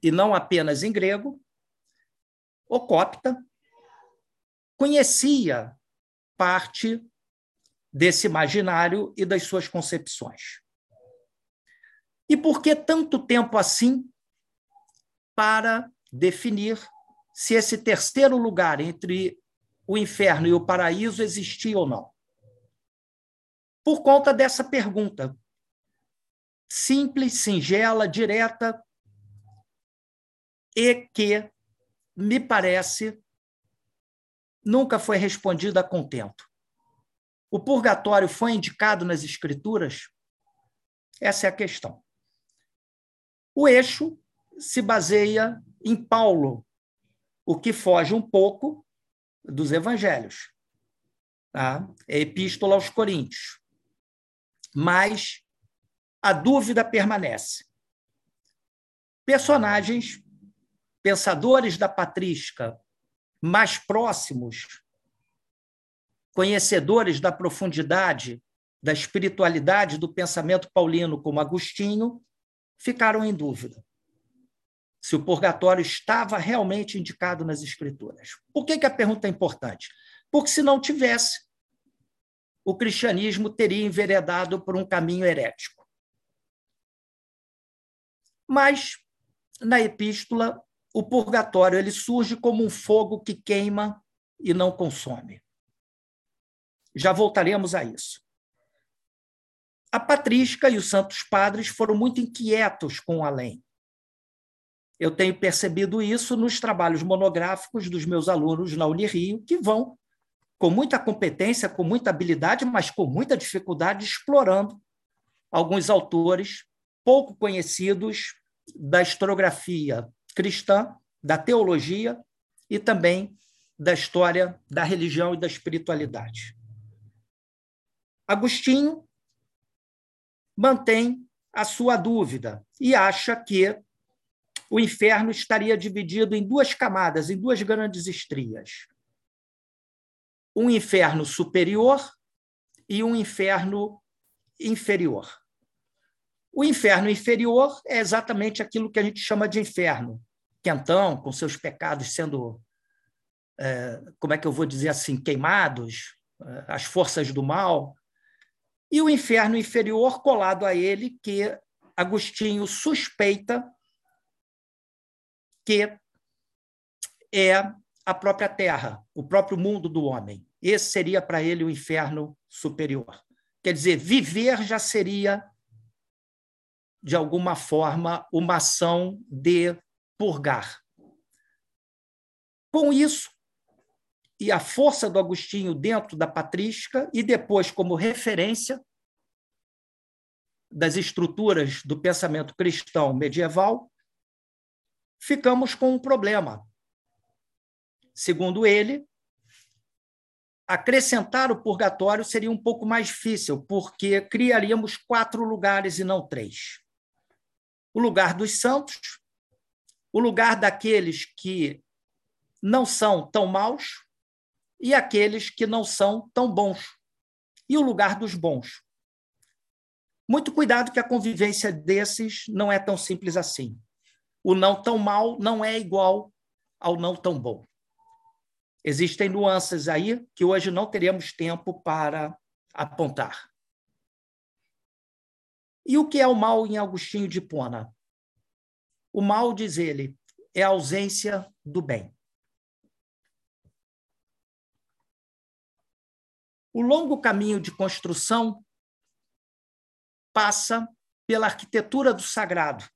e não apenas em grego, o copta conhecia parte desse imaginário e das suas concepções. E por que tanto tempo assim para definir se esse terceiro lugar entre o inferno e o paraíso existia ou não? Por conta dessa pergunta. Simples, singela, direta, e que, me parece, nunca foi respondida a contento. O purgatório foi indicado nas Escrituras? Essa é a questão. O eixo se baseia em Paulo, o que foge um pouco dos evangelhos. Tá? É epístola aos Coríntios. Mas a dúvida permanece. Personagens, pensadores da patrística mais próximos, conhecedores da profundidade da espiritualidade do pensamento paulino, como Agostinho, ficaram em dúvida se o purgatório estava realmente indicado nas Escrituras. Por que, que a pergunta é importante? Porque se não tivesse, o cristianismo teria enveredado por um caminho herético. Mas, na epístola, o purgatório ele surge como um fogo que queima e não consome. Já voltaremos a isso. A patrística e os santos padres foram muito inquietos com o além. Eu tenho percebido isso nos trabalhos monográficos dos meus alunos na Unirio, que vão com muita competência, com muita habilidade, mas com muita dificuldade, explorando alguns autores pouco conhecidos da historiografia cristã, da teologia e também da história da religião e da espiritualidade. Agostinho mantém a sua dúvida e acha que o inferno estaria dividido em duas camadas, em duas grandes estrias. Um inferno superior e um inferno inferior. O inferno inferior é exatamente aquilo que a gente chama de inferno. Quentão, com seus pecados sendo, é, como é que eu vou dizer assim, queimados, é, as forças do mal, e o inferno inferior colado a ele, que Agostinho suspeita que é a própria Terra, o próprio mundo do homem. Esse seria para ele o inferno superior. Quer dizer, viver já seria, de alguma forma, uma ação de purgar. Com isso, e a força do Agostinho dentro da patrística, e depois como referência das estruturas do pensamento cristão medieval, ficamos com um problema. Segundo ele, acrescentar o purgatório seria um pouco mais difícil, porque criaríamos quatro lugares e não três. O lugar dos santos, o lugar daqueles que não são tão maus e aqueles que não são tão bons, e o lugar dos bons. Muito cuidado que a convivência desses não é tão simples assim. O não tão mal não é igual ao não tão bom. Existem nuances aí que hoje não teremos tempo para apontar. E o que é o mal em Agostinho de Pona? O mal, diz ele, é a ausência do bem. O longo caminho de construção passa pela arquitetura do sagrado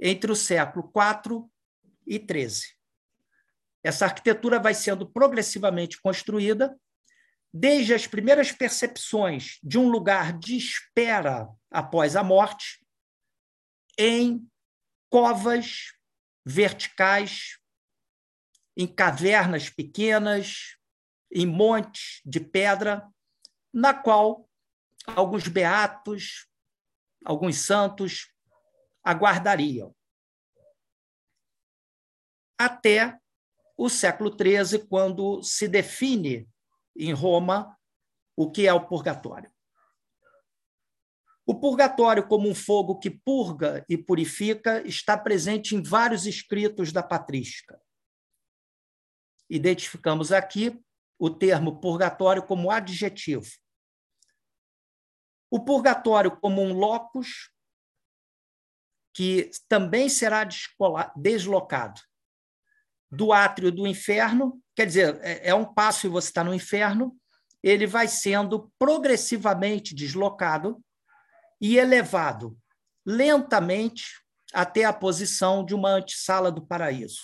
entre o século IV e XIII. Essa arquitetura vai sendo progressivamente construída, desde as primeiras percepções de um lugar de espera após a morte, em covas verticais, em cavernas pequenas, em montes de pedra, na qual alguns beatos, alguns santos aguardariam. Até o século XIII, quando se define em Roma o que é o purgatório. O purgatório, como um fogo que purga e purifica, está presente em vários escritos da patrística. Identificamos aqui o termo purgatório como adjetivo. O purgatório como um locus que também será deslocado do átrio do inferno, quer dizer, é, é um passo e você está no inferno, ele vai sendo progressivamente deslocado e elevado lentamente até a posição de uma antessala do paraíso.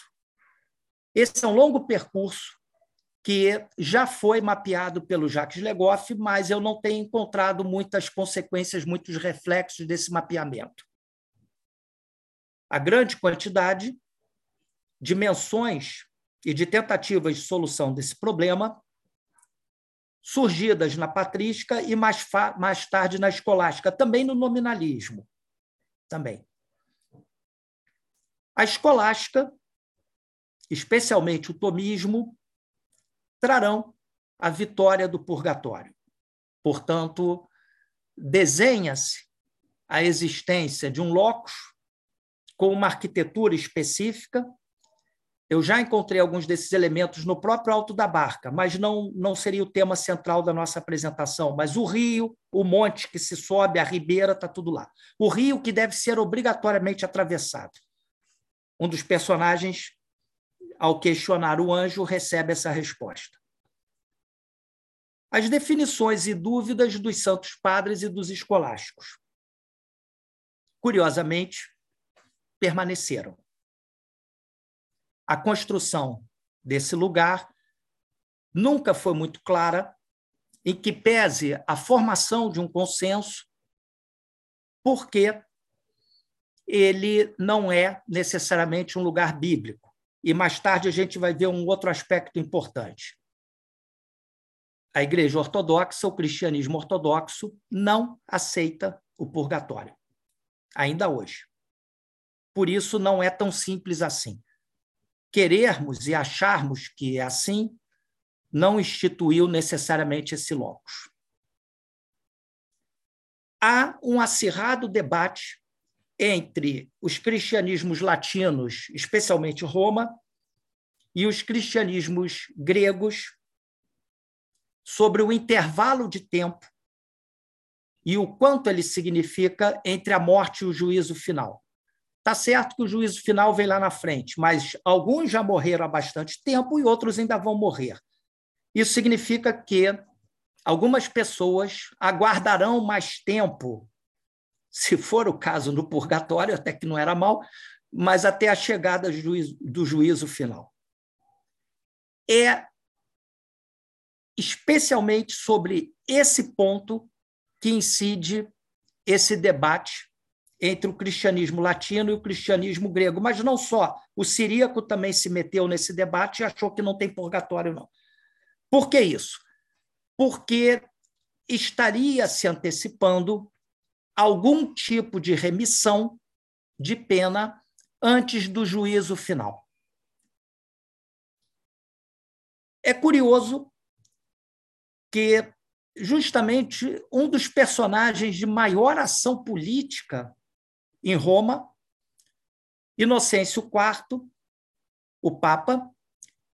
Esse é um longo percurso que já foi mapeado pelo Jacques Legoff, mas eu não tenho encontrado muitas consequências, muitos reflexos desse mapeamento. A grande quantidade dimensões e de tentativas de solução desse problema, surgidas na patrística e mais, mais tarde na escolástica, também no nominalismo. Também. A escolástica, especialmente o tomismo, trarão a vitória do purgatório. Portanto, desenha-se a existência de um locus com uma arquitetura específica eu já encontrei alguns desses elementos no próprio Alto da Barca, mas não, não seria o tema central da nossa apresentação. Mas o rio, o monte que se sobe, a ribeira, está tudo lá. O rio que deve ser obrigatoriamente atravessado. Um dos personagens, ao questionar o anjo, recebe essa resposta. As definições e dúvidas dos santos padres e dos escolásticos. Curiosamente, permaneceram a construção desse lugar nunca foi muito clara, em que pese a formação de um consenso, porque ele não é necessariamente um lugar bíblico. E mais tarde a gente vai ver um outro aspecto importante. A Igreja Ortodoxa, o cristianismo ortodoxo, não aceita o purgatório, ainda hoje. Por isso, não é tão simples assim querermos e acharmos que é assim, não instituiu necessariamente esse locus. Há um acirrado debate entre os cristianismos latinos, especialmente Roma, e os cristianismos gregos sobre o intervalo de tempo e o quanto ele significa entre a morte e o juízo final. Está certo que o juízo final vem lá na frente, mas alguns já morreram há bastante tempo e outros ainda vão morrer. Isso significa que algumas pessoas aguardarão mais tempo, se for o caso no purgatório, até que não era mal, mas até a chegada do juízo, final. É especialmente sobre esse ponto que incide esse debate entre o cristianismo latino e o cristianismo grego. Mas não só, o siríaco também se meteu nesse debate e achou que não tem purgatório, não. Por que isso? Porque estaria se antecipando algum tipo de remissão de pena antes do juízo final. É curioso que justamente um dos personagens de maior ação política em Roma, Inocêncio IV, o Papa,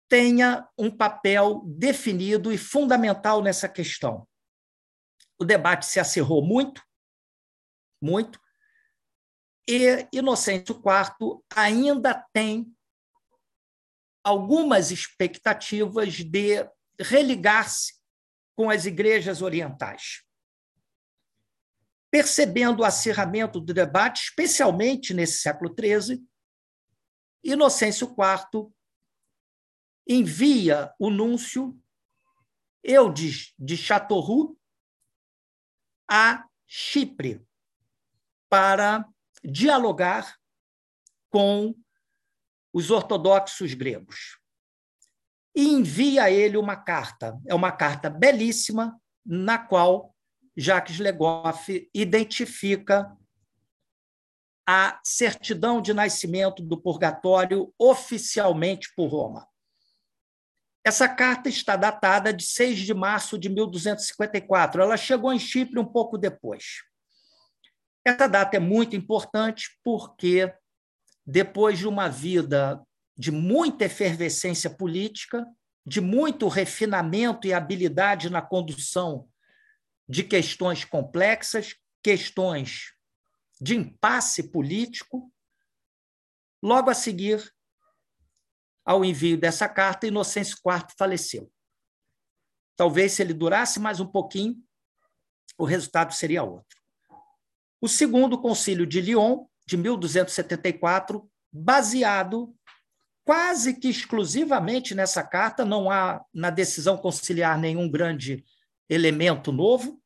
tenha um papel definido e fundamental nessa questão. O debate se acirrou muito, muito, e Inocêncio IV ainda tem algumas expectativas de religar-se com as igrejas orientais percebendo o acirramento do debate, especialmente nesse século XIII, Inocêncio IV envia o núncio Eudes de Chateauroux a Chipre para dialogar com os ortodoxos gregos. E envia a ele uma carta. É uma carta belíssima, na qual Jacques Legoff identifica a certidão de nascimento do purgatório oficialmente por Roma. Essa carta está datada de 6 de março de 1254. Ela chegou em Chipre um pouco depois. Essa data é muito importante porque, depois de uma vida de muita efervescência política, de muito refinamento e habilidade na condução de questões complexas, questões de impasse político. Logo a seguir ao envio dessa carta, Inocêncio IV faleceu. Talvez, se ele durasse mais um pouquinho, o resultado seria outro. O segundo concílio de Lyon, de 1274, baseado quase que exclusivamente nessa carta, não há na decisão conciliar nenhum grande elemento novo,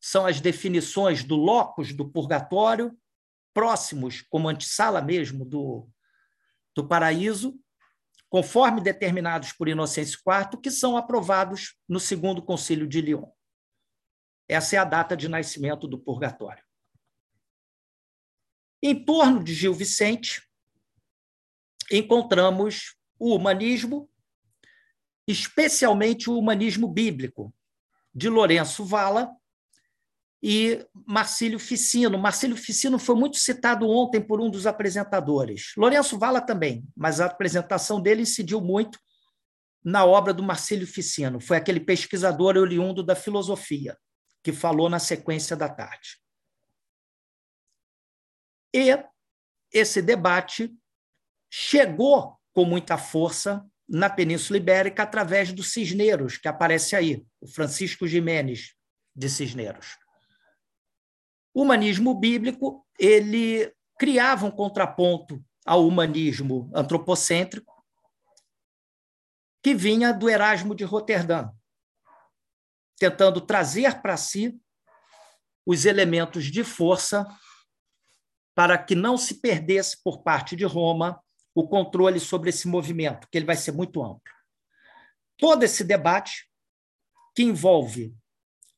são as definições do locus do purgatório, próximos, como antessala mesmo do, do paraíso, conforme determinados por Inocêncio IV, que são aprovados no segundo concílio de Lyon. Essa é a data de nascimento do purgatório. Em torno de Gil Vicente, encontramos o humanismo especialmente o humanismo bíblico, de Lourenço Vala e Marcílio Ficino. Marcílio Ficino foi muito citado ontem por um dos apresentadores. Lourenço Vala também, mas a apresentação dele incidiu muito na obra do Marcílio Ficino. Foi aquele pesquisador oriundo da filosofia que falou na sequência da tarde. E esse debate chegou com muita força na Península Ibérica através do Cisneros, que aparece aí, o Francisco Jiménez de Cisneros. O humanismo bíblico ele criava um contraponto ao humanismo antropocêntrico que vinha do Erasmo de Roterdã, tentando trazer para si os elementos de força para que não se perdesse por parte de Roma o controle sobre esse movimento, que ele vai ser muito amplo. Todo esse debate que envolve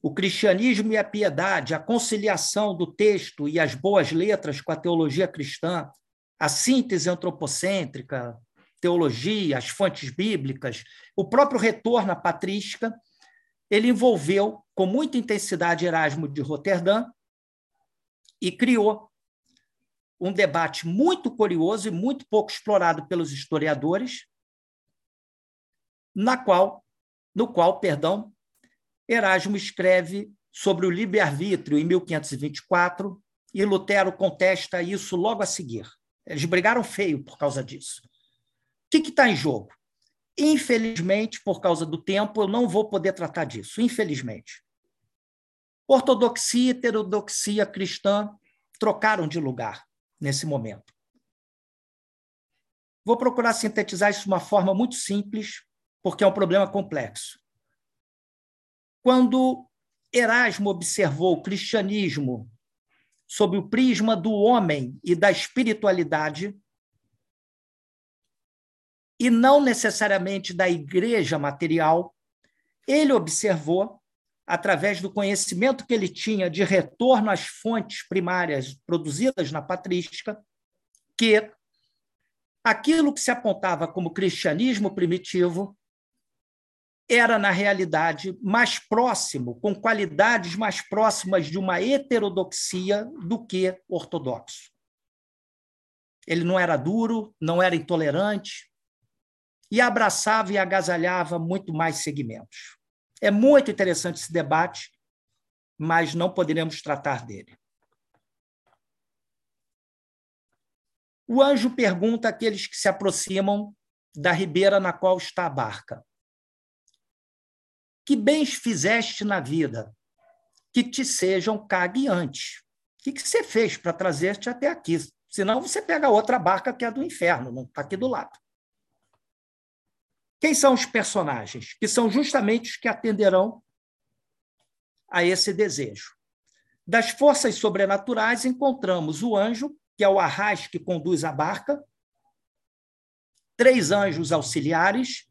o cristianismo e a piedade, a conciliação do texto e as boas letras com a teologia cristã, a síntese antropocêntrica, teologia, as fontes bíblicas, o próprio retorno à patrística, ele envolveu com muita intensidade Erasmo de Roterdã e criou um debate muito curioso e muito pouco explorado pelos historiadores, na qual, no qual, perdão, Erasmo escreve sobre o livre-arbítrio em 1524 e Lutero contesta isso logo a seguir. Eles brigaram feio por causa disso. O que está em jogo? Infelizmente, por causa do tempo, eu não vou poder tratar disso, infelizmente. Ortodoxia e heterodoxia cristã trocaram de lugar nesse momento. Vou procurar sintetizar isso de uma forma muito simples, porque é um problema complexo. Quando Erasmo observou o cristianismo sob o prisma do homem e da espiritualidade, e não necessariamente da igreja material, ele observou através do conhecimento que ele tinha de retorno às fontes primárias produzidas na patrística, que aquilo que se apontava como cristianismo primitivo era, na realidade, mais próximo, com qualidades mais próximas de uma heterodoxia do que ortodoxo. Ele não era duro, não era intolerante, e abraçava e agasalhava muito mais segmentos. É muito interessante esse debate, mas não poderemos tratar dele. O anjo pergunta àqueles que se aproximam da ribeira na qual está a barca: Que bens fizeste na vida que te sejam cagueantes? O que, que você fez para trazer-te até aqui? Senão você pega outra barca que é do inferno, não está aqui do lado. Quem são os personagens? Que são justamente os que atenderão a esse desejo. Das forças sobrenaturais, encontramos o anjo, que é o arras que conduz a barca, três anjos auxiliares,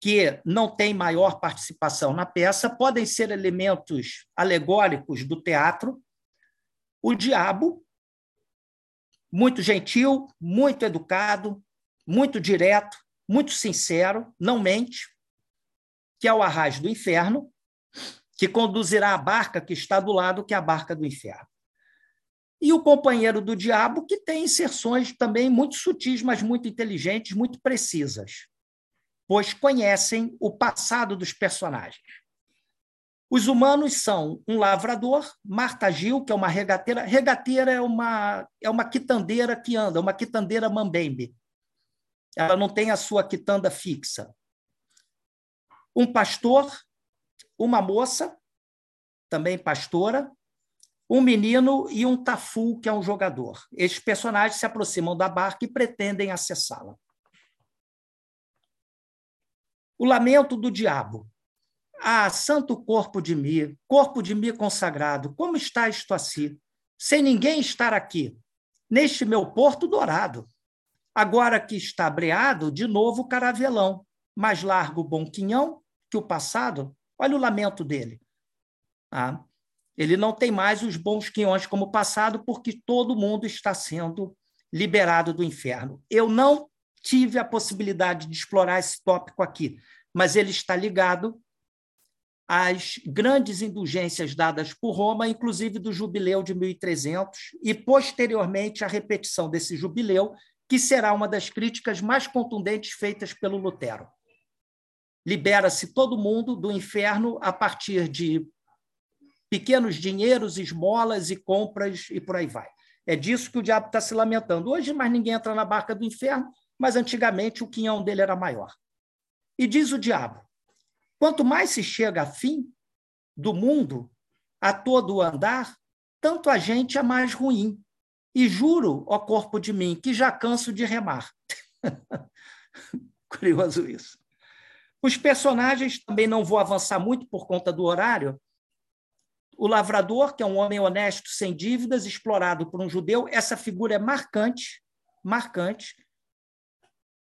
que não têm maior participação na peça, podem ser elementos alegóricos do teatro, o diabo, muito gentil, muito educado, muito direto, muito sincero, não mente, que é o arraso do inferno, que conduzirá a barca que está do lado, que é a barca do inferno. E o companheiro do diabo, que tem inserções também muito sutis, mas muito inteligentes, muito precisas, pois conhecem o passado dos personagens. Os humanos são um lavrador, Marta Gil, que é uma regateira. Regateira é uma, é uma quitandeira que anda, uma quitandeira mambembe ela não tem a sua quitanda fixa. Um pastor, uma moça, também pastora, um menino e um tafu, que é um jogador. Estes personagens se aproximam da barca e pretendem acessá-la. O lamento do diabo. Ah, santo corpo de mim, corpo de mim consagrado, como está isto assim? Sem ninguém estar aqui, neste meu porto dourado. Agora que está breado, de novo caravelão, mais largo bom quinhão que o passado. Olha o lamento dele. Ah, ele não tem mais os bons quinhões como passado, porque todo mundo está sendo liberado do inferno. Eu não tive a possibilidade de explorar esse tópico aqui, mas ele está ligado às grandes indulgências dadas por Roma, inclusive do jubileu de 1300, e posteriormente a repetição desse jubileu que será uma das críticas mais contundentes feitas pelo Lutero. Libera-se todo mundo do inferno a partir de pequenos dinheiros, esmolas e compras e por aí vai. É disso que o diabo está se lamentando. Hoje, mais ninguém entra na barca do inferno, mas antigamente o quinhão dele era maior. E diz o diabo: quanto mais se chega a fim do mundo, a todo andar, tanto a gente é mais ruim. E juro, ó corpo de mim, que já canso de remar. Curioso isso. Os personagens também não vou avançar muito por conta do horário. O lavrador, que é um homem honesto, sem dívidas, explorado por um judeu, essa figura é marcante, marcante.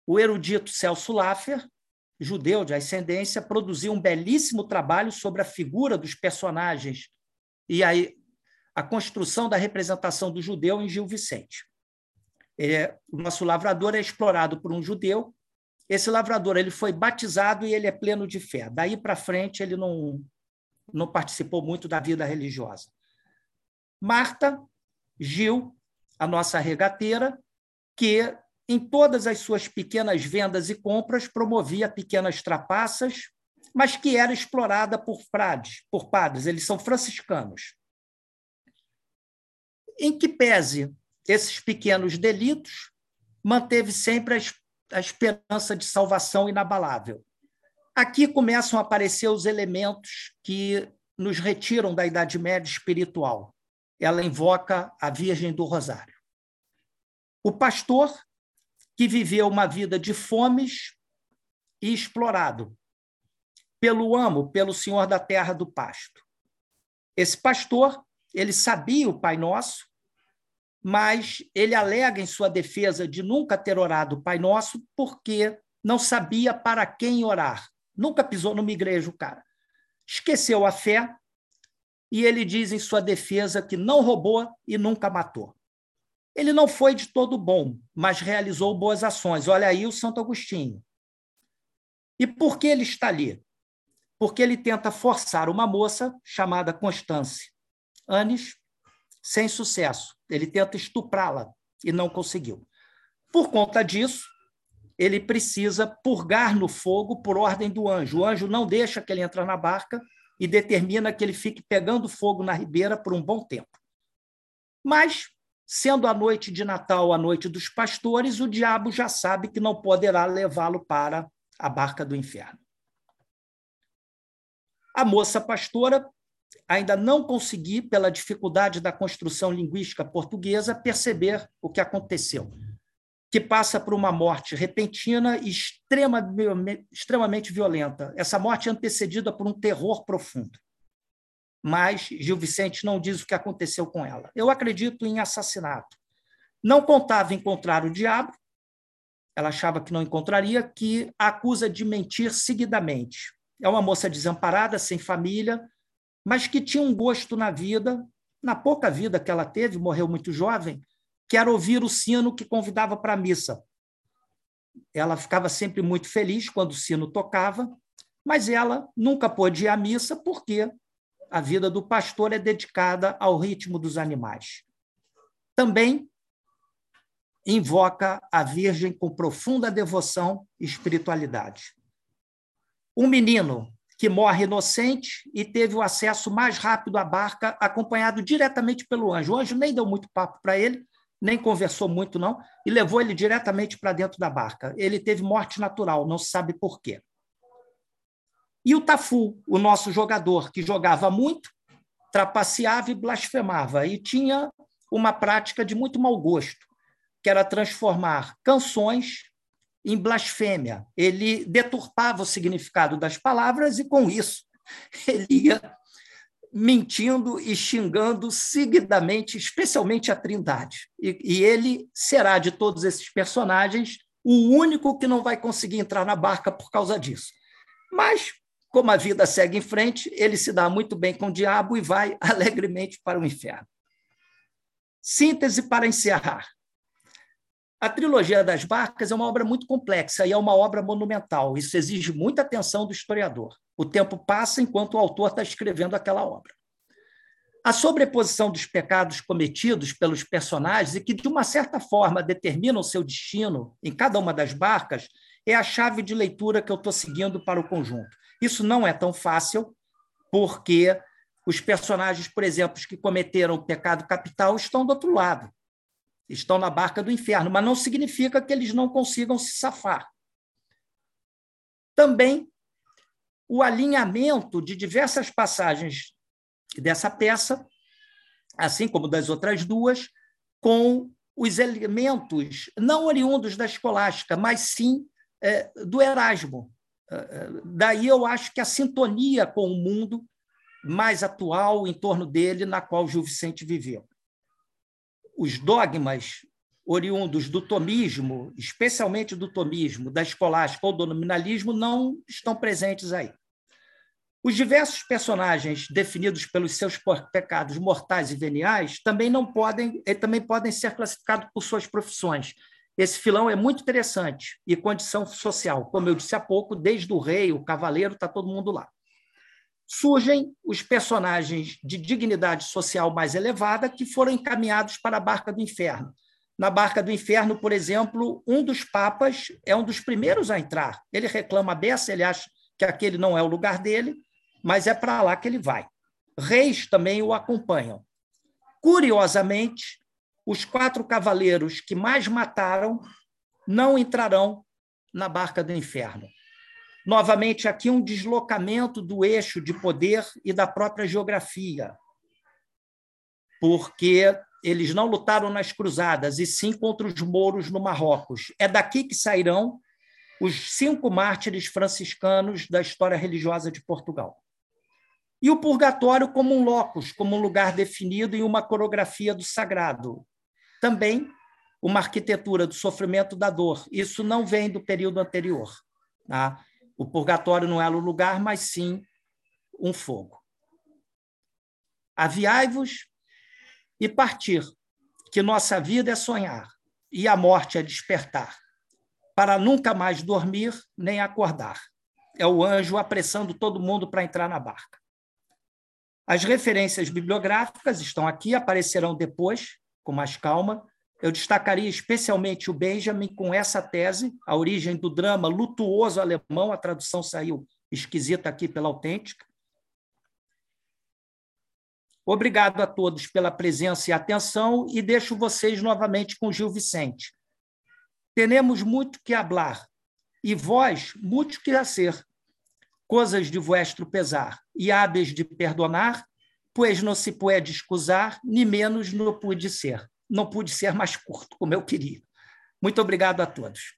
O erudito Celso Laffer, judeu de ascendência, produziu um belíssimo trabalho sobre a figura dos personagens e aí a construção da representação do judeu em Gil Vicente. É, o nosso lavrador é explorado por um judeu. Esse lavrador ele foi batizado e ele é pleno de fé. Daí para frente ele não não participou muito da vida religiosa. Marta Gil, a nossa regateira, que em todas as suas pequenas vendas e compras promovia pequenas trapaças, mas que era explorada por padres, por padres, eles são franciscanos. Em que pese esses pequenos delitos, manteve sempre a esperança de salvação inabalável. Aqui começam a aparecer os elementos que nos retiram da Idade Média espiritual. Ela invoca a Virgem do Rosário. O pastor, que viveu uma vida de fomes e explorado pelo amo, pelo senhor da terra do pasto. Esse pastor, ele sabia o Pai Nosso, mas ele alega em sua defesa de nunca ter orado o Pai Nosso porque não sabia para quem orar. Nunca pisou numa igreja o cara. Esqueceu a fé e ele diz em sua defesa que não roubou e nunca matou. Ele não foi de todo bom, mas realizou boas ações. Olha aí o Santo Agostinho. E por que ele está ali? Porque ele tenta forçar uma moça chamada Constance Anes, sem sucesso. Ele tenta estuprá-la e não conseguiu. Por conta disso, ele precisa purgar no fogo por ordem do anjo. O anjo não deixa que ele entre na barca e determina que ele fique pegando fogo na ribeira por um bom tempo. Mas, sendo a noite de Natal a noite dos pastores, o diabo já sabe que não poderá levá-lo para a barca do inferno. A moça pastora ainda não consegui, pela dificuldade da construção linguística portuguesa, perceber o que aconteceu que passa por uma morte repentina e extrema, extremamente violenta. Essa morte é antecedida por um terror profundo. Mas Gil Vicente não diz o que aconteceu com ela. Eu acredito em assassinato. Não contava encontrar o diabo, ela achava que não encontraria, que a acusa de mentir seguidamente. É uma moça desamparada, sem família, mas que tinha um gosto na vida, na pouca vida que ela teve, morreu muito jovem, que era ouvir o sino que convidava para a missa. Ela ficava sempre muito feliz quando o sino tocava, mas ela nunca pôde ir à missa porque a vida do pastor é dedicada ao ritmo dos animais. Também invoca a Virgem com profunda devoção e espiritualidade. Um menino que morre inocente e teve o acesso mais rápido à barca, acompanhado diretamente pelo anjo. O anjo nem deu muito papo para ele, nem conversou muito, não, e levou ele diretamente para dentro da barca. Ele teve morte natural, não se sabe por quê. E o Tafu, o nosso jogador, que jogava muito, trapaceava e blasfemava, e tinha uma prática de muito mau gosto, que era transformar canções em blasfêmia. Ele deturpava o significado das palavras e, com isso, ele ia mentindo e xingando seguidamente, especialmente a Trindade. E, e, ele será, de todos esses personagens, o único que não vai conseguir entrar na barca por causa disso. Mas, como a vida segue em frente, ele se dá muito bem com o diabo e vai alegremente para o inferno. Síntese para encerrar. A trilogia das barcas é uma obra muito complexa e é uma obra monumental. Isso exige muita atenção do historiador. O tempo passa enquanto o autor está escrevendo aquela obra. A sobreposição dos pecados cometidos pelos personagens e que, de uma certa forma, determinam seu destino em cada uma das barcas é a chave de leitura que eu estou seguindo para o conjunto. Isso não é tão fácil, porque os personagens, por exemplo, que cometeram o pecado capital estão do outro lado, estão na barca do inferno, mas não significa que eles não consigam se safar. Também o alinhamento de diversas passagens dessa peça, assim como das outras duas, com os elementos não oriundos da escolástica, mas sim é, do Erasmo. É, é, daí eu acho que a sintonia com o mundo mais atual em torno dele, na qual Gil Vicente viveu. Os dogmas oriundos do tomismo, especialmente do tomismo, da escolástica ou do nominalismo, não estão presentes aí. Os diversos personagens definidos pelos seus pecados mortais e veniais também não podem, eh, também podem ser classificados por suas profissões. Esse filão é muito interessante e condição social, como eu disse há pouco, desde o rei, o cavaleiro, está todo mundo lá. Surgem os personagens de dignidade social mais elevada que foram encaminhados para a barca do inferno na Barca do Inferno, por exemplo, um dos papas é um dos primeiros a entrar. Ele reclama a beça, ele acha que aquele não é o lugar dele, mas é para lá que ele vai. Reis também o acompanham. Curiosamente, os quatro cavaleiros que mais mataram não entrarão na barca do inferno. Novamente, aqui um deslocamento do eixo de poder e da própria geografia, porque eles não lutaram nas cruzadas, e sim contra os mouros no Marrocos. É daqui que sairão os cinco mártires franciscanos da história religiosa de Portugal. E o purgatório como um locus, como um lugar definido em uma coreografia do sagrado. Também uma arquitetura do sofrimento da dor. Isso não vem do período anterior. Tá? O purgatório não é o lugar, mas sim um fogo. Aviai-vos e partir, que nossa vida é sonhar e a morte é despertar, para nunca mais dormir nem acordar. É o anjo apressando todo mundo para entrar na barca. As referências bibliográficas estão aqui, aparecerão depois, com mais calma. Eu destacaria especialmente o Benjamin com essa tese, a origem do drama lutuoso alemão, a tradução saiu esquisita aqui pela autêntica. Obrigado a todos pela presença e atenção e deixo vocês novamente com Gil Vicente. Tenemos muito que hablar e vós muito que hacer coisas de vuestro pesar, e hábeis de perdonar, pois não se pode excusar, nem menos não pude ser. Não pude ser mais curto, como eu queria. Muito obrigado a todos.